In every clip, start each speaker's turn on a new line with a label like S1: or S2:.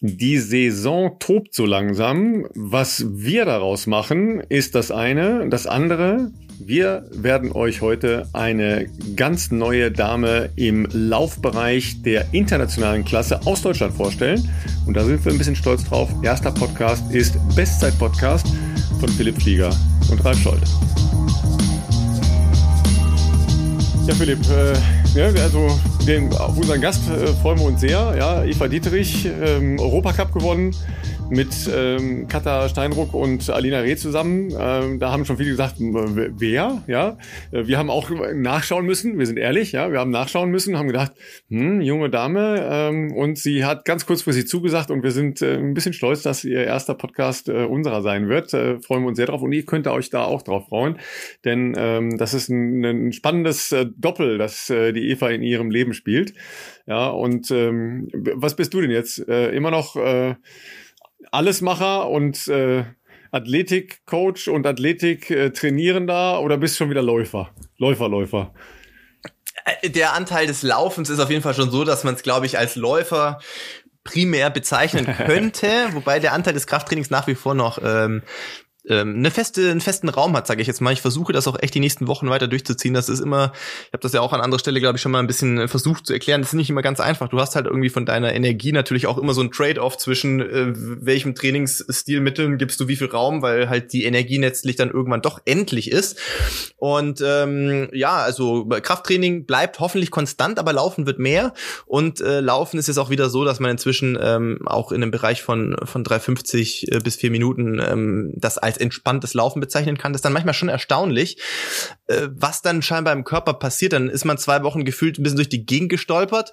S1: die Saison tobt so langsam. Was wir daraus machen, ist das eine. Das andere, wir werden euch heute eine ganz neue Dame im Laufbereich der internationalen Klasse aus Deutschland vorstellen. Und da sind wir ein bisschen stolz drauf. Erster Podcast ist Bestzeit-Podcast von Philipp Flieger und Ralf Scholz. Ja, Philipp, äh, ja, also den, auf unseren Gast äh, freuen wir uns sehr. Ja, Eva Dieterich, ähm, Europacup gewonnen mit ähm, Katha Steinruck und Alina Reh zusammen. Ähm, da haben schon viele gesagt, wer, ja. Äh, wir haben auch nachschauen müssen, wir sind ehrlich, ja, wir haben nachschauen müssen, haben gedacht, hm, junge Dame, ähm, und sie hat ganz kurzfristig zugesagt und wir sind äh, ein bisschen stolz, dass ihr erster Podcast äh, unserer sein wird. Äh, freuen wir uns sehr drauf und ihr könnt euch da auch drauf freuen, denn ähm, das ist ein, ein spannendes äh, Doppel, das äh, die Eva in ihrem Leben spielt. Ja, und ähm, was bist du denn jetzt? Äh, immer noch äh, Allesmacher und äh, Athletikcoach und Athletik-Trainierender oder bist schon wieder Läufer? Läufer, Läufer.
S2: Äh, der Anteil des Laufens ist auf jeden Fall schon so, dass man es, glaube ich, als Läufer primär bezeichnen könnte, wobei der Anteil des Krafttrainings nach wie vor noch ähm, ähm, eine feste, einen festen Raum hat, sage ich jetzt mal. Ich versuche das auch echt die nächsten Wochen weiter durchzuziehen. Das ist immer, ich habe das ja auch an anderer Stelle, glaube ich, schon mal ein bisschen versucht zu erklären. Das ist nicht immer ganz einfach. Du hast halt irgendwie von deiner Energie natürlich auch immer so ein Trade-off zwischen äh, welchem Trainingsstilmitteln gibst du wie viel Raum, weil halt die Energie letztlich dann irgendwann doch endlich ist. Und ähm, ja, also Krafttraining bleibt hoffentlich konstant, aber Laufen wird mehr. Und äh, Laufen ist jetzt auch wieder so, dass man inzwischen ähm, auch in einem Bereich von von 3,50 äh, bis 4 Minuten ähm, das als als entspanntes Laufen bezeichnen kann, das ist dann manchmal schon erstaunlich, äh, was dann scheinbar im Körper passiert. Dann ist man zwei Wochen gefühlt ein bisschen durch die Gegend gestolpert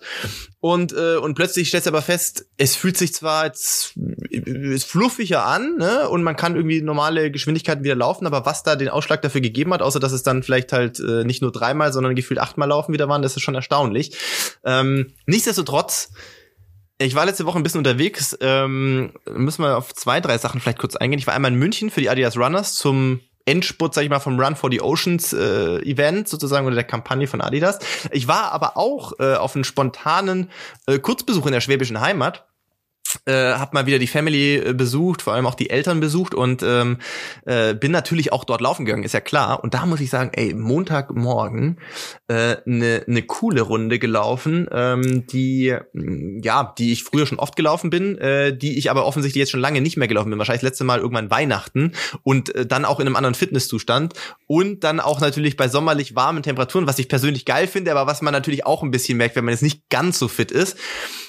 S2: und, äh, und plötzlich stellt aber fest, es fühlt sich zwar jetzt ist fluffiger an ne? und man kann irgendwie normale Geschwindigkeiten wieder laufen, aber was da den Ausschlag dafür gegeben hat, außer dass es dann vielleicht halt äh, nicht nur dreimal, sondern gefühlt achtmal laufen wieder waren, das ist schon erstaunlich. Ähm, nichtsdestotrotz ich war letzte Woche ein bisschen unterwegs. Ähm, müssen wir auf zwei, drei Sachen vielleicht kurz eingehen. Ich war einmal in München für die Adidas Runners zum Endspurt, sag ich mal, vom Run for the Oceans äh, Event sozusagen oder der Kampagne von Adidas. Ich war aber auch äh, auf einen spontanen äh, Kurzbesuch in der schwäbischen Heimat äh, hab mal wieder die Family äh, besucht, vor allem auch die Eltern besucht und ähm, äh, bin natürlich auch dort laufen gegangen, ist ja klar. Und da muss ich sagen, ey, Montagmorgen eine äh, ne, ne coole Runde gelaufen, ähm, die mm, ja, die ich früher schon oft gelaufen bin, äh, die ich aber offensichtlich jetzt schon lange nicht mehr gelaufen bin. Wahrscheinlich das letzte Mal irgendwann Weihnachten und äh, dann auch in einem anderen Fitnesszustand und dann auch natürlich bei sommerlich warmen Temperaturen, was ich persönlich geil finde, aber was man natürlich auch ein bisschen merkt, wenn man jetzt nicht ganz so fit ist.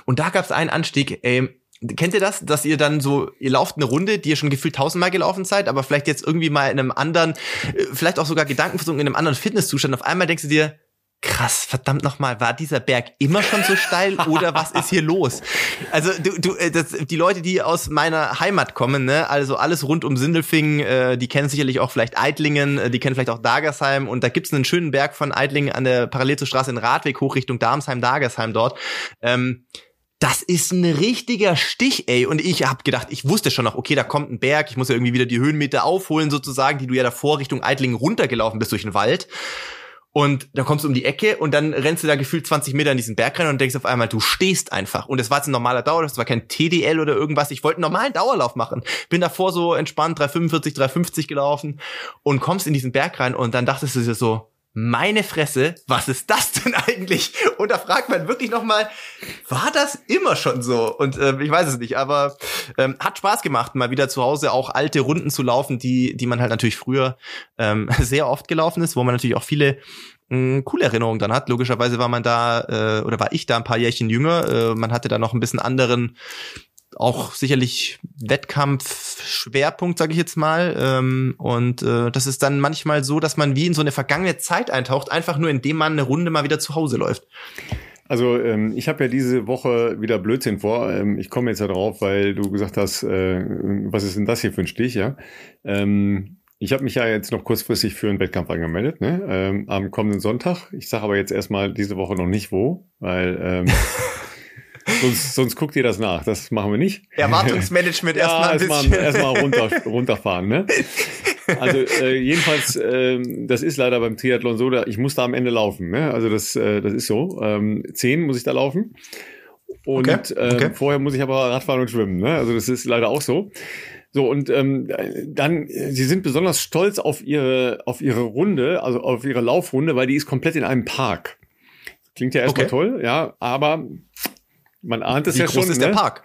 S2: Und da gab es einen Anstieg, ey, Kennt ihr das, dass ihr dann so, ihr lauft eine Runde, die ihr schon gefühlt tausendmal gelaufen seid, aber vielleicht jetzt irgendwie mal in einem anderen, äh, vielleicht auch sogar Gedankenversuch in einem anderen Fitnesszustand, auf einmal denkst du dir, krass, verdammt nochmal, war dieser Berg immer schon so steil oder was ist hier los? Also du, du, äh, das, die Leute, die aus meiner Heimat kommen, ne, also alles rund um Sindelfingen, äh, die kennen sicherlich auch vielleicht Eitlingen, äh, die kennen vielleicht auch Dagersheim und da gibt's einen schönen Berg von Eitlingen an der parallel zur Straße in Radweg hoch Richtung Darmsheim, Dagersheim dort. Ähm, das ist ein richtiger Stich, ey. Und ich habe gedacht, ich wusste schon noch, okay, da kommt ein Berg, ich muss ja irgendwie wieder die Höhenmeter aufholen, sozusagen, die du ja davor Richtung Eitlingen runtergelaufen bist durch den Wald. Und dann kommst du um die Ecke und dann rennst du da gefühlt 20 Meter in diesen Berg rein und denkst auf einmal, du stehst einfach. Und es war jetzt ein normaler Dauerlauf, es war kein TDL oder irgendwas. Ich wollte einen normalen Dauerlauf machen. Bin davor so entspannt 345, 350 gelaufen und kommst in diesen Berg rein und dann dachtest du dir so, meine Fresse, was ist das denn eigentlich? Und da fragt man wirklich noch mal, war das immer schon so? Und äh, ich weiß es nicht, aber ähm, hat Spaß gemacht, mal wieder zu Hause auch alte Runden zu laufen, die die man halt natürlich früher ähm, sehr oft gelaufen ist, wo man natürlich auch viele mh, coole Erinnerungen dann hat. Logischerweise war man da äh, oder war ich da ein paar Jährchen jünger. Äh, man hatte da noch ein bisschen anderen auch sicherlich Wettkampfschwerpunkt, sage ich jetzt mal. Ähm, und äh, das ist dann manchmal so, dass man wie in so eine vergangene Zeit eintaucht, einfach nur indem man eine Runde mal wieder zu Hause läuft.
S1: Also ähm, ich habe ja diese Woche wieder Blödsinn vor. Ähm, ich komme jetzt ja drauf, weil du gesagt hast, äh, was ist denn das hier für ein Stich, ja? Ähm, ich habe mich ja jetzt noch kurzfristig für einen Wettkampf angemeldet, ne? Ähm, am kommenden Sonntag. Ich sage aber jetzt erstmal diese Woche noch nicht wo, weil ähm, sonst, sonst guckt ihr das nach. Das machen wir nicht.
S2: Erwartungsmanagement erstmal ein
S1: bisschen. Erstmal erst mal runter, runterfahren. Ne? Also äh, jedenfalls, äh, das ist leider beim Triathlon so, da, ich muss da am Ende laufen. Ne? Also das, äh, das ist so. Ähm, zehn muss ich da laufen. Und okay. Okay. Ähm, vorher muss ich aber Radfahren und schwimmen. Ne? Also das ist leider auch so. So, und ähm, dann, sie sind besonders stolz auf ihre, auf ihre Runde, also auf ihre Laufrunde, weil die ist komplett in einem Park. Klingt ja erstmal okay. toll, ja, aber man ahnt es
S2: wie
S1: ja schon.
S2: Wie groß ist
S1: ne?
S2: der Park?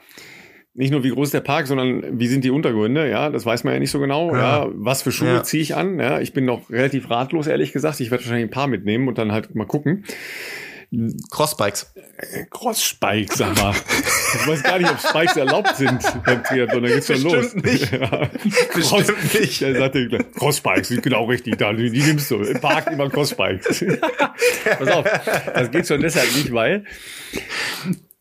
S1: Nicht nur wie groß ist der Park, sondern wie sind die Untergründe, ja, das weiß man ja nicht so genau. Ja, ja was für Schuhe ja. ziehe ich an? Ja, ich bin noch relativ ratlos, ehrlich gesagt. Ich werde wahrscheinlich ein paar mitnehmen und dann halt mal gucken.
S2: Crossbikes.
S1: Crossspikes, sag mal. Ich weiß gar nicht, ob Spikes erlaubt sind beim Triathlon. Da geht's schon los.
S2: Nicht. Ja.
S1: Cross, Bestimmt nicht. Der sagte, Crossbikes sind genau richtig. Da, die, die nimmst du. Im Park immer Crossbikes. Pass auf. Das geht schon deshalb nicht, weil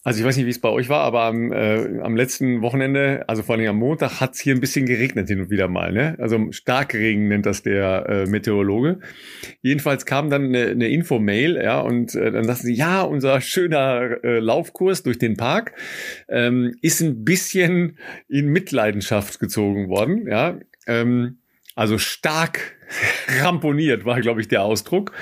S1: also ich weiß nicht, wie es bei euch war, aber am, äh, am letzten Wochenende, also vor allem am Montag, hat es hier ein bisschen geregnet hin und wieder mal. Ne? Also Starkregen nennt das der äh, Meteorologe. Jedenfalls kam dann eine, eine Info-Mail, ja, und äh, dann sagten sie, ja, unser schöner äh, Laufkurs durch den Park ähm, ist ein bisschen in Mitleidenschaft gezogen worden, ja. Ähm, also stark ramponiert war, glaube ich, der Ausdruck.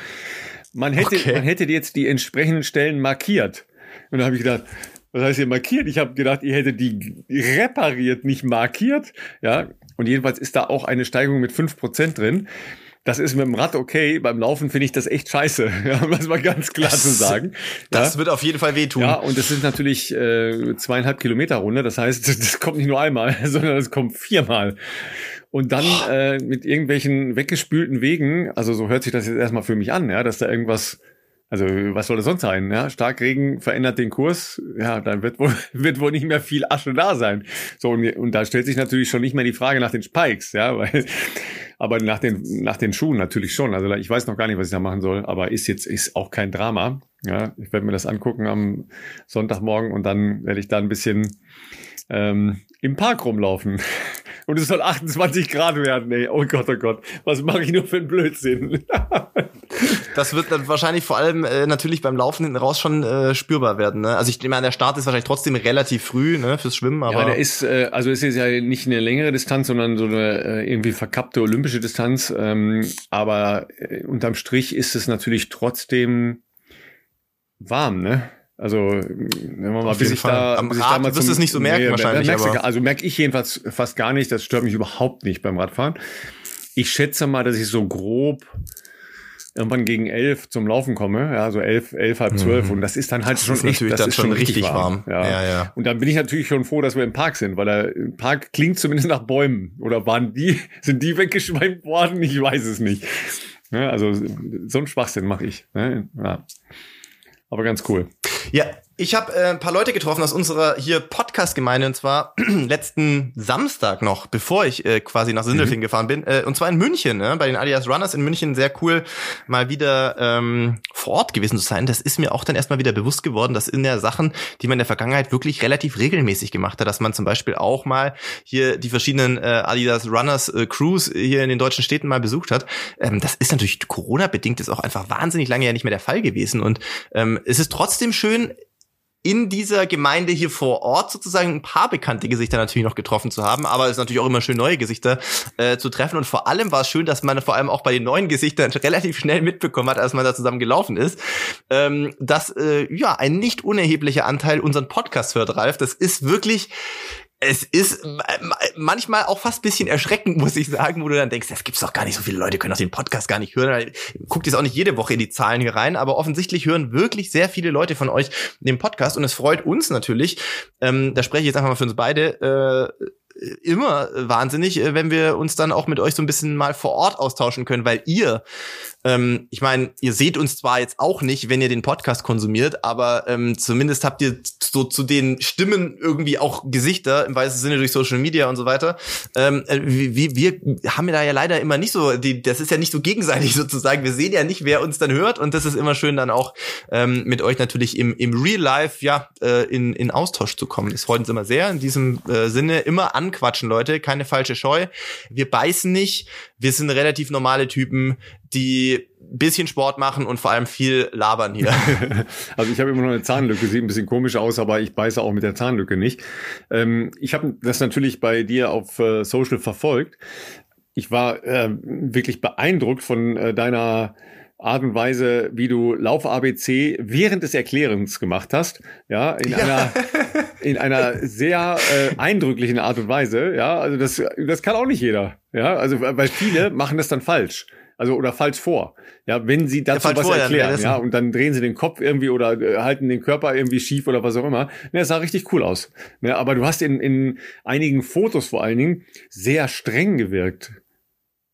S1: Man hätte, okay. man hätte jetzt die entsprechenden Stellen markiert. Und da habe ich gedacht, was heißt hier markiert? Ich habe gedacht, ihr hättet die repariert, nicht markiert. Ja, und jedenfalls ist da auch eine Steigung mit fünf Prozent drin. Das ist mit dem Rad okay. Beim Laufen finde ich das echt scheiße, ja, um das mal ganz klar das, zu sagen.
S2: Das ja. wird auf jeden Fall wehtun.
S1: Ja, und das sind natürlich äh, zweieinhalb Kilometer Runde. Das heißt, das kommt nicht nur einmal, sondern es kommt viermal. Und dann äh, mit irgendwelchen weggespülten Wegen, also so hört sich das jetzt erstmal für mich an, ja, dass da irgendwas also was soll das sonst sein? Ja? Starkregen verändert den Kurs, ja, dann wird wohl, wird wohl nicht mehr viel Asche da sein. So, und, und da stellt sich natürlich schon nicht mehr die Frage nach den Spikes, ja, weil, aber nach den, nach den Schuhen natürlich schon. Also ich weiß noch gar nicht, was ich da machen soll, aber ist jetzt, ist auch kein Drama. Ja, ich werde mir das angucken am Sonntagmorgen und dann werde ich da ein bisschen ähm, im Park rumlaufen. Und es soll 28 Grad werden, ey. Oh Gott, oh Gott. Was mache ich nur für einen Blödsinn?
S2: das wird dann wahrscheinlich vor allem äh, natürlich beim Laufen hinten raus schon äh, spürbar werden. Ne? Also ich meine, der Start ist wahrscheinlich trotzdem relativ früh ne, fürs Schwimmen. Aber
S1: ja, der ist, äh, also es ist ja nicht eine längere Distanz, sondern so eine äh, irgendwie verkappte olympische Distanz. Ähm, aber äh, unterm Strich ist es natürlich trotzdem warm, ne? Also, wenn man mal bis ich da,
S2: Am bis ich da mal wirst es nicht so merken nee, wahrscheinlich.
S1: Aber. Also merke ich jedenfalls fast gar nicht. Das stört mich überhaupt nicht beim Radfahren. Ich schätze mal, dass ich so grob irgendwann gegen elf zum Laufen komme, ja, so elf, elf, halb zwölf. Mhm. Und das ist dann halt das schon echt, das ist schon richtig warm. warm. Ja. ja. Ja, Und dann bin ich natürlich schon froh, dass wir im Park sind, weil der Park klingt zumindest nach Bäumen. Oder waren die, sind die weggeschwemmt worden? Ich weiß es nicht. Ja, also so ein Schwachsinn mache ich. Ne? Ja. Aber ganz cool.
S2: Ja, ich habe äh, ein paar Leute getroffen aus unserer hier Podcast-Gemeinde und zwar letzten Samstag noch, bevor ich äh, quasi nach Sindelfingen mhm. gefahren bin. Äh, und zwar in München, ne? bei den Adidas Runners in München. Sehr cool, mal wieder ähm, vor Ort gewesen zu sein. Das ist mir auch dann erstmal wieder bewusst geworden, dass in der Sachen, die man in der Vergangenheit wirklich relativ regelmäßig gemacht hat, dass man zum Beispiel auch mal hier die verschiedenen äh, Adidas Runners äh, Crews hier in den deutschen Städten mal besucht hat. Ähm, das ist natürlich Corona-bedingt, ist auch einfach wahnsinnig lange ja nicht mehr der Fall gewesen. Und ähm, es ist trotzdem schön, in dieser Gemeinde hier vor Ort sozusagen ein paar bekannte Gesichter natürlich noch getroffen zu haben, aber es ist natürlich auch immer schön, neue Gesichter äh, zu treffen. Und vor allem war es schön, dass man vor allem auch bei den neuen Gesichtern relativ schnell mitbekommen hat, als man da zusammen gelaufen ist, ähm, dass äh, ja ein nicht unerheblicher Anteil unseren Podcast hört, Ralf. Das ist wirklich es ist manchmal auch fast bisschen erschreckend, muss ich sagen, wo du dann denkst, das gibt's doch gar nicht so viele Leute, können doch den Podcast gar nicht hören. Guckt jetzt auch nicht jede Woche in die Zahlen hier rein, aber offensichtlich hören wirklich sehr viele Leute von euch den Podcast. Und es freut uns natürlich, ähm, da spreche ich jetzt einfach mal für uns beide, äh, immer wahnsinnig, äh, wenn wir uns dann auch mit euch so ein bisschen mal vor Ort austauschen können, weil ihr, ähm, ich meine, ihr seht uns zwar jetzt auch nicht, wenn ihr den Podcast konsumiert, aber ähm, zumindest habt ihr so zu den Stimmen irgendwie auch Gesichter im weißen Sinne durch Social Media und so weiter. Ähm, äh, wir, wir haben ja da ja leider immer nicht so, die, das ist ja nicht so gegenseitig sozusagen. Wir sehen ja nicht, wer uns dann hört und das ist immer schön dann auch ähm, mit euch natürlich im, im Real Life ja äh, in, in Austausch zu kommen. Das freut uns immer sehr. In diesem äh, Sinne immer an anquatschen, Leute. Keine falsche Scheu. Wir beißen nicht. Wir sind relativ normale Typen, die bisschen Sport machen und vor allem viel labern hier.
S1: also ich habe immer noch eine Zahnlücke, sieht ein bisschen komisch aus, aber ich beiße auch mit der Zahnlücke nicht. Ähm, ich habe das natürlich bei dir auf äh, Social verfolgt. Ich war äh, wirklich beeindruckt von äh, deiner Art und Weise, wie du Lauf ABC während des Erklärens gemacht hast, ja, in ja. einer in einer sehr äh, eindrücklichen Art und Weise, ja, also das das kann auch nicht jeder, ja, also weil viele machen das dann falsch. Also oder falsch vor. Ja, wenn sie dazu ja, was vor, erklären, ja, und dann drehen sie den Kopf irgendwie oder äh, halten den Körper irgendwie schief oder was auch immer. Ne, das sah richtig cool aus. Ne, aber du hast in, in einigen Fotos vor allen Dingen sehr streng gewirkt.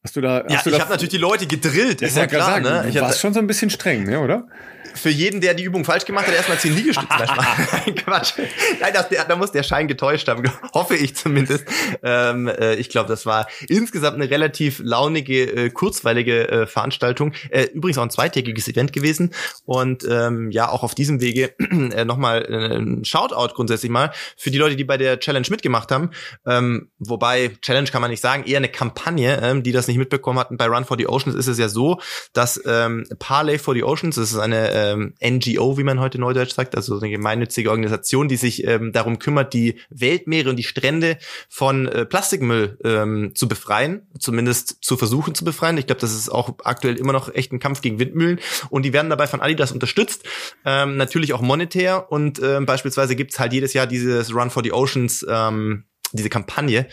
S1: Hast du da?
S2: Hast ja,
S1: du
S2: ich habe natürlich die Leute gedrillt, ist ja klar. Sagen,
S1: ne? Ich war schon so ein bisschen streng, ne, oder?
S2: Für jeden, der die Übung falsch gemacht hat, erstmal zehn Liegestütze machen. Quatsch. Nein, das, da muss der Schein getäuscht haben, hoffe ich zumindest. Ähm, äh, ich glaube, das war insgesamt eine relativ launige, äh, kurzweilige äh, Veranstaltung. Äh, übrigens auch ein zweitägiges Event gewesen. Und ähm, ja, auch auf diesem Wege äh, nochmal äh, ein Shoutout grundsätzlich mal für die Leute, die bei der Challenge mitgemacht haben. Ähm, wobei, Challenge kann man nicht sagen, eher eine Kampagne, ähm, die das nicht mitbekommen hatten. Bei Run for the Oceans ist es ja so, dass ähm, Parley for the Oceans, das ist eine äh, ähm, NGO, wie man heute neudeutsch sagt, also eine gemeinnützige Organisation, die sich ähm, darum kümmert, die Weltmeere und die Strände von äh, Plastikmüll ähm, zu befreien, zumindest zu versuchen zu befreien. Ich glaube, das ist auch aktuell immer noch echt ein Kampf gegen Windmühlen und die werden dabei von Adidas unterstützt, ähm, natürlich auch monetär und ähm, beispielsweise gibt's halt jedes Jahr dieses Run for the Oceans ähm, diese Kampagne,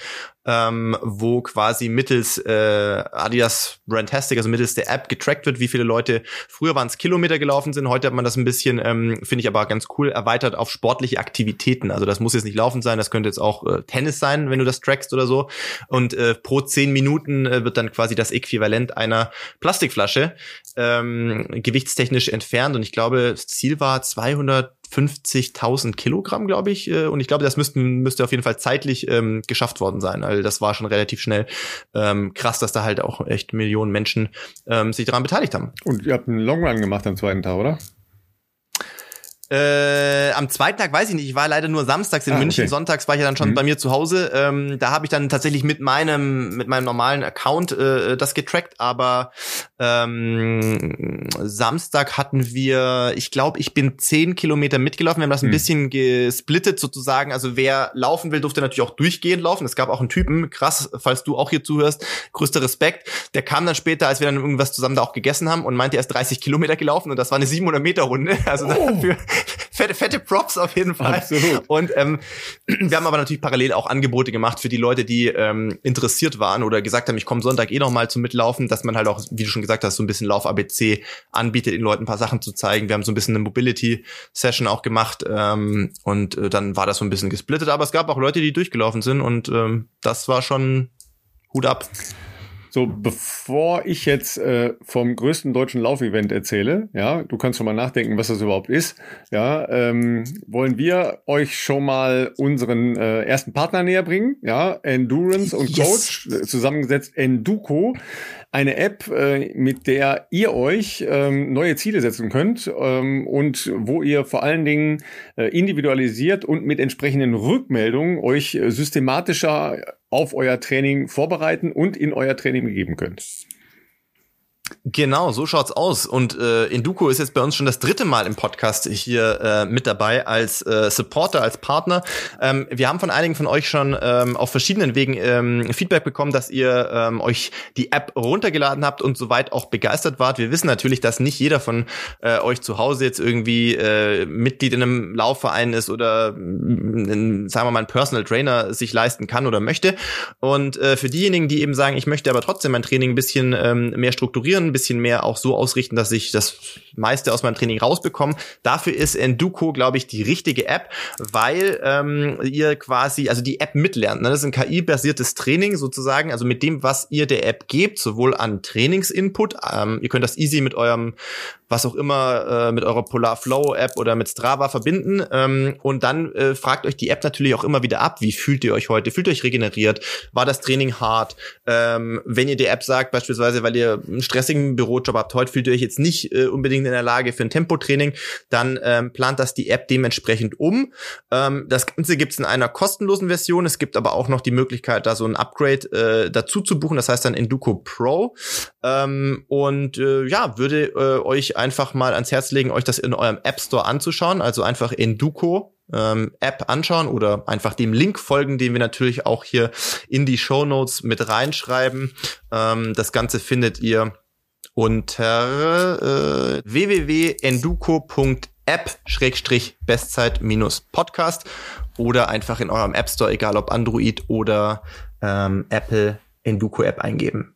S2: ähm, wo quasi mittels äh, Adidas Brandtastic, also mittels der App getrackt wird, wie viele Leute früher waren es Kilometer gelaufen sind, heute hat man das ein bisschen, ähm, finde ich aber ganz cool, erweitert auf sportliche Aktivitäten. Also das muss jetzt nicht laufen sein, das könnte jetzt auch äh, Tennis sein, wenn du das trackst oder so. Und äh, pro zehn Minuten äh, wird dann quasi das Äquivalent einer Plastikflasche ähm, gewichtstechnisch entfernt. Und ich glaube, das Ziel war 200 50.000 Kilogramm, glaube ich. Äh, und ich glaube, das müssten, müsste auf jeden Fall zeitlich ähm, geschafft worden sein. Also das war schon relativ schnell ähm, krass, dass da halt auch echt Millionen Menschen ähm, sich daran beteiligt haben.
S1: Und ihr habt einen Long Run gemacht am zweiten Tag, oder?
S2: Äh, am zweiten Tag weiß ich nicht. Ich war leider nur samstags in ah, München. Okay. Sonntags war ich ja dann schon mhm. bei mir zu Hause. Ähm, da habe ich dann tatsächlich mit meinem mit meinem normalen Account äh, das getrackt. Aber ähm, Samstag hatten wir, ich glaube, ich bin zehn Kilometer mitgelaufen. Wir haben das ein mhm. bisschen gesplittet sozusagen. Also wer laufen will, durfte natürlich auch durchgehend laufen. Es gab auch einen Typen, krass, falls du auch hier zuhörst, größter Respekt. Der kam dann später, als wir dann irgendwas zusammen da auch gegessen haben und meinte, er ist 30 Kilometer gelaufen und das war eine 700 Meter Runde. Also oh. dafür fette, fette Props auf jeden Fall. Absolut. Und ähm, wir haben aber natürlich parallel auch Angebote gemacht für die Leute, die ähm, interessiert waren oder gesagt haben, ich komme Sonntag eh noch mal zum Mitlaufen, dass man halt auch, wie du schon gesagt hast, so ein bisschen Lauf-ABC anbietet, den Leuten ein paar Sachen zu zeigen. Wir haben so ein bisschen eine Mobility-Session auch gemacht ähm, und äh, dann war das so ein bisschen gesplittet. Aber es gab auch Leute, die durchgelaufen sind und ähm, das war schon Hut ab.
S1: So, bevor ich jetzt äh, vom größten deutschen Laufevent erzähle, ja, du kannst schon mal nachdenken, was das überhaupt ist, ja, ähm, wollen wir euch schon mal unseren äh, ersten Partner näher bringen, ja, Endurance und yes. Coach, zusammengesetzt Enduco eine App, äh, mit der ihr euch ähm, neue Ziele setzen könnt ähm, und wo ihr vor allen Dingen äh, individualisiert und mit entsprechenden Rückmeldungen euch äh, systematischer auf euer Training vorbereiten und in euer Training begeben könnt.
S2: Genau, so schaut's aus. Und äh, Induco ist jetzt bei uns schon das dritte Mal im Podcast hier äh, mit dabei als äh, Supporter, als Partner. Ähm, wir haben von einigen von euch schon ähm, auf verschiedenen Wegen ähm, Feedback bekommen, dass ihr ähm, euch die App runtergeladen habt und soweit auch begeistert wart. Wir wissen natürlich, dass nicht jeder von äh, euch zu Hause jetzt irgendwie äh, Mitglied in einem Laufverein ist oder einen, sagen wir mal, einen Personal Trainer sich leisten kann oder möchte. Und äh, für diejenigen, die eben sagen, ich möchte aber trotzdem mein Training ein bisschen ähm, mehr strukturieren, ein bisschen mehr auch so ausrichten, dass ich das meiste aus meinem Training rausbekomme. Dafür ist Enduko, glaube ich, die richtige App, weil ähm, ihr quasi, also die App mitlernt. Ne? Das ist ein KI-basiertes Training sozusagen, also mit dem, was ihr der App gebt, sowohl an Trainingsinput, ähm, ihr könnt das easy mit eurem was auch immer äh, mit eurer Polar Flow App oder mit Strava verbinden ähm, und dann äh, fragt euch die App natürlich auch immer wieder ab, wie fühlt ihr euch heute? Fühlt ihr euch regeneriert? War das Training hart? Ähm, wenn ihr die App sagt, beispielsweise, weil ihr einen stressigen Bürojob habt, heute fühlt ihr euch jetzt nicht äh, unbedingt in der Lage für ein Tempotraining, dann ähm, plant das die App dementsprechend um. Ähm, das Ganze gibt's in einer kostenlosen Version. Es gibt aber auch noch die Möglichkeit, da so ein Upgrade äh, dazu zu buchen. Das heißt dann Enduko Pro. Ähm, und äh, ja, würde äh, euch einfach mal ans Herz legen, euch das in eurem App Store anzuschauen. Also einfach Enduko ähm, App anschauen oder einfach dem Link folgen, den wir natürlich auch hier in die Show Notes mit reinschreiben. Ähm, das Ganze findet ihr unter äh, www.enduko.app-bestzeit-podcast oder einfach in eurem App Store, egal ob Android oder ähm, Apple, Enduko App eingeben.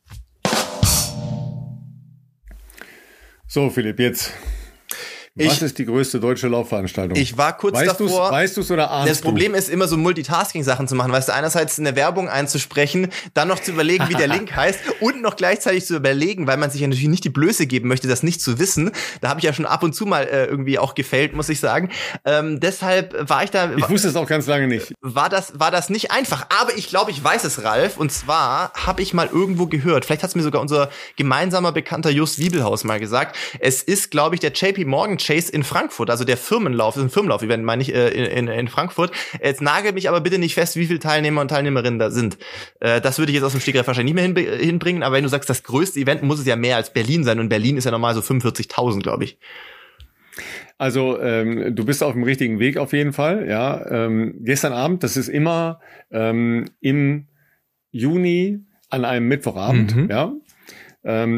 S1: So, Philipp, jetzt was ich, ist die größte deutsche Laufveranstaltung?
S2: Ich war kurz
S1: weißt
S2: davor.
S1: Du's, weißt du es oder ahnst
S2: Das Problem ist immer so Multitasking-Sachen zu machen. Weißt du, einerseits eine Werbung einzusprechen, dann noch zu überlegen, wie der Link heißt und noch gleichzeitig zu überlegen, weil man sich ja natürlich nicht die Blöße geben möchte, das nicht zu wissen. Da habe ich ja schon ab und zu mal äh, irgendwie auch gefällt, muss ich sagen. Ähm, deshalb war ich da.
S1: Ich wusste es auch ganz lange nicht.
S2: War das, war das nicht einfach. Aber ich glaube, ich weiß es, Ralf. Und zwar habe ich mal irgendwo gehört, vielleicht hat es mir sogar unser gemeinsamer Bekannter Just Wiebelhaus mal gesagt. Es ist, glaube ich, der JP Morgan Chase in Frankfurt, also der Firmenlauf, das ist ein Firmenlauf-Event, meine ich, äh, in, in Frankfurt. Jetzt nagel mich aber bitte nicht fest, wie viele Teilnehmer und Teilnehmerinnen da sind. Äh, das würde ich jetzt aus dem Stegreif wahrscheinlich nicht mehr hinbringen, aber wenn du sagst, das größte Event muss es ja mehr als Berlin sein und Berlin ist ja normal so 45.000, glaube ich.
S1: Also ähm, du bist auf dem richtigen Weg auf jeden Fall. Ja, ähm, gestern Abend, das ist immer ähm, im Juni an einem Mittwochabend. Mhm. Ja,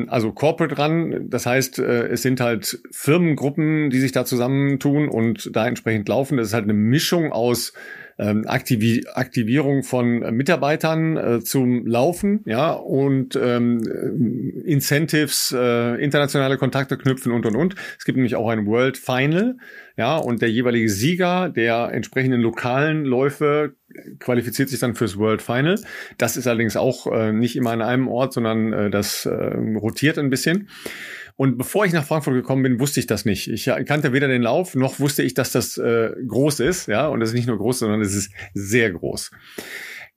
S1: also Corporate Run, das heißt, äh, es sind halt Firmengruppen, die sich da zusammentun und da entsprechend laufen. Das ist halt eine Mischung aus ähm, Aktivi Aktivierung von Mitarbeitern äh, zum Laufen, ja, und ähm, Incentives, äh, internationale Kontakte knüpfen und und und. Es gibt nämlich auch ein World Final, ja, und der jeweilige Sieger der entsprechenden lokalen Läufe qualifiziert sich dann fürs World Final. Das ist allerdings auch äh, nicht immer an einem Ort, sondern äh, das äh, rotiert ein bisschen. Und bevor ich nach Frankfurt gekommen bin, wusste ich das nicht. Ich kannte weder den Lauf, noch wusste ich, dass das äh, groß ist. Ja, und das ist nicht nur groß, sondern es ist sehr groß.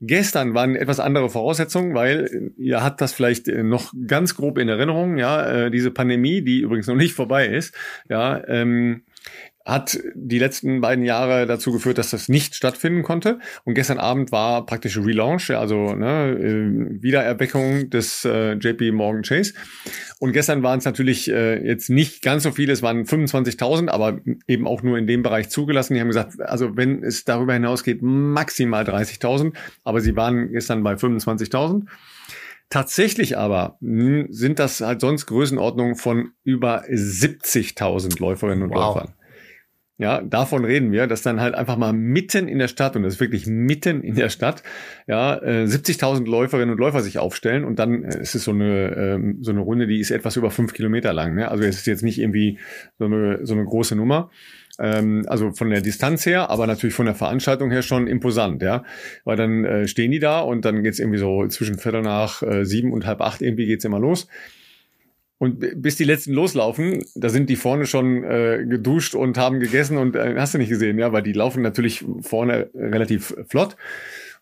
S1: Gestern waren etwas andere Voraussetzungen, weil äh, ihr habt das vielleicht äh, noch ganz grob in Erinnerung, ja, äh, diese Pandemie, die übrigens noch nicht vorbei ist, ja, ähm, hat die letzten beiden Jahre dazu geführt, dass das nicht stattfinden konnte. Und gestern Abend war praktisch Relaunch, also ne, äh, Wiedererweckung des äh, JP Morgan Chase. Und gestern waren es natürlich äh, jetzt nicht ganz so viele, es waren 25.000, aber eben auch nur in dem Bereich zugelassen. Die haben gesagt, also wenn es darüber hinausgeht, maximal 30.000, aber sie waren gestern bei 25.000. Tatsächlich aber sind das halt sonst Größenordnungen von über 70.000 Läuferinnen und wow. Läufern. Ja, davon reden wir, dass dann halt einfach mal mitten in der Stadt, und das ist wirklich mitten in der Stadt, ja, äh, 70.000 Läuferinnen und Läufer sich aufstellen und dann äh, ist es so eine, ähm, so eine Runde, die ist etwas über fünf Kilometer lang. Ne? Also es ist jetzt nicht irgendwie so eine, so eine große Nummer. Ähm, also von der Distanz her, aber natürlich von der Veranstaltung her schon imposant, ja. Weil dann äh, stehen die da und dann geht's irgendwie so zwischen Viertel nach äh, sieben und halb acht irgendwie geht's immer los. Und bis die letzten loslaufen, da sind die vorne schon äh, geduscht und haben gegessen und äh, hast du nicht gesehen, ja, weil die laufen natürlich vorne relativ flott.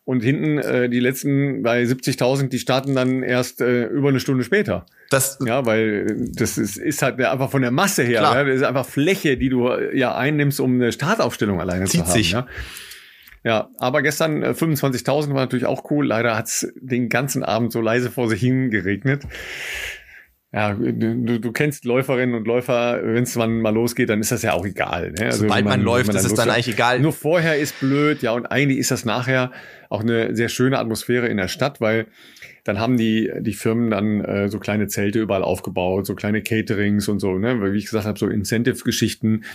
S1: Und hinten äh, die letzten bei 70.000, die starten dann erst äh, über eine Stunde später. Das ja, weil das ist, ist halt einfach von der Masse her. Ja, das ist einfach Fläche, die du äh, ja einnimmst, um eine Startaufstellung alleine Zieht zu haben. Sich. Ja. Ja, aber gestern äh, 25.000 war natürlich auch cool. Leider hat's den ganzen Abend so leise vor sich hin geregnet. Ja, du, du kennst Läuferinnen und Läufer, wenn es mal losgeht, dann ist das ja auch egal. Ne?
S2: Also Sobald man, man läuft, man ist es dann eigentlich egal.
S1: Nur vorher ist blöd, ja, und eigentlich ist das nachher auch eine sehr schöne Atmosphäre in der Stadt, weil dann haben die, die Firmen dann äh, so kleine Zelte überall aufgebaut, so kleine Caterings und so, ne? Wie ich gesagt habe, so Incentive-Geschichten.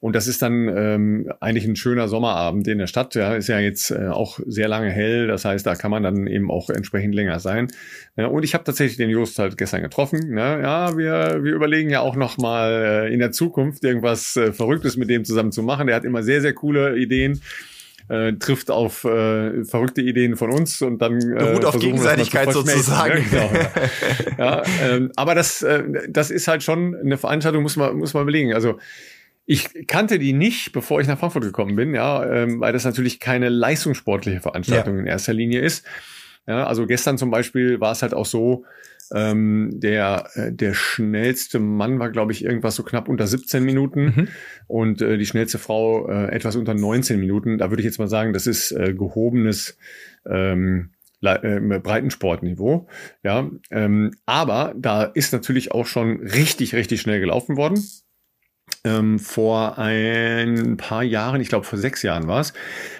S1: Und das ist dann ähm, eigentlich ein schöner Sommerabend in der Stadt. Ja, ist ja jetzt äh, auch sehr lange hell. Das heißt, da kann man dann eben auch entsprechend länger sein. Ja, und ich habe tatsächlich den Jost halt gestern getroffen. Ne? Ja, wir, wir überlegen ja auch noch mal äh, in der Zukunft irgendwas äh, Verrücktes mit dem zusammen zu machen. Der hat immer sehr, sehr coole Ideen. Äh, trifft auf äh, verrückte Ideen von uns und dann äh,
S2: beruht auf Gegenseitigkeit sozusagen.
S1: Ja, genau, ja. ja ähm, aber das, äh, das ist halt schon eine Veranstaltung, muss man muss man überlegen. Also ich kannte die nicht, bevor ich nach Frankfurt gekommen bin, ja, ähm, weil das natürlich keine leistungssportliche Veranstaltung ja. in erster Linie ist. Ja, also gestern zum Beispiel war es halt auch so, ähm, der, äh, der schnellste Mann war, glaube ich, irgendwas so knapp unter 17 Minuten mhm. und äh, die schnellste Frau äh, etwas unter 19 Minuten. Da würde ich jetzt mal sagen, das ist äh, gehobenes ähm, äh, Breitensportniveau. Ja, ähm, aber da ist natürlich auch schon richtig, richtig schnell gelaufen worden ähm, vor ein paar Jahren, ich glaube vor sechs Jahren war es,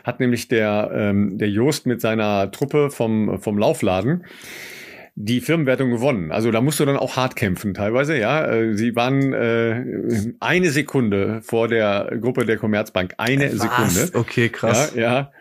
S1: hat nämlich der, ähm, der Jost mit seiner Truppe vom, vom Laufladen die Firmenwertung gewonnen. Also da musst du dann auch hart kämpfen teilweise, ja. Äh, sie waren äh, eine Sekunde vor der Gruppe der Commerzbank. Eine Was? Sekunde.
S2: Okay, krass.
S1: Ja, ja.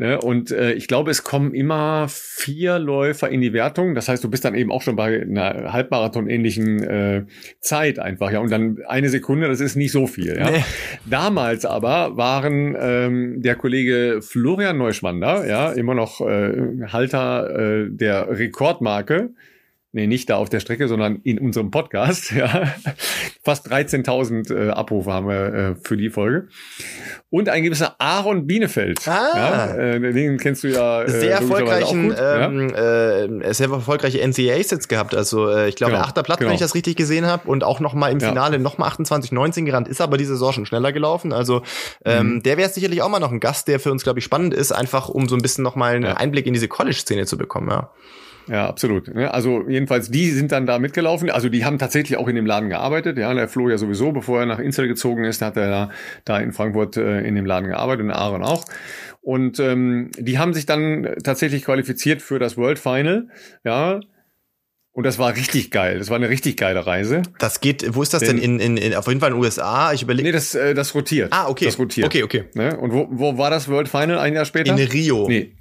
S1: Ne? Und äh, ich glaube, es kommen immer vier Läufer in die Wertung. Das heißt, du bist dann eben auch schon bei einer Halbmarathon-ähnlichen äh, Zeit einfach. Ja, und dann eine Sekunde, das ist nicht so viel. Ja? Nee. Damals aber waren ähm, der Kollege Florian Neuschwander, ja, immer noch äh, Halter äh, der Rekordmarke nee, nicht da auf der Strecke, sondern in unserem Podcast. Ja. Fast 13.000 äh, Abrufe haben wir äh, für die Folge. Und ein gewisser Aaron Bienefeld. Ah. Ja, äh, den kennst du ja.
S2: Äh, sehr erfolgreichen, ähm, ja? äh, sehr erfolgreiche NCAA-Sets gehabt. Also äh, ich glaube, genau. achter Platz, genau. wenn ich das richtig gesehen habe. Und auch nochmal im Finale ja. nochmal 28-19 gerannt. Ist aber diese Saison schon schneller gelaufen. Also ähm, mhm. der wäre sicherlich auch mal noch ein Gast, der für uns, glaube ich, spannend ist, einfach um so ein bisschen nochmal einen Einblick in diese College-Szene zu bekommen. Ja.
S1: Ja, absolut. Also jedenfalls, die sind dann da mitgelaufen. Also die haben tatsächlich auch in dem Laden gearbeitet. Ja, der Flo ja sowieso, bevor er nach Insel gezogen ist, hat er da, da in Frankfurt äh, in dem Laden gearbeitet und Aaron auch. Und ähm, die haben sich dann tatsächlich qualifiziert für das World Final. Ja, und das war richtig geil. Das war eine richtig geile Reise.
S2: Das geht, wo ist das denn? In, in, in auf jeden Fall in den USA? Ich überlege.
S1: Nee, das, äh, das rotiert.
S2: Ah, okay.
S1: Das rotiert.
S2: Okay, okay.
S1: Ne? Und wo, wo war das World Final ein Jahr später?
S2: In Rio.
S1: Nee.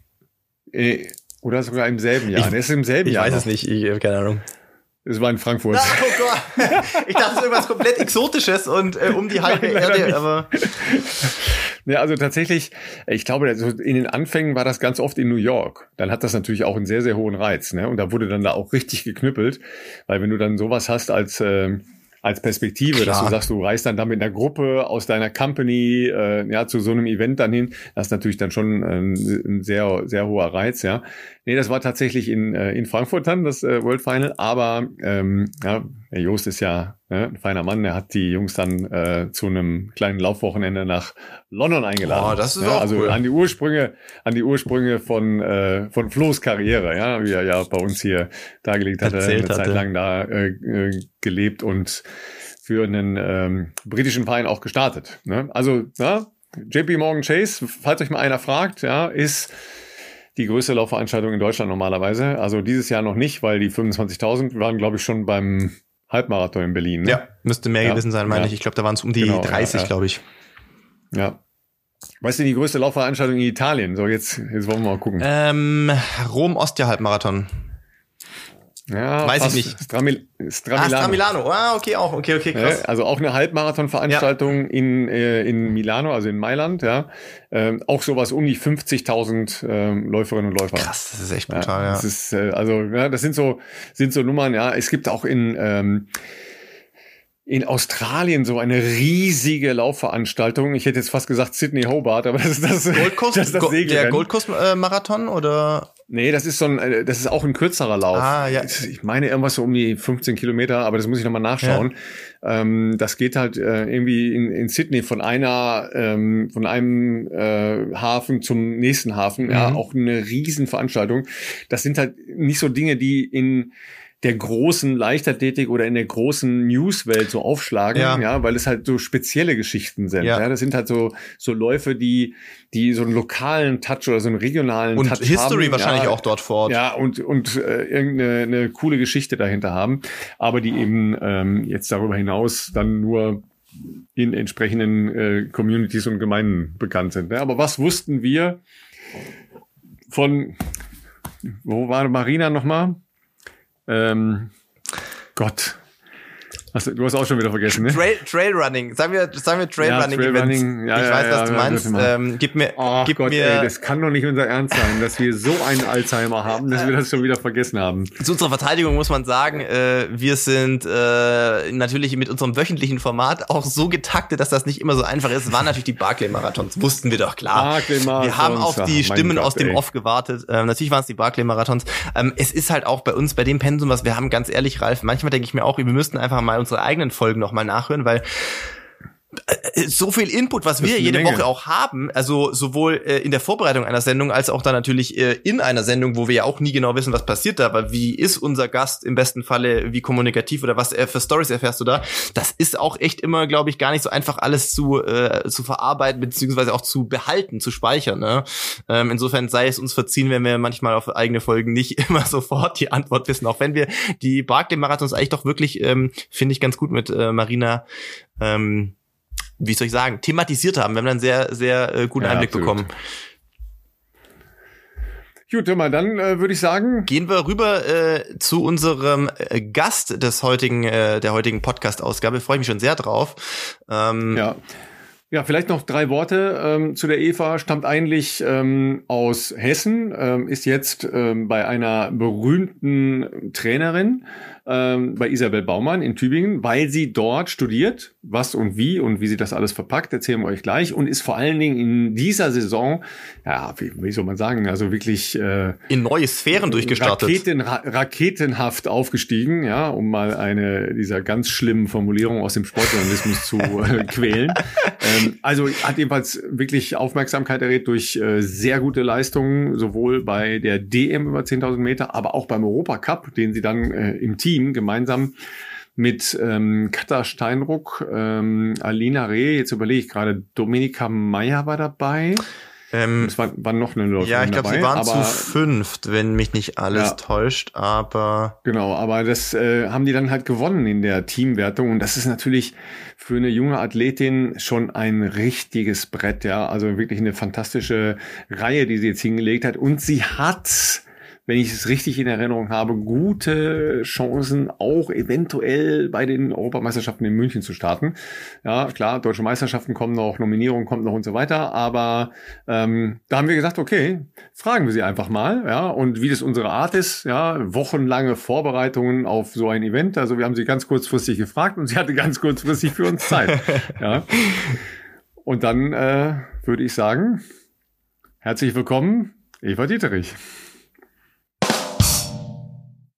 S1: Äh, oder sogar im selben Jahr.
S2: Ich,
S1: ist im selben
S2: ich
S1: Jahr.
S2: Ich weiß noch. es nicht, ich habe keine Ahnung.
S1: Es war in Frankfurt.
S2: Ah, oh Gott. Ich dachte, es ist irgendwas komplett Exotisches und äh, um die halbe Nein, Erde, aber.
S1: Ja, also tatsächlich, ich glaube, in den Anfängen war das ganz oft in New York. Dann hat das natürlich auch einen sehr, sehr hohen Reiz. Ne? Und da wurde dann da auch richtig geknüppelt. Weil wenn du dann sowas hast als äh, als Perspektive, Klar. dass du sagst, du reist dann da mit einer Gruppe aus deiner Company äh, ja zu so einem Event dann hin. Das ist natürlich dann schon ein, ein sehr sehr hoher Reiz, ja. Nee, das war tatsächlich in, äh, in Frankfurt dann, das äh, World Final. Aber ähm, ja, der Jost ist ja ne, ein feiner Mann. Er hat die Jungs dann äh, zu einem kleinen Laufwochenende nach London eingeladen.
S2: Oh, das ist
S1: ja,
S2: auch
S1: Also
S2: cool.
S1: an die Ursprünge, an die Ursprünge von, äh, von Flo's Karriere, ja, wie er ja bei uns hier dargelegt hat,
S2: Erzählt
S1: eine Zeit lang da äh, äh, gelebt und für einen ähm, britischen Verein auch gestartet. Ne? Also, ja, JP Morgan Chase, falls euch mal einer fragt, ja, ist die größte Laufveranstaltung in Deutschland normalerweise. Also dieses Jahr noch nicht, weil die 25.000 waren, glaube ich, schon beim Halbmarathon in Berlin. Ne?
S2: Ja, müsste mehr ja, gewesen sein, meine ja. ich. Ich glaube, da waren es um die genau, 30, ja, glaube ich.
S1: Ja. Weißt du, die größte Laufveranstaltung in Italien? So, jetzt, jetzt wollen wir mal gucken.
S2: Ähm, Rom-Ostia-Halbmarathon.
S1: Ja,
S2: weiß ich nicht.
S1: Stramil
S2: Stramilano. Ah, Stramilano. Ah, okay, auch. Okay, okay, krass.
S1: also auch eine Halbmarathon-Veranstaltung ja. in, äh, in Milano, also in Mailand, ja. Ähm, auch sowas um die 50.000 ähm, Läuferinnen und Läufer.
S2: Krass, das ist echt brutal, ja.
S1: Das ist, äh, also, ja, das sind so, sind so Nummern, ja. Es gibt auch in, ähm, in Australien so eine riesige Laufveranstaltung. Ich hätte jetzt fast gesagt Sydney Hobart, aber das ist das,
S2: Gold Coast, das, ist das Der Gold Coast äh, Marathon oder?
S1: Nee, das ist so ein, äh, das ist auch ein kürzerer Lauf.
S2: Ah, ja.
S1: Ich meine irgendwas so um die 15 Kilometer, aber das muss ich nochmal nachschauen. Ja. Ähm, das geht halt äh, irgendwie in, in Sydney von einer, ähm, von einem äh, Hafen zum nächsten Hafen. Mhm. Ja, auch eine Riesenveranstaltung. Das sind halt nicht so Dinge, die in der großen Leichtathletik oder in der großen Newswelt so aufschlagen, ja. ja, weil es halt so spezielle Geschichten sind. Ja. ja. das sind halt so so Läufe, die die so einen lokalen Touch oder so einen regionalen
S2: und
S1: Touch
S2: History
S1: haben.
S2: wahrscheinlich
S1: ja,
S2: auch dort vor Ort.
S1: Ja und und äh, irgendeine eine coole Geschichte dahinter haben, aber die eben ähm, jetzt darüber hinaus dann nur in entsprechenden äh, Communities und Gemeinden bekannt sind. Ja, aber was wussten wir von wo war Marina nochmal? Ähm, Gott. Hast, du hast auch schon wieder vergessen, ne?
S2: Trail, Trailrunning. Sagen wir, sagen wir Trailrunning. Ja, Trail ja, ich ja, weiß, was du meinst. Ähm, gib mir,
S1: oh
S2: gib
S1: Gott,
S2: mir.
S1: Ey, das kann doch nicht unser Ernst sein, dass wir so einen Alzheimer haben, dass wir das schon wieder vergessen haben.
S2: Zu unserer Verteidigung muss man sagen, äh, wir sind äh, natürlich mit unserem wöchentlichen Format auch so getaktet, dass das nicht immer so einfach ist. Es waren natürlich die Barclay-Marathons, wussten wir doch klar. Barclay-Marathons. Wir haben auf die Stimmen Gott, aus dem ey. Off gewartet. Ähm, natürlich waren es die Barclay-Marathons. Ähm, es ist halt auch bei uns, bei dem Pensum, was wir haben, ganz ehrlich, Ralf, manchmal denke ich mir auch, wir müssten einfach mal unsere eigenen Folgen nochmal nachhören, weil so viel Input, was wir jede Menge. Woche auch haben, also sowohl äh, in der Vorbereitung einer Sendung als auch dann natürlich äh, in einer Sendung, wo wir ja auch nie genau wissen, was passiert da, aber wie ist unser Gast im besten Falle, wie kommunikativ oder was er für Stories erfährst du da? Das ist auch echt immer, glaube ich, gar nicht so einfach alles zu äh, zu verarbeiten beziehungsweise auch zu behalten, zu speichern. Ne? Ähm, insofern sei es uns verziehen, wenn wir manchmal auf eigene Folgen nicht immer sofort die Antwort wissen, auch wenn wir die Barclay Marathons eigentlich doch wirklich ähm, finde ich ganz gut mit äh, Marina ähm, wie soll ich sagen, thematisiert haben. Wir haben dann sehr, sehr äh, guten ja, Einblick absolut. bekommen.
S1: Gut, immer dann äh, würde ich sagen,
S2: gehen wir rüber äh, zu unserem äh, Gast des heutigen äh, der heutigen Podcast Ausgabe. Freue ich mich schon sehr drauf.
S1: Ähm, ja. Ja, vielleicht noch drei Worte ähm, zu der Eva. Stammt eigentlich ähm, aus Hessen, ähm, ist jetzt ähm, bei einer berühmten Trainerin, ähm, bei Isabel Baumann in Tübingen, weil sie dort studiert, was und wie und wie sie das alles verpackt, erzählen wir euch gleich und ist vor allen Dingen in dieser Saison, ja, wie, wie soll man sagen, also wirklich
S2: äh, in neue Sphären durchgestartet.
S1: Raketen, ra raketenhaft aufgestiegen, ja, um mal eine dieser ganz schlimmen Formulierungen aus dem Sportjournalismus zu äh, quälen. Ähm, also hat jedenfalls wirklich Aufmerksamkeit erregt durch äh, sehr gute Leistungen, sowohl bei der DM über 10.000 Meter, aber auch beim Europacup, den sie dann äh, im Team Team gemeinsam mit ähm, Katha Steinruck, ähm, Alina Reh, jetzt überlege ich gerade, Dominika Meyer war dabei.
S2: Ähm, es war, war noch eine Läuferin Ja, ich glaube, sie waren aber, zu fünft, wenn mich nicht alles ja, täuscht, aber...
S1: Genau, aber das äh, haben die dann halt gewonnen in der Teamwertung. Und das ist natürlich für eine junge Athletin schon ein richtiges Brett, ja, also wirklich eine fantastische Reihe, die sie jetzt hingelegt hat. Und sie hat wenn ich es richtig in Erinnerung habe, gute Chancen, auch eventuell bei den Europameisterschaften in München zu starten. Ja, klar, deutsche Meisterschaften kommen noch, Nominierung kommt noch und so weiter, aber ähm, da haben wir gesagt, okay, fragen wir sie einfach mal, ja, und wie das unsere Art ist, ja, wochenlange Vorbereitungen auf so ein Event. Also wir haben sie ganz kurzfristig gefragt und sie hatte ganz kurzfristig für uns Zeit. ja. Und dann äh, würde ich sagen, herzlich willkommen, Eva Dieterich.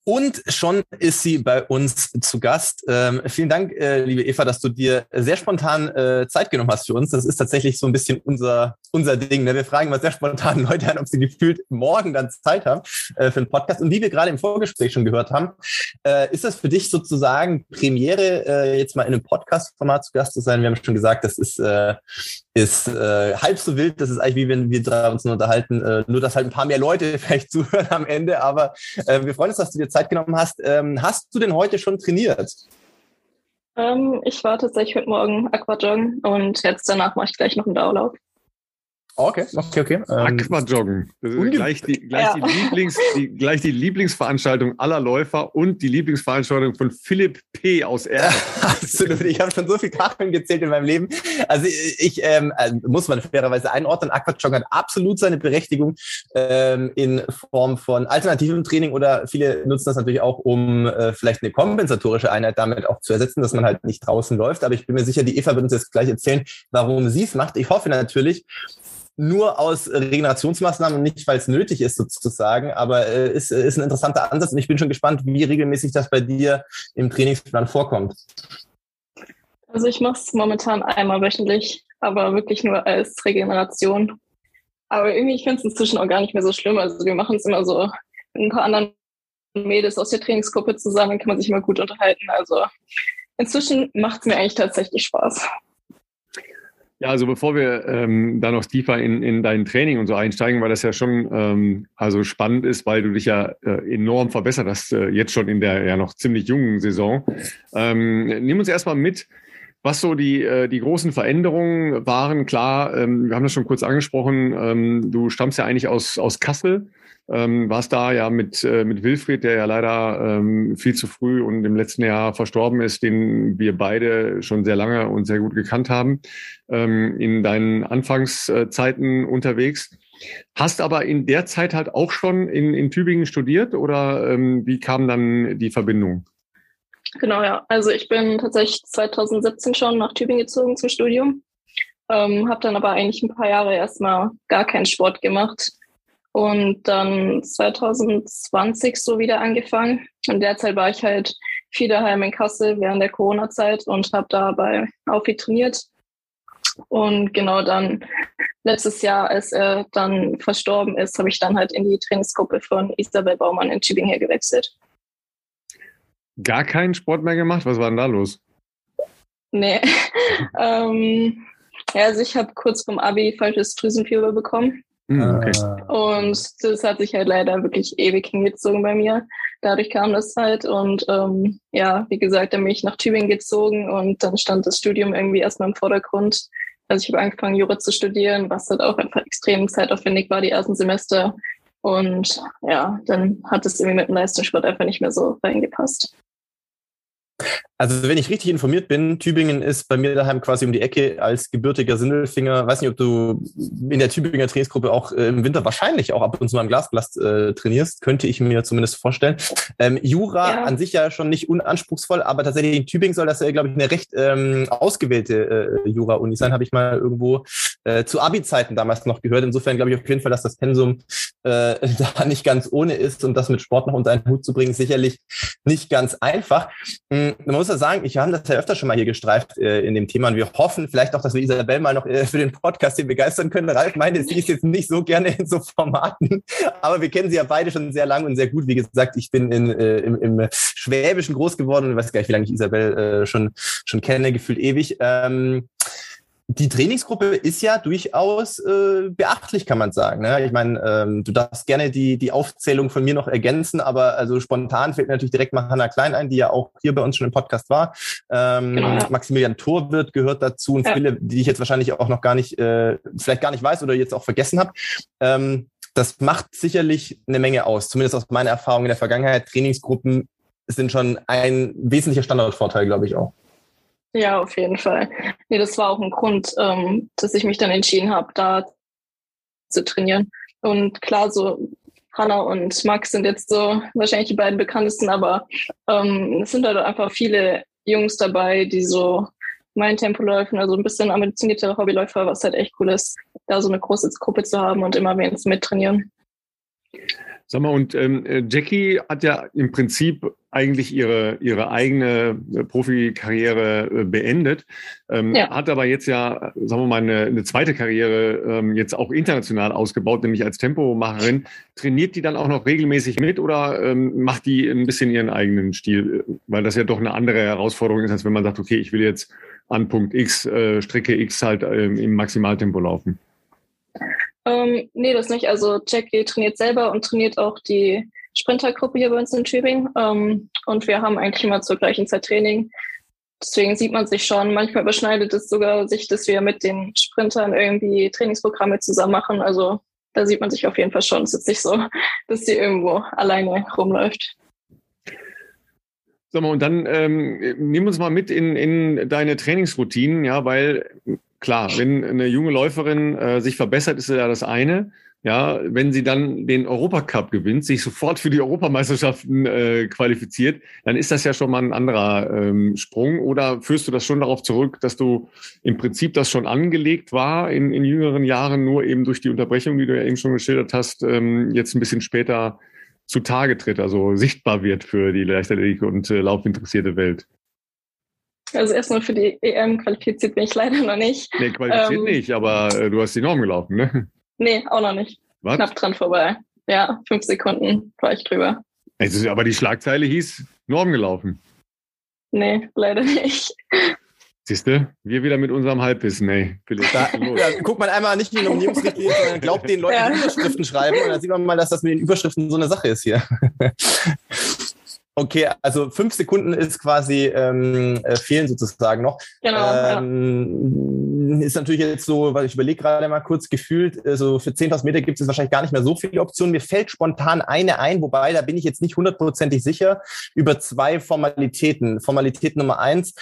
S2: Und schon ist sie bei uns zu Gast. Ähm, vielen Dank, äh, liebe Eva, dass du dir sehr spontan äh, Zeit genommen hast für uns. Das ist tatsächlich so ein bisschen unser, unser Ding. Ne? Wir fragen mal sehr spontan Leute an, ob sie gefühlt morgen dann Zeit haben äh, für einen Podcast. Und wie wir gerade im Vorgespräch schon gehört haben, äh, ist das für dich sozusagen Premiere, äh, jetzt mal in einem Podcast-Format zu Gast zu sein? Wir haben schon gesagt, das ist, äh, ist halb so wild. Das ist eigentlich wie wenn wir drei uns nur unterhalten. Nur, dass halt ein paar mehr Leute vielleicht zuhören am Ende. Aber wir freuen uns, dass du dir Zeit Zeit genommen hast. Ähm, hast du denn heute schon trainiert?
S3: Ähm, ich war tatsächlich heute Morgen Aquajoggen und jetzt danach mache ich gleich noch einen Dauerlauf.
S2: Okay, okay, okay.
S1: Ähm, Aquajoggen. Das ist gleich, die, gleich, ja. die Lieblings, die, gleich die Lieblingsveranstaltung aller Läufer und die Lieblingsveranstaltung von Philipp P. aus Erden.
S2: Absolut. Ich habe schon so viel Kacheln gezählt in meinem Leben. Also ich ähm, also muss man fairerweise einordnen. Aquajoggen hat absolut seine Berechtigung ähm, in Form von alternativem Training oder viele nutzen das natürlich auch, um äh, vielleicht eine kompensatorische Einheit damit auch zu ersetzen, dass man halt nicht draußen läuft. Aber ich bin mir sicher, die Eva wird uns jetzt gleich erzählen, warum sie es macht. Ich hoffe natürlich, nur aus Regenerationsmaßnahmen nicht, weil es nötig ist, sozusagen. Aber äh, ist, ist ein interessanter Ansatz und ich bin schon gespannt, wie regelmäßig das bei dir im Trainingsplan vorkommt.
S3: Also ich mache es momentan einmal wöchentlich, aber wirklich nur als Regeneration. Aber irgendwie, ich finde es inzwischen auch gar nicht mehr so schlimm. Also wir machen es immer so mit ein paar anderen Mädels aus der Trainingsgruppe zusammen, kann man sich immer gut unterhalten. Also inzwischen macht es mir eigentlich tatsächlich Spaß.
S1: Ja, also bevor wir ähm, da noch tiefer in, in dein Training und so einsteigen, weil das ja schon ähm, also spannend ist, weil du dich ja äh, enorm verbessert hast, äh, jetzt schon in der ja noch ziemlich jungen Saison. Ähm, nimm uns erstmal mit, was so die, äh, die großen Veränderungen waren. Klar, ähm, wir haben das schon kurz angesprochen, ähm, du stammst ja eigentlich aus, aus Kassel ähm, warst da ja mit, äh, mit Wilfried, der ja leider ähm, viel zu früh und im letzten Jahr verstorben ist, den wir beide schon sehr lange und sehr gut gekannt haben, ähm, in deinen Anfangszeiten unterwegs. Hast aber in der Zeit halt auch schon in, in Tübingen studiert oder ähm, wie kam dann die Verbindung?
S3: Genau, ja. Also ich bin tatsächlich 2017 schon nach Tübingen gezogen zum Studium. Ähm, habe dann aber eigentlich ein paar Jahre erstmal gar keinen Sport gemacht und dann 2020 so wieder angefangen. Und derzeit war ich halt viel daheim in Kassel während der Corona-Zeit und habe da bei Aufi trainiert. Und genau dann letztes Jahr, als er dann verstorben ist, habe ich dann halt in die Trainingsgruppe von Isabel Baumann in Tübingen hier gewechselt.
S1: Gar keinen Sport mehr gemacht? Was war denn da los?
S3: Nee. ähm, ja, also ich habe kurz vom Abi falsches Drüsenfieber bekommen.
S1: Hm, okay.
S3: Und das hat sich halt leider wirklich ewig hingezogen bei mir. Dadurch kam das halt und ähm, ja, wie gesagt, dann bin ich nach Tübingen gezogen und dann stand das Studium irgendwie erstmal im Vordergrund. Also ich habe angefangen, Jura zu studieren, was halt auch einfach extrem zeitaufwendig war, die ersten Semester. Und ja, dann hat es irgendwie mit dem Leistungssport einfach nicht mehr so reingepasst.
S2: Also wenn ich richtig informiert bin, Tübingen ist bei mir daheim quasi um die Ecke als gebürtiger Sindelfinger. Weiß nicht, ob du in der Tübinger Trainingsgruppe auch äh, im Winter wahrscheinlich auch ab und zu mal im Glasblast äh, trainierst, könnte ich mir zumindest vorstellen. Ähm, Jura ja. an sich ja schon nicht unanspruchsvoll, aber tatsächlich in Tübingen soll das ja, glaube ich, eine recht ähm, ausgewählte äh, Jura-Uni sein, habe ich mal irgendwo äh, zu Abi-Zeiten damals noch gehört. Insofern glaube ich auf jeden Fall, dass das Pensum äh, da nicht ganz ohne ist und das mit Sport noch unter einen Hut zu bringen, sicherlich nicht ganz einfach. Mhm, man muss ja sagen, ich habe das ja öfter schon mal hier gestreift äh, in dem Thema und wir hoffen vielleicht auch, dass wir Isabel mal noch äh, für den Podcast hier begeistern können. Ralf meinte, sie ist jetzt nicht so gerne in so Formaten, aber wir kennen sie ja beide schon sehr lang und sehr gut. Wie gesagt, ich bin in, äh, im, im Schwäbischen groß geworden und weiß gar nicht, wie lange ich Isabel äh, schon, schon kenne, gefühlt ewig. Ähm, die Trainingsgruppe ist ja durchaus äh, beachtlich, kann man sagen. Ne? Ich meine, ähm, du darfst gerne die, die Aufzählung von mir noch ergänzen, aber also spontan fällt mir natürlich direkt mal Hanna Klein ein, die ja auch hier bei uns schon im Podcast war. Ähm, genau, ja. Maximilian Thorwirt gehört dazu und ja. viele, die ich jetzt wahrscheinlich auch noch gar nicht, äh, vielleicht gar nicht weiß oder jetzt auch vergessen habe. Ähm, das macht sicherlich eine Menge aus, zumindest aus meiner Erfahrung in der Vergangenheit. Trainingsgruppen sind schon ein wesentlicher Standardvorteil, glaube ich auch.
S3: Ja, auf jeden Fall. Nee, das war auch ein Grund, ähm, dass ich mich dann entschieden habe, da zu trainieren. Und klar, so Hanna und Max sind jetzt so wahrscheinlich die beiden bekanntesten, aber ähm, es sind halt einfach viele Jungs dabei, die so mein Tempo läufen, also ein bisschen ambitionierte Hobbyläufer, was halt echt cool ist, da so eine große Gruppe zu haben und immer wenigstens mittrainieren.
S1: Sag mal, und ähm, äh, Jackie hat ja im Prinzip eigentlich ihre, ihre eigene äh, Profikarriere äh, beendet, ähm, ja. hat aber jetzt ja, sagen wir mal, eine, eine zweite Karriere ähm, jetzt auch international ausgebaut, nämlich als Tempomacherin. Trainiert die dann auch noch regelmäßig mit oder ähm, macht die ein bisschen ihren eigenen Stil? Weil das ja doch eine andere Herausforderung ist, als wenn man sagt, okay, ich will jetzt an Punkt X, äh, Strecke X halt ähm, im Maximaltempo laufen.
S3: Ähm, nee, das nicht. Also Jackie trainiert selber und trainiert auch die Sprintergruppe hier bei uns in Tübingen. Ähm, und wir haben eigentlich immer zur gleichen Zeit Training. Deswegen sieht man sich schon. Manchmal überschneidet es sogar sich, dass wir mit den Sprintern irgendwie Trainingsprogramme zusammen machen. Also da sieht man sich auf jeden Fall schon. Es ist nicht so, dass sie irgendwo alleine rumläuft.
S1: Sag mal, und dann ähm, nimm uns mal mit in, in deine Trainingsroutinen, ja, weil klar, wenn eine junge Läuferin äh, sich verbessert, ist ja das eine. Ja, wenn sie dann den Europacup gewinnt, sich sofort für die Europameisterschaften äh, qualifiziert, dann ist das ja schon mal ein anderer ähm, Sprung. Oder führst du das schon darauf zurück, dass du im Prinzip das schon angelegt war in, in jüngeren Jahren, nur eben durch die Unterbrechung, die du ja eben schon geschildert hast, ähm, jetzt ein bisschen später zutage tritt, also sichtbar wird für die Leichtathletik und äh, laufinteressierte Welt?
S3: Also erstmal für die EM qualifiziert bin ich leider noch nicht.
S1: Nee, qualifiziert ähm, nicht, aber äh, du hast die Norm gelaufen, ne?
S3: Nee, auch noch nicht. Was? Knapp dran vorbei. Ja, fünf Sekunden war ich drüber.
S1: Also, aber die Schlagzeile hieß Norm gelaufen.
S3: Nee, leider nicht.
S1: Siehst du, wir wieder mit unserem Halbwissen, ey.
S2: Da, ja, guckt man einmal nicht in die Nominierungsrichtlinie, sondern glaubt den Leuten, ja. die Überschriften schreiben. Und dann sieht man mal, dass das mit den Überschriften so eine Sache ist hier. Okay, also fünf Sekunden ist quasi ähm, äh, fehlen sozusagen noch. Genau. Ähm, ja. Ist natürlich jetzt so, weil ich überlege gerade mal kurz gefühlt, also für 10.000 Meter gibt es wahrscheinlich gar nicht mehr so viele Optionen. Mir fällt spontan eine ein, wobei da bin ich jetzt nicht hundertprozentig sicher über zwei Formalitäten. Formalität Nummer eins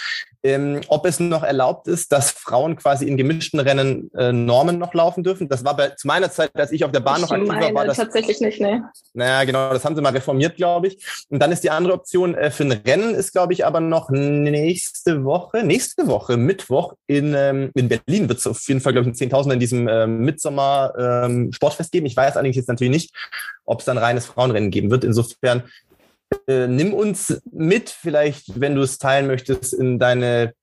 S2: ähm, ob es noch erlaubt ist, dass Frauen quasi in gemischten Rennen äh, Normen noch laufen dürfen. Das war bei, zu meiner Zeit, als ich auf der Bahn ich noch aktiv war, war das
S3: tatsächlich nicht, ne?
S2: Naja, genau, das haben sie mal reformiert, glaube ich. Und dann ist die andere Option äh, für ein Rennen ist, glaube ich, aber noch nächste Woche, nächste Woche, Mittwoch in, ähm, in Berlin wird es auf jeden Fall, glaube ich, ein 10.000 in diesem ähm, Mitsommer ähm, Sportfest geben. Ich weiß allerdings jetzt natürlich nicht, ob es dann reines Frauenrennen geben wird. Insofern äh, nimm uns mit, vielleicht, wenn du es teilen möchtest, in deine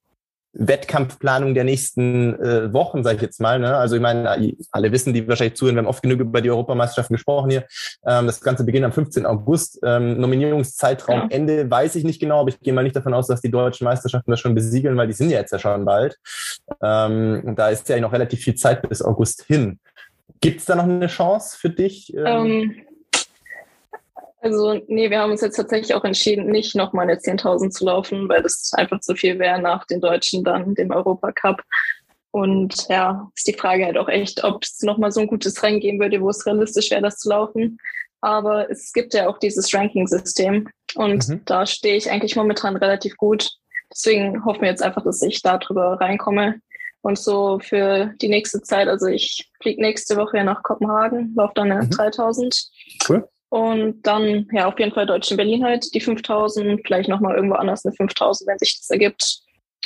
S2: Wettkampfplanung der nächsten äh, Wochen, sage ich jetzt mal. Ne? Also ich meine, alle wissen, die wahrscheinlich zuhören, wir haben oft genug über die Europameisterschaften gesprochen hier. Ähm, das Ganze beginnt am 15. August. Ähm, Nominierungszeitraum ja. Ende weiß ich nicht genau, aber ich gehe mal nicht davon aus, dass die deutschen Meisterschaften das schon besiegeln, weil die sind ja jetzt ja schon bald. Ähm, da ist ja noch relativ viel Zeit bis August hin. Gibt es da noch eine Chance für dich? Ähm, ähm
S3: also, nee, wir haben uns jetzt tatsächlich auch entschieden, nicht nochmal eine 10.000 zu laufen, weil das einfach zu viel wäre nach den Deutschen dann, dem Europacup. Und ja, ist die Frage halt auch echt, ob es nochmal so ein gutes Rennen geben würde, wo es realistisch wäre, das zu laufen. Aber es gibt ja auch dieses Ranking-System und mhm. da stehe ich eigentlich momentan relativ gut. Deswegen hoffen wir jetzt einfach, dass ich da drüber reinkomme. Und so für die nächste Zeit, also ich fliege nächste Woche nach Kopenhagen, laufe dann eine mhm. 3000. Cool. Und dann, ja, auf jeden Fall Deutsch in Berlin halt die 5000, vielleicht nochmal irgendwo anders eine 5000, wenn sich das ergibt.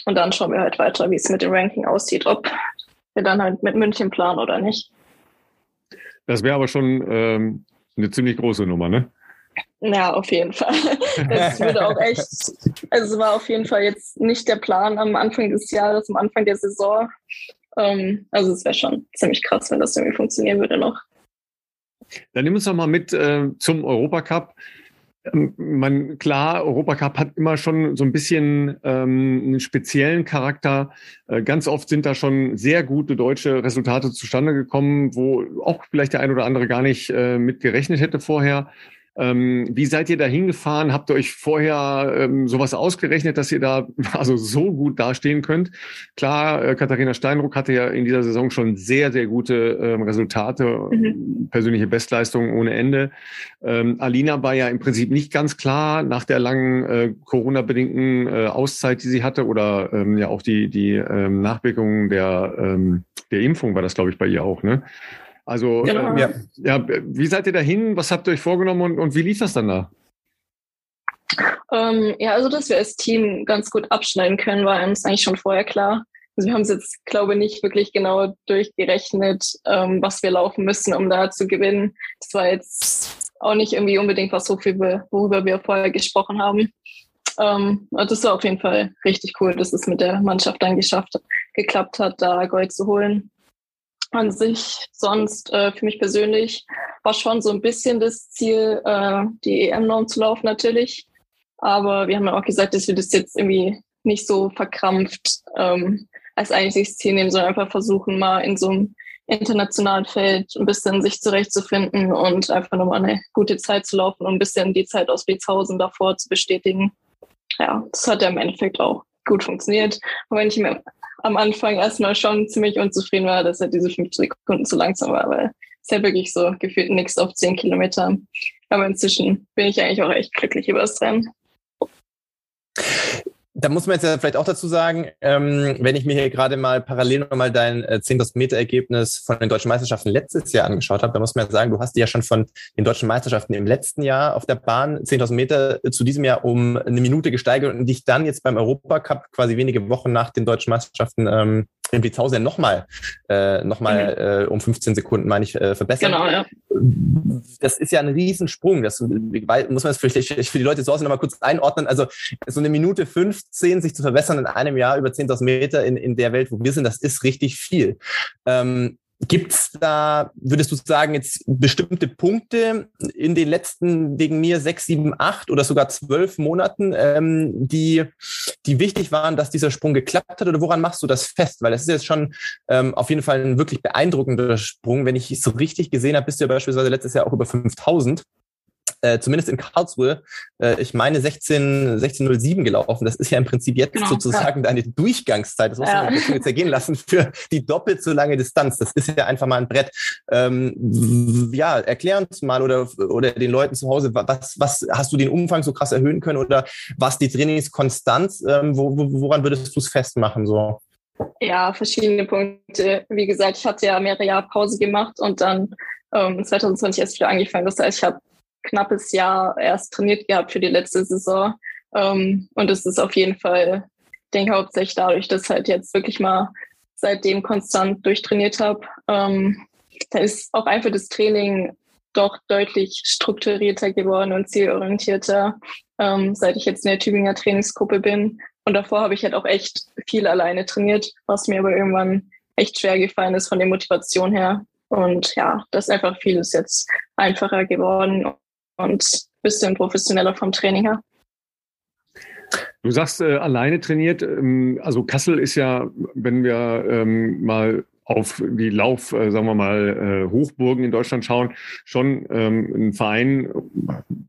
S3: Und dann schauen wir halt weiter, wie es mit dem Ranking aussieht, ob wir dann halt mit München planen oder nicht.
S1: Das wäre aber schon ähm, eine ziemlich große Nummer, ne?
S3: Ja, auf jeden Fall. Das würde auch echt, also es war auf jeden Fall jetzt nicht der Plan am Anfang des Jahres, am Anfang der Saison. Ähm, also es wäre schon ziemlich krass, wenn das irgendwie funktionieren würde noch.
S1: Dann nimm uns doch mal mit äh, zum Europacup. Ähm, man, klar, Europacup hat immer schon so ein bisschen ähm, einen speziellen Charakter. Äh, ganz oft sind da schon sehr gute deutsche Resultate zustande gekommen, wo auch vielleicht der ein oder andere gar nicht äh, mit gerechnet hätte vorher. Ähm, wie seid ihr da hingefahren? Habt ihr euch vorher ähm, sowas ausgerechnet, dass ihr da also so gut dastehen könnt? Klar, äh, Katharina Steinruck hatte ja in dieser Saison schon sehr, sehr gute ähm, Resultate, mhm. persönliche Bestleistungen ohne Ende. Ähm, Alina war ja im Prinzip nicht ganz klar nach der langen äh, Corona-bedingten äh, Auszeit, die sie hatte oder ähm, ja auch die, die ähm, Nachwirkungen der, ähm, der Impfung war das, glaube ich, bei ihr auch, ne? Also, genau. äh, ja, wie seid ihr dahin? Was habt ihr euch vorgenommen und, und wie lief das dann da?
S3: Ähm, ja, also, dass wir als Team ganz gut abschneiden können, war uns eigentlich schon vorher klar. Also, wir haben es jetzt, glaube ich, nicht wirklich genau durchgerechnet, ähm, was wir laufen müssen, um da zu gewinnen. Das war jetzt auch nicht irgendwie unbedingt was, worüber wir vorher gesprochen haben. Ähm, das war auf jeden Fall richtig cool, dass es mit der Mannschaft dann geschafft, geklappt hat, da Gold zu holen an sich sonst äh, für mich persönlich war schon so ein bisschen das Ziel, äh, die EM-Norm zu laufen natürlich. Aber wir haben ja auch gesagt, dass wir das jetzt irgendwie nicht so verkrampft ähm, als eigentliches Ziel nehmen, sondern einfach versuchen, mal in so einem internationalen Feld ein bisschen sich zurechtzufinden und einfach nochmal eine gute Zeit zu laufen und ein bisschen die Zeit aus Beetshausen davor zu bestätigen. Ja, das hat ja im Endeffekt auch gut funktioniert. Und wenn ich mir am Anfang erstmal schon ziemlich unzufrieden war, dass er diese fünf Sekunden zu langsam war, weil es ja wirklich so gefühlt nichts auf zehn Kilometer. Aber inzwischen bin ich eigentlich auch echt glücklich über das Rennen
S2: da muss man jetzt ja vielleicht auch dazu sagen, ähm, wenn ich mir hier gerade mal parallel nochmal dein äh, 10.000 Meter Ergebnis von den deutschen Meisterschaften letztes Jahr angeschaut habe, da muss man ja sagen, du hast ja schon von den deutschen Meisterschaften im letzten Jahr auf der Bahn 10.000 Meter zu diesem Jahr um eine Minute gesteigert und dich dann jetzt beim Europacup quasi wenige Wochen nach den deutschen Meisterschaften ähm, in Blitzhausen nochmal äh, noch mal, mhm. äh, um 15 Sekunden, meine ich, äh, verbessern. Genau, ja. Das ist ja ein Riesensprung. Das muss man jetzt vielleicht für die Leute zu Hause nochmal kurz einordnen. Also so eine Minute 15 sich zu verbessern in einem Jahr über 10.000 Meter in, in der Welt, wo wir sind, das ist richtig viel. Ähm, Gibt es da, würdest du sagen, jetzt bestimmte Punkte in den letzten wegen mir sechs, sieben, acht oder sogar zwölf Monaten, ähm, die, die wichtig waren, dass dieser Sprung geklappt hat? Oder woran machst du das fest? Weil das ist jetzt schon ähm, auf jeden Fall ein wirklich beeindruckender Sprung. Wenn ich es so richtig gesehen habe, bist du ja beispielsweise letztes Jahr auch über 5000 äh, zumindest in Karlsruhe, äh, ich meine 16, 1607 gelaufen. Das ist ja im Prinzip jetzt genau, sozusagen ja. deine Durchgangszeit. Das muss man ja. jetzt ergehen lassen für die doppelt so lange Distanz. Das ist ja einfach mal ein Brett. Ähm, ja, erklär uns mal oder, oder den Leuten zu Hause, was, was hast du den Umfang so krass erhöhen können oder was die Trainingskonstanz, ähm, wo, woran würdest du es festmachen? So?
S3: Ja, verschiedene Punkte. Wie gesagt, ich hatte ja mehrere Jahre Pause gemacht und dann ähm, 2020 erst wieder angefangen. Das heißt, ich habe knappes Jahr erst trainiert gehabt für die letzte Saison. Ähm, und es ist auf jeden Fall, ich denke hauptsächlich dadurch, dass halt jetzt wirklich mal seitdem konstant durchtrainiert habe. Ähm, da ist auch einfach das Training doch deutlich strukturierter geworden und zielorientierter, ähm, seit ich jetzt in der Tübinger Trainingsgruppe bin. Und davor habe ich halt auch echt viel alleine trainiert, was mir aber irgendwann echt schwer gefallen ist von der Motivation her. Und ja, das ist einfach vieles jetzt einfacher geworden und ein bisschen professioneller vom Training her.
S1: Du sagst äh, alleine trainiert. Ähm, also Kassel ist ja, wenn wir ähm, mal auf die Lauf, äh, sagen wir mal, äh, Hochburgen in Deutschland schauen, schon ähm, ein Verein,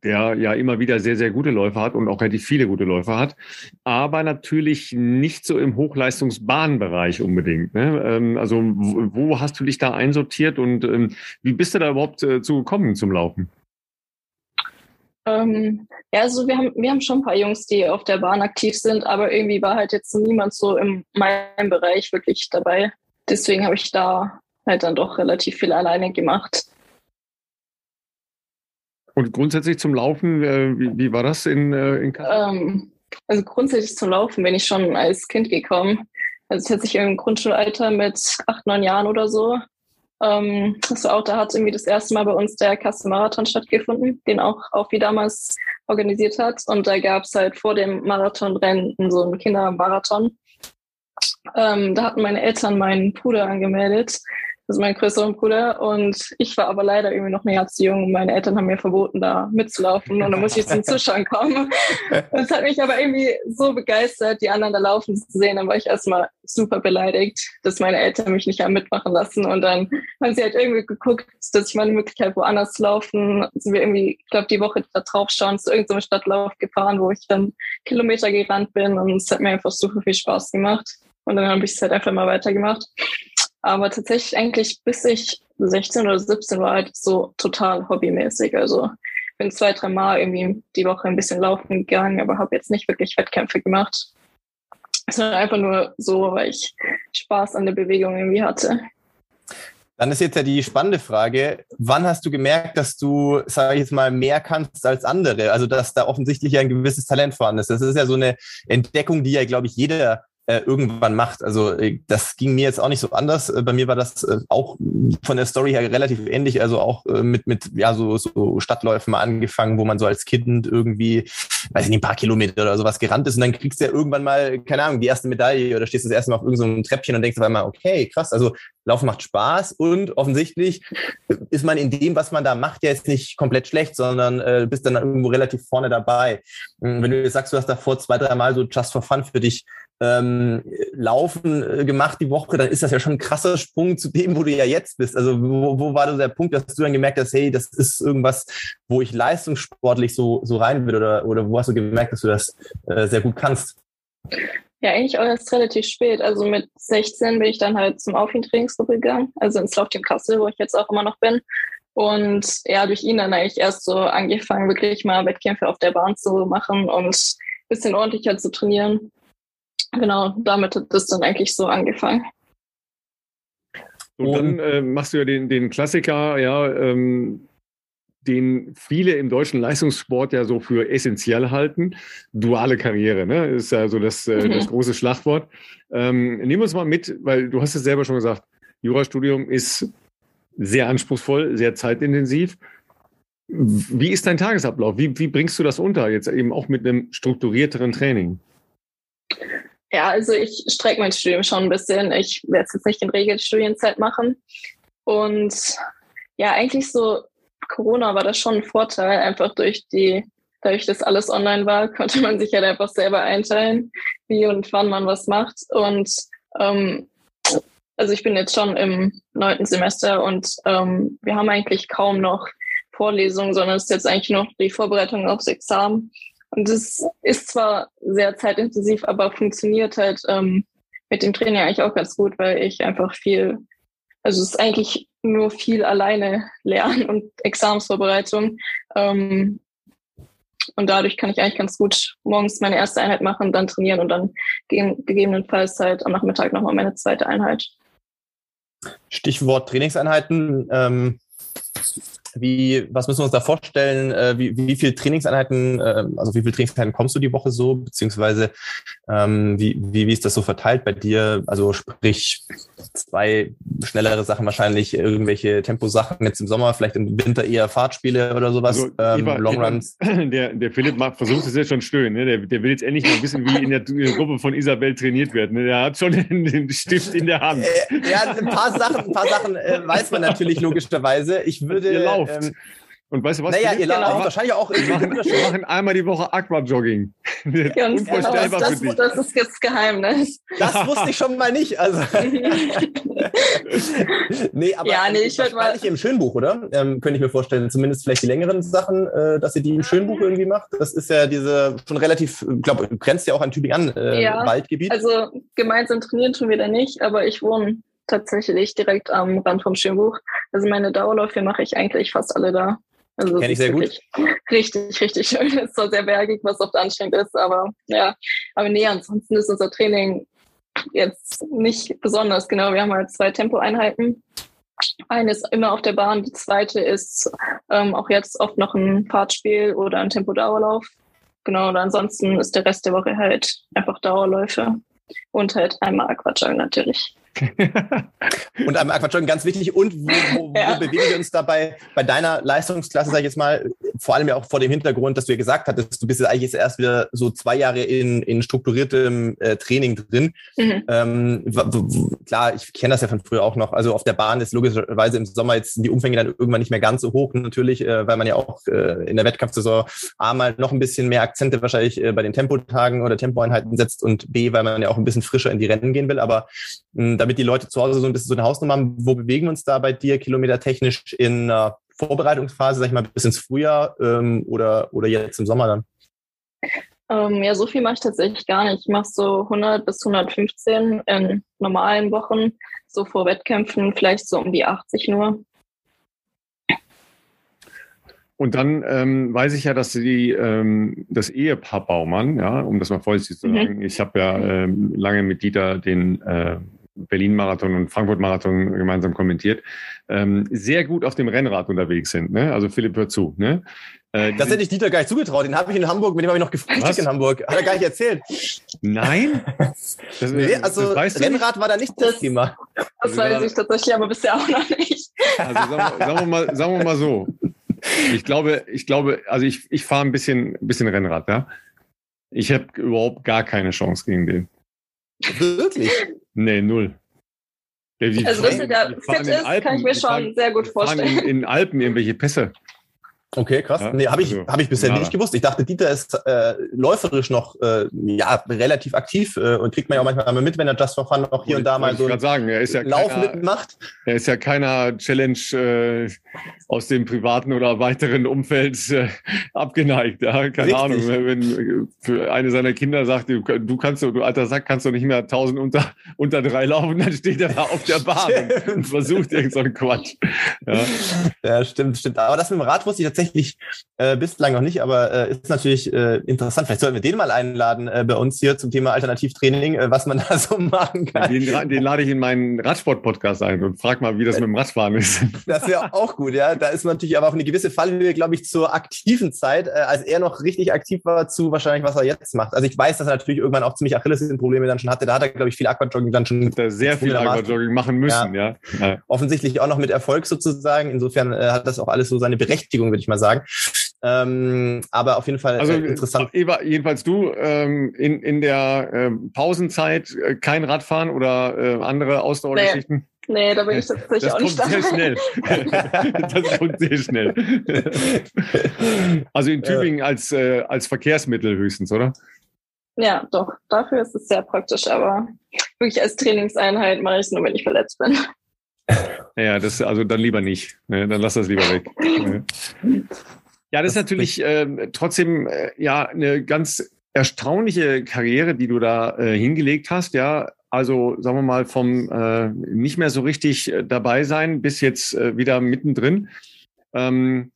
S1: der ja immer wieder sehr, sehr gute Läufer hat und auch relativ viele gute Läufer hat, aber natürlich nicht so im Hochleistungsbahnbereich unbedingt. Ne? Ähm, also wo, hast du dich da einsortiert und ähm, wie bist du da überhaupt äh, zu gekommen zum Laufen?
S3: Ähm, ja, also wir haben, wir haben schon ein paar Jungs, die auf der Bahn aktiv sind, aber irgendwie war halt jetzt niemand so in meinem Bereich wirklich dabei deswegen habe ich da halt dann doch relativ viel alleine gemacht.
S1: Und grundsätzlich zum Laufen, äh, wie, wie, war das in, äh, in?
S3: Ähm, also grundsätzlich zum Laufen bin ich schon als Kind gekommen. Also es hat sich im Grundschulalter mit acht, neun Jahren oder so. Ähm, das auch, da hat irgendwie das erste Mal bei uns der Kassel-Marathon stattgefunden, den auch wie damals organisiert hat. Und da gab es halt vor dem Marathonrennen so einen Kindermarathon. Ähm, da hatten meine Eltern meinen Bruder angemeldet, also meinen größeren Bruder. Und ich war aber leider irgendwie noch ein Jahr zu jung. Meine Eltern haben mir verboten, da mitzulaufen. Und dann musste ich zum Zuschauen kommen. Das hat mich aber irgendwie so begeistert, die anderen da laufen zu sehen. Dann war ich erstmal super beleidigt, dass meine Eltern mich nicht haben mitmachen lassen. Und dann haben sie halt irgendwie geguckt, dass ich meine Möglichkeit woanders laufen. Sind wir irgendwie, ich glaube, die Woche da drauf schauen, zu irgendeinem Stadtlauf gefahren, wo ich dann Kilometer gerannt bin. Und es hat mir einfach super viel Spaß gemacht. Und dann habe ich es halt einfach mal weitergemacht. Aber tatsächlich eigentlich bis ich 16 oder 17 war halt so total hobbymäßig. Also bin zwei, drei Mal irgendwie die Woche ein bisschen laufen gegangen, aber habe jetzt nicht wirklich Wettkämpfe gemacht. Sondern einfach nur so, weil ich Spaß an der Bewegung irgendwie hatte.
S2: Dann ist jetzt ja die spannende Frage, wann hast du gemerkt, dass du, sage ich jetzt mal, mehr kannst als andere? Also dass da offensichtlich ein gewisses Talent vorhanden ist. Das ist ja so eine Entdeckung, die ja, glaube ich, jeder äh, irgendwann macht. Also äh, das ging mir jetzt auch nicht so anders. Äh, bei mir war das äh, auch von der Story her relativ ähnlich. Also auch mit mit ja so, so Stadtläufen mal angefangen, wo man so als Kind irgendwie, weiß ich nicht, ein paar Kilometer oder sowas gerannt ist und dann kriegst du ja irgendwann mal, keine Ahnung, die erste Medaille oder stehst das erste Mal auf irgendeinem so Treppchen und denkst auf einmal, okay, krass, also Laufen macht Spaß und offensichtlich ist man in dem, was man da macht, ja jetzt nicht komplett schlecht, sondern äh, bist dann irgendwo relativ vorne dabei. Wenn du jetzt sagst, du hast davor zwei, drei Mal so just for fun für dich ähm, Laufen äh, gemacht die Woche, dann ist das ja schon ein krasser Sprung zu dem, wo du ja jetzt bist. Also wo, wo war so der Punkt, dass du dann gemerkt hast, hey, das ist irgendwas, wo ich leistungssportlich so, so rein will oder, oder wo hast du gemerkt, dass du das äh, sehr gut kannst?
S3: Ja, eigentlich auch erst relativ spät. Also mit 16 bin ich dann halt zum Aufwien-Trainingsgruppe gegangen, also ins Laufteam Kassel, wo ich jetzt auch immer noch bin. Und ja, durch ihn dann eigentlich erst so angefangen, wirklich mal Wettkämpfe auf der Bahn zu machen und ein bisschen ordentlicher zu trainieren genau, damit hat das dann eigentlich so angefangen.
S1: Und dann äh, machst du ja den, den Klassiker, ja, ähm, den viele im deutschen Leistungssport ja so für essentiell halten. Duale Karriere, ne? Ist ja so das, äh, mhm. das große Schlagwort. Ähm, nimm uns mal mit, weil du hast es selber schon gesagt, Jurastudium ist sehr anspruchsvoll, sehr zeitintensiv. Wie ist dein Tagesablauf? Wie, wie bringst du das unter, jetzt eben auch mit einem strukturierteren Training?
S3: Ja, also ich strecke mein Studium schon ein bisschen. Ich werde es jetzt nicht in Regelstudienzeit machen. Und ja, eigentlich so Corona war das schon ein Vorteil, einfach durch die, dadurch, dass alles online war, konnte man sich halt einfach selber einteilen, wie und wann man was macht. Und ähm, also ich bin jetzt schon im neunten Semester und ähm, wir haben eigentlich kaum noch Vorlesungen, sondern es ist jetzt eigentlich noch die Vorbereitung aufs Examen. Und es ist zwar sehr zeitintensiv, aber funktioniert halt ähm, mit dem Training eigentlich auch ganz gut, weil ich einfach viel, also es ist eigentlich nur viel alleine lernen und Examensvorbereitung. Ähm, und dadurch kann ich eigentlich ganz gut morgens meine erste Einheit machen, dann trainieren und dann gegebenenfalls halt am Nachmittag nochmal meine zweite Einheit.
S2: Stichwort Trainingseinheiten. Ähm, wie, was müssen wir uns da vorstellen? Äh, wie, wie viele Trainingseinheiten, äh, also wie viele Trainingseinheiten kommst du die Woche so, beziehungsweise ähm, wie, wie, wie ist das so verteilt bei dir? Also sprich zwei schnellere Sachen wahrscheinlich, irgendwelche Temposachen jetzt im Sommer, vielleicht im Winter eher Fahrtspiele oder sowas, also,
S1: ähm, Eva, Longruns. Der, der Philipp macht, versucht es jetzt schon schön, ne? der, der will jetzt endlich mal wissen, wie in der, in der Gruppe von Isabel trainiert wird. Ne? Der hat schon den Stift in der Hand.
S2: Äh, ja, ein paar Sachen, ein paar Sachen äh, weiß man natürlich logischerweise. Ich würde.
S1: Ihr lauft. Ähm, und weißt du was?
S2: Naja, ihr lauft
S1: genau.
S2: wahrscheinlich auch
S1: wir machen, wir machen einmal die Woche Aquajogging.
S3: Ganz Unvorstellbar das, das, das ist das Geheimnis.
S2: Das wusste ich schon mal nicht. Also. nee, aber
S3: ja, nee, ich würde mal
S2: im Schönbuch, oder? Ähm, könnte ich mir vorstellen. Zumindest vielleicht die längeren Sachen, äh, dass ihr die im Schönbuch irgendwie macht. Das ist ja diese schon relativ, ich glaube, du grenzt ja auch an Tübingen an, äh, ja, Waldgebiet.
S3: Also gemeinsam trainieren tun wir da nicht, aber ich wohne tatsächlich direkt am Rand vom Schönbuch. Also meine Dauerläufe mache ich eigentlich fast alle da.
S2: Also Kenne ich sehr gut.
S3: Richtig, richtig schön. Es ist zwar sehr bergig, was oft anstrengend ist, aber ja. Aber nee, ansonsten ist unser Training jetzt nicht besonders. Genau, wir haben halt zwei Tempoeinheiten. Eine ist immer auf der Bahn, die zweite ist ähm, auch jetzt oft noch ein Fahrtspiel oder ein Tempodauerlauf. Genau, und ansonsten ist der Rest der Woche halt einfach Dauerläufe und halt einmal Aquajong natürlich.
S2: und am Aquajoggen ganz wichtig. Und wo, wo, ja. wo, bewegen wir uns dabei bei deiner Leistungsklasse, sag ich jetzt mal, vor allem ja auch vor dem Hintergrund, dass du ja gesagt hattest, du bist jetzt eigentlich jetzt erst wieder so zwei Jahre in, in strukturiertem äh, Training drin. Mhm. Ähm, klar, ich kenne das ja von früher auch noch. Also auf der Bahn ist logischerweise im Sommer jetzt die Umfänge dann irgendwann nicht mehr ganz so hoch, natürlich, äh, weil man ja auch äh, in der Wettkampfsaison A mal noch ein bisschen mehr Akzente wahrscheinlich äh, bei den Tempotagen oder Tempoeinheiten setzt und B, weil man ja auch ein bisschen frischer in die Rennen gehen will. Aber mh, damit die Leute zu Hause so ein bisschen so eine Hausnummer haben, wo bewegen wir uns da bei dir kilometertechnisch in äh, Vorbereitungsphase, sag ich mal, bis ins Frühjahr ähm, oder, oder jetzt im Sommer dann?
S3: Ähm, ja, so viel mache ich tatsächlich gar nicht. Ich mache so 100 bis 115 in normalen Wochen, so vor Wettkämpfen vielleicht so um die 80 nur.
S1: Und dann ähm, weiß ich ja, dass die, ähm, das Ehepaar Baumann, ja, um das mal vorsichtig zu mhm. sagen, mhm. ich habe ja ähm, lange mit Dieter den äh, Berlin-Marathon und Frankfurt-Marathon gemeinsam kommentiert, ähm, sehr gut auf dem Rennrad unterwegs sind. Ne? Also Philipp, hör zu. Ne?
S2: Äh, das hätte ich Dieter gar nicht zugetraut. Den habe ich in Hamburg, mit dem habe ich noch gefrühstückt in Hamburg. Hat er gar nicht erzählt.
S1: Nein?
S2: Das, nee, also das weißt Rennrad war da nicht das, Thema.
S3: Das weiß ich tatsächlich, aber bisher auch noch nicht.
S1: Also sagen, sagen, wir mal, sagen wir mal so. Ich glaube, ich glaube, also ich, ich fahre ein bisschen, ein bisschen Rennrad, ja. Ich habe überhaupt gar keine Chance gegen den.
S2: Wirklich?
S1: Nee, null.
S3: Die also, dass er da fit ist, kann ich mir schon fahren, sehr gut vorstellen.
S1: In, in Alpen irgendwelche Pässe.
S2: Okay, krass. Ja, nee, habe ich, also, hab ich bisher nada. nicht gewusst. Ich dachte, Dieter ist äh, läuferisch noch äh, ja, relativ aktiv äh, und kriegt man ja auch manchmal mit, wenn er Just for Fun auch hier und da mal so
S1: sagen, er ist ja
S2: Lauf keiner, mitmacht.
S1: Er ist ja keiner Challenge äh, aus dem privaten oder weiteren Umfeld äh, abgeneigt. Ja? Keine Richtig. Ahnung, wenn für eine seiner Kinder sagt, du, du kannst, du alter Sack, kannst du nicht mehr 1000 unter, unter drei laufen, dann steht er da auf der Bahn und, versucht irgendeinen so Quatsch.
S2: Ja. ja, stimmt, stimmt. Aber das mit dem Rad wusste ich tatsächlich tatsächlich äh, bislang noch nicht, aber äh, ist natürlich äh, interessant. Vielleicht sollten wir den mal einladen äh, bei uns hier zum Thema Alternativtraining, äh, was man da so machen kann.
S1: Den, den lade ich in meinen Radsport-Podcast ein und frag mal, wie das mit dem Radfahren ist.
S2: Das wäre auch gut, ja. Da ist man natürlich aber auch eine gewisse Fallhöhe, glaube ich, zur aktiven Zeit, äh, als er noch richtig aktiv war, zu wahrscheinlich, was er jetzt macht. Also ich weiß, dass er natürlich irgendwann auch ziemlich Achilles-Probleme dann schon hatte. Da hat er, glaube ich, viel Aquajogging dann schon.
S1: sehr viel Aquajogging machen müssen, ja.
S2: ja. Offensichtlich auch noch mit Erfolg sozusagen. Insofern äh, hat das auch alles so seine Berechtigung, würde ich mal sagen. Ähm, aber auf jeden Fall
S1: also, äh, interessant. Eva, jedenfalls du ähm, in, in der äh, Pausenzeit äh, kein Radfahren oder äh, andere Ausdauergeschichten?
S3: Nee. nee. da bin ich tatsächlich das auch nicht
S1: dabei. Sehr schnell. das kommt sehr schnell. also in Tübingen als, äh, als Verkehrsmittel höchstens, oder?
S3: Ja, doch. Dafür ist es sehr praktisch, aber wirklich als Trainingseinheit mache ich es nur, wenn ich verletzt bin.
S1: Ja, das, also dann lieber nicht. Ne? Dann lass das lieber weg. ja, das ist natürlich äh, trotzdem äh, ja eine ganz erstaunliche Karriere, die du da äh, hingelegt hast. Ja, also sagen wir mal vom äh, nicht mehr so richtig äh, dabei sein bis jetzt äh, wieder mittendrin. Ähm,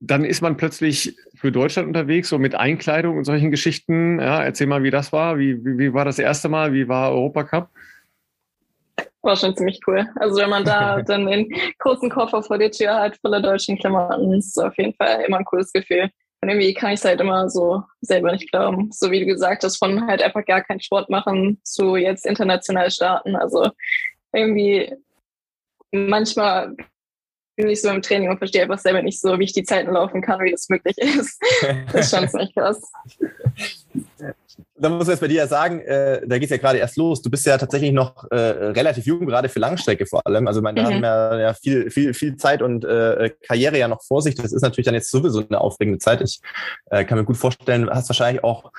S1: dann ist man plötzlich für Deutschland unterwegs, so mit Einkleidung und solchen Geschichten. Ja, erzähl mal, wie das war. Wie, wie, wie war das erste Mal? Wie war Europacup?
S3: War schon ziemlich cool. Also wenn man da dann den großen Koffer vor der Tür hat, voller deutschen Klamotten, ist auf jeden Fall immer ein cooles Gefühl. Und irgendwie kann ich es halt immer so selber nicht glauben. So wie du gesagt hast, von halt einfach gar keinen Sport machen zu jetzt international starten. Also irgendwie manchmal bin ich so im Training und verstehe einfach selber nicht so, wie ich die Zeiten laufen kann, wie das möglich ist. Das ist schon ziemlich krass.
S2: Da muss man jetzt bei dir ja sagen, äh, da geht es ja gerade erst los. Du bist ja tatsächlich noch äh, relativ jung, gerade für Langstrecke vor allem. Also man, mhm. da haben wir ja viel, viel, viel Zeit und äh, Karriere ja noch vor sich. Das ist natürlich dann jetzt sowieso eine aufregende Zeit. Ich äh, kann mir gut vorstellen, du hast wahrscheinlich auch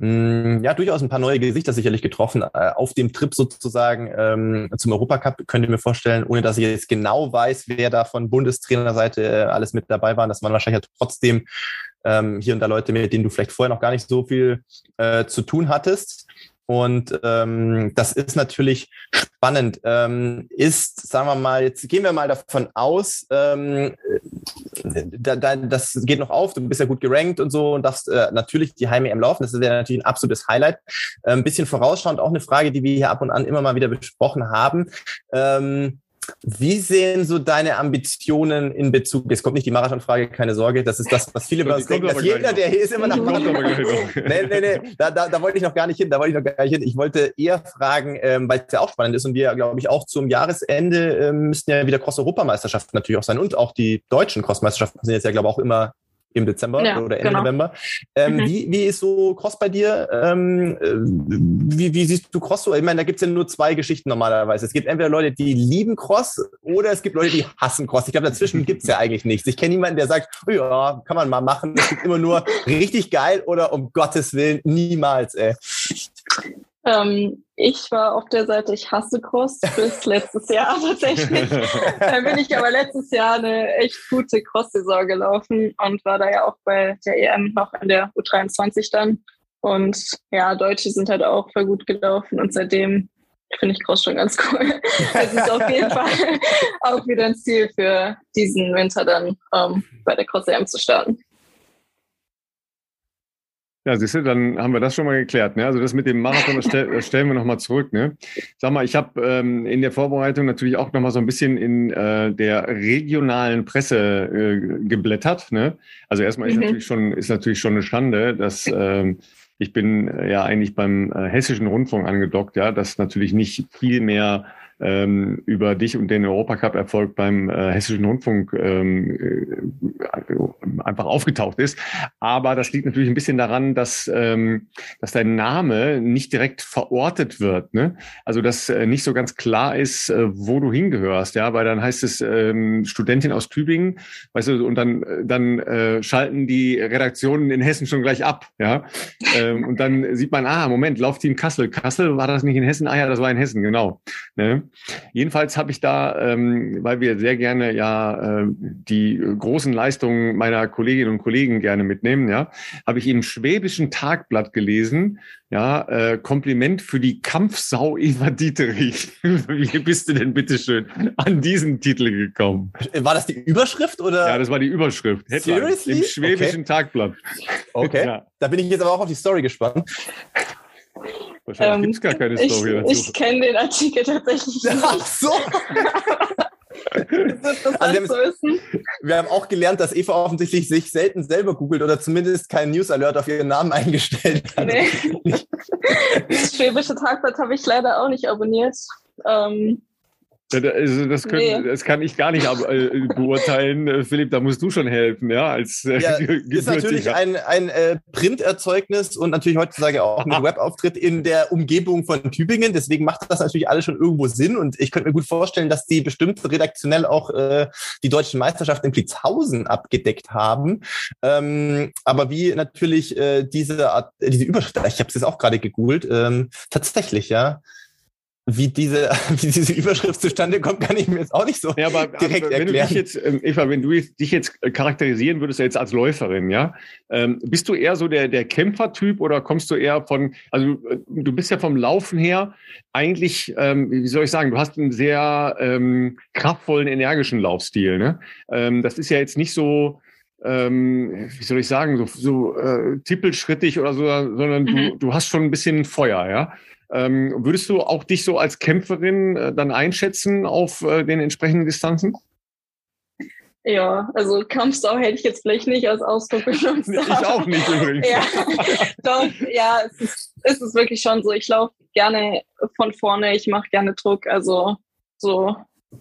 S2: ja, durchaus ein paar neue Gesichter sicherlich getroffen. Äh, auf dem Trip sozusagen ähm, zum Europacup könnt ihr mir vorstellen, ohne dass ich jetzt genau weiß, wer da von Bundestrainerseite äh, alles mit dabei war. Das waren wahrscheinlich ja trotzdem ähm, hier und da Leute, mit denen du vielleicht vorher noch gar nicht so viel äh, zu tun hattest. Und ähm, das ist natürlich spannend. Ähm, ist, sagen wir mal, jetzt gehen wir mal davon aus, ähm, da, da, das geht noch auf, du bist ja gut gerankt und so und darfst äh, natürlich die Heim-EM laufen. Das ist ja natürlich ein absolutes Highlight. Äh, ein bisschen vorausschauend auch eine Frage, die wir hier ab und an immer mal wieder besprochen haben. Ähm, wie sehen so deine Ambitionen in Bezug, es kommt nicht die Marathonfrage, keine Sorge, das ist das, was viele über uns denken, dass jeder, der hier ist, immer nach Marathon Nee, nee, nee, da, da, da wollte ich noch gar nicht hin, da wollte ich noch gar nicht hin. Ich wollte eher fragen, ähm, weil es ja auch spannend ist und wir, glaube ich, auch zum Jahresende ähm, müssten ja wieder Cross-Europameisterschaften natürlich auch sein und auch die deutschen Cross-Meisterschaften sind jetzt ja, glaube ich, auch immer im Dezember ja, oder Ende genau. November. Ähm, mhm. wie, wie ist so Cross bei dir? Ähm, äh, wie, wie siehst du Cross so? Ich meine, da gibt's ja nur zwei Geschichten normalerweise. Es gibt entweder Leute, die lieben Cross oder es gibt Leute, die hassen Cross. Ich glaube, dazwischen gibt's ja eigentlich nichts. Ich kenne niemanden, der sagt, oh ja, kann man mal machen. Es gibt immer nur richtig geil oder um Gottes Willen niemals, ey.
S3: Ähm, ich war auf der Seite, ich hasse Cross bis letztes Jahr tatsächlich. Dann bin ich aber letztes Jahr eine echt gute Cross-Saison gelaufen und war da ja auch bei der EM noch in der U23 dann. Und ja, Deutsche sind halt auch voll gut gelaufen und seitdem finde ich Cross schon ganz cool. Es ist auf jeden Fall auch wieder ein Ziel für diesen Winter dann ähm, bei der Cross-EM zu starten.
S1: Ja, siehst du, dann haben wir das schon mal geklärt. Ne? Also das mit dem Marathon, das, stell, das stellen wir nochmal zurück. Ne? Sag mal, ich habe ähm, in der Vorbereitung natürlich auch nochmal so ein bisschen in äh, der regionalen Presse äh, geblättert. Ne? Also erstmal mhm. ist, natürlich schon, ist natürlich schon eine Schande, dass ähm, ich bin äh, ja eigentlich beim äh, Hessischen Rundfunk angedockt, ja, dass natürlich nicht viel mehr ähm, über dich und den Europacup-Erfolg beim äh, Hessischen Rundfunk ähm, äh, einfach aufgetaucht ist. Aber das liegt natürlich ein bisschen daran, dass, ähm, dass dein Name nicht direkt verortet wird. Ne? Also dass äh, nicht so ganz klar ist, äh, wo du hingehörst. Ja, weil dann heißt es ähm, Studentin aus Tübingen, weißt du, und dann, dann äh, schalten die Redaktionen in Hessen schon gleich ab. Ja, ähm, und dann sieht man, ah, Moment, Laufteam Kassel. Kassel war das nicht in Hessen? Ah ja, das war in Hessen, genau. Ne? Jedenfalls habe ich da, ähm, weil wir sehr gerne ja äh, die großen Leistungen meiner Kolleginnen und Kollegen gerne mitnehmen, ja, habe ich im Schwäbischen Tagblatt gelesen, ja, äh, Kompliment für die Kampfsau Eva Dieterich. Wie bist du denn bitteschön an diesen Titel gekommen?
S2: War das die Überschrift oder?
S1: Ja, das war die Überschrift.
S2: Headline, Seriously?
S1: Im Schwäbischen okay. Tagblatt.
S2: Okay. Ja. Da bin ich jetzt aber auch auf die Story gespannt.
S1: Wahrscheinlich ähm, gibt es gar keine Story
S3: ich, dazu. Ich kenne den Artikel tatsächlich nicht.
S2: Ach so!
S3: also wir, haben,
S2: wir, haben, auch gelernt, dass Eva offensichtlich sich selten selber googelt oder zumindest keinen News Alert auf ihren Namen eingestellt hat. Nee.
S3: das Schwäbische Tagblatt habe ich leider auch nicht abonniert. Ähm,
S1: also das, können, nee. das kann ich gar nicht äh, beurteilen, äh, Philipp. Da musst du schon helfen, ja. Als
S2: äh, ja, ist natürlich ein, ein äh, Printerzeugnis und natürlich heutzutage auch ein Webauftritt in der Umgebung von Tübingen. Deswegen macht das natürlich alles schon irgendwo Sinn. Und ich könnte mir gut vorstellen, dass die bestimmt redaktionell auch äh, die deutschen Meisterschaften in Plitzhausen abgedeckt haben. Ähm, aber wie natürlich äh, diese Art, diese Überschrift, ich habe es jetzt auch gerade gegoogelt, ähm, tatsächlich, ja wie diese, wie diese Überschrift zustande kommt, kann ich mir jetzt auch nicht so ja, aber, direkt
S1: aber, wenn
S2: erklären.
S1: Du dich jetzt, ähm, Eva, wenn du dich jetzt charakterisieren würdest, jetzt als Läuferin, ja, ähm, bist du eher so der, der Kämpfertyp oder kommst du eher von, also äh, du bist ja vom Laufen her eigentlich, ähm, wie soll ich sagen, du hast einen sehr ähm, kraftvollen, energischen Laufstil. Ne? Das ist ja jetzt nicht so, ähm, wie soll ich sagen, so, so äh, tippelschrittig oder so, sondern mhm. du, du hast schon ein bisschen Feuer, ja. Ähm, würdest du auch dich so als Kämpferin äh, dann einschätzen auf äh, den entsprechenden Distanzen?
S3: Ja, also Kampfsau hätte ich jetzt vielleicht nicht als Ausdruck benutzt.
S1: Ich auch nicht übrigens.
S3: ja, doch, ja, es ist, es ist wirklich schon so. Ich laufe gerne von vorne, ich mache gerne Druck, also so ein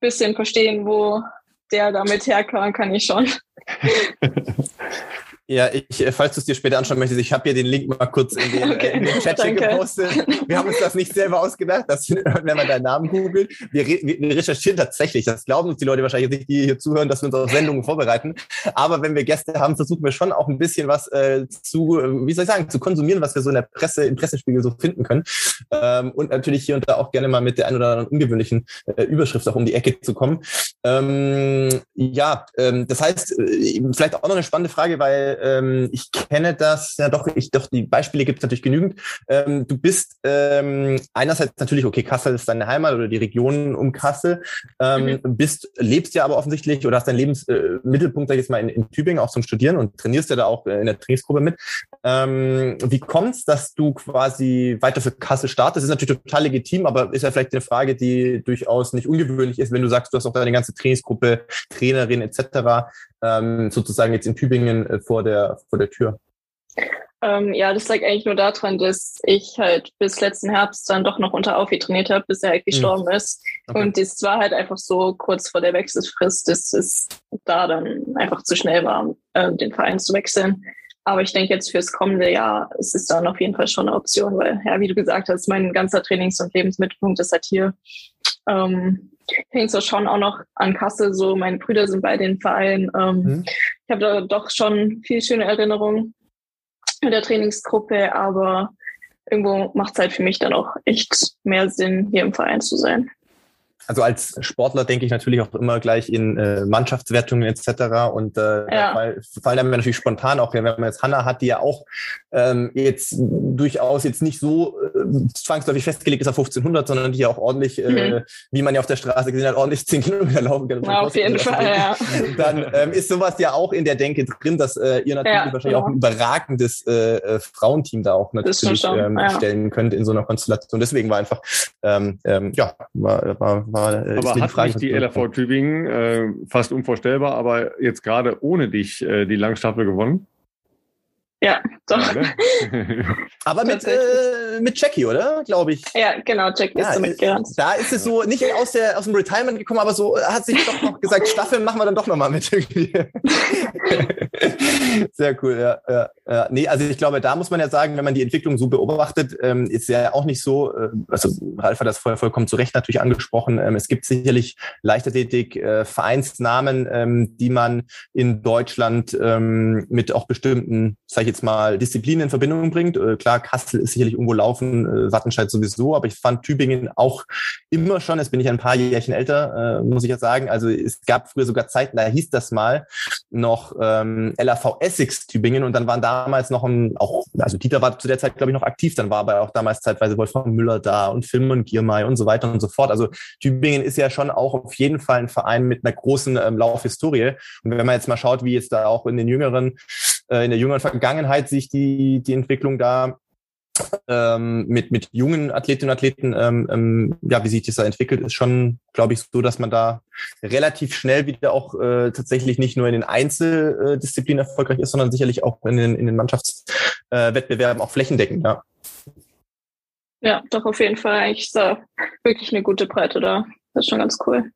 S3: bisschen verstehen, wo der damit herkam, kann ich schon.
S2: Ja, ich, äh, falls du es dir später anschauen möchtest, ich habe hier den Link mal kurz in den, okay, in den Chat gepostet. Wir haben uns das nicht selber ausgedacht, dass, wenn man deinen Namen googelt. Wir, wir, recherchieren tatsächlich, das glauben uns die Leute wahrscheinlich nicht, die hier zuhören, dass wir uns auf Sendungen vorbereiten. Aber wenn wir Gäste haben, versuchen wir schon auch ein bisschen was äh, zu, wie soll ich sagen, zu konsumieren, was wir so in der Presse, im Pressespiegel so finden können. Ähm, und natürlich hier und da auch gerne mal mit der ein oder anderen ungewöhnlichen äh, Überschrift auch um die Ecke zu kommen. Ähm, ja, ähm, das heißt, äh, vielleicht auch noch eine spannende Frage, weil ähm, ich kenne das, ja doch, ich doch, die Beispiele gibt es natürlich genügend. Ähm, du bist ähm, einerseits natürlich, okay, Kassel ist deine Heimat oder die Region um Kassel, ähm, mhm. bist, lebst ja aber offensichtlich oder hast deinen Lebensmittelpunkt, äh, sag ich jetzt mal, in, in, Tübingen auch zum Studieren und trainierst ja da auch äh, in der Trainingsgruppe mit. Ähm, wie kommt es, dass du quasi weiter für Kassel startest? Das ist natürlich total legitim, aber ist ja vielleicht eine Frage, die durchaus nicht ungewöhnlich ist, wenn du sagst, du hast auch deine ganze Trainingsgruppe, Trainerin etc ähm, sozusagen jetzt in Tübingen äh, vor, der, vor der Tür?
S3: Ähm, ja, das lag eigentlich nur daran, dass ich halt bis letzten Herbst dann doch noch unter Aufi trainiert habe, bis er halt hm. gestorben mhm. ist. Okay. Und das war halt einfach so kurz vor der Wechselfrist, dass es da dann einfach zu schnell war, äh, den Verein zu wechseln. Aber ich denke jetzt fürs kommende Jahr ist es dann auf jeden Fall schon eine Option, weil, ja, wie du gesagt hast, mein ganzer Trainings- und Lebensmittelpunkt ist halt hier. Ähm, hängt so schon auch noch an Kassel. So, meine Brüder sind bei den Vereinen. Ähm, mhm. Ich habe da doch schon viel schöne Erinnerungen mit der Trainingsgruppe, aber irgendwo macht es halt für mich dann auch echt mehr Sinn, hier im Verein zu sein.
S2: Also als Sportler denke ich natürlich auch immer gleich in äh, Mannschaftswertungen etc. Und äh, ja. weil, fallen einem natürlich spontan auch, wenn man jetzt Hanna hat, die ja auch ähm, jetzt durchaus jetzt nicht so äh, zwangsläufig festgelegt ist auf 1500, sondern die ja auch ordentlich, äh, mhm. äh, wie man ja auf der Straße gesehen hat, ordentlich 10 Kilometer laufen kann.
S3: Ja, auf jeden Fall, ja.
S2: Dann ähm, ist sowas ja auch in der Denke drin, dass äh, ihr natürlich ja, wahrscheinlich genau. auch ein überragendes äh, äh, Frauenteam da auch natürlich ähm, stellen könnt in so einer Konstellation. Deswegen war einfach, ähm, ähm, ja, war, war
S1: war, äh, aber hat Frage, nicht die LRV Tübingen, äh, fast unvorstellbar, aber jetzt gerade ohne dich äh, die Langstaffel gewonnen?
S3: Ja, doch.
S2: Aber mit, äh, mit Jackie, oder? Glaube ich.
S3: Ja, genau, Jackie ja, ist so mitgerannt.
S2: Da ist es so nicht aus, der, aus dem Retirement gekommen, aber so hat sich doch noch gesagt, Staffeln machen wir dann doch nochmal mit. Sehr cool, ja, ja, ja. Nee, also ich glaube, da muss man ja sagen, wenn man die Entwicklung so beobachtet, ähm, ist ja auch nicht so, äh, also Ralf hat das vorher vollkommen zu Recht natürlich angesprochen, ähm, es gibt sicherlich Leichtathletik, äh, Vereinsnamen, ähm, die man in Deutschland ähm, mit auch bestimmten, sag ich jetzt mal, Disziplinen in Verbindung bringt. Äh, klar, Kassel ist sicherlich irgendwo laufen, äh, Wattenscheid sowieso, aber ich fand Tübingen auch immer schon, jetzt bin ich ein paar Jährchen älter, äh, muss ich ja sagen, also es gab früher sogar Zeiten, da hieß das mal noch ähm, LAV Essex Tübingen und dann waren damals noch ein, auch, also Dieter war zu der Zeit, glaube ich, noch aktiv, dann war aber auch damals zeitweise Wolfgang Müller da und Film und Giermay und so weiter und so fort. Also Tübingen ist ja schon auch auf jeden Fall ein Verein mit einer großen ähm, Laufhistorie. Und wenn man jetzt mal schaut, wie jetzt da auch in den jüngeren, in der jüngeren Vergangenheit sich die, die Entwicklung da ähm, mit, mit jungen Athletinnen und Athleten, ähm, ähm, ja, wie sich das da entwickelt, ist schon, glaube ich, so, dass man da relativ schnell wieder auch äh, tatsächlich nicht nur in den Einzeldisziplinen erfolgreich ist, sondern sicherlich auch in den, in den Mannschaftswettbewerben äh, auch flächendeckend, ja.
S3: Ja, doch auf jeden Fall. Eigentlich da wirklich eine gute Breite da. Das ist schon ganz cool.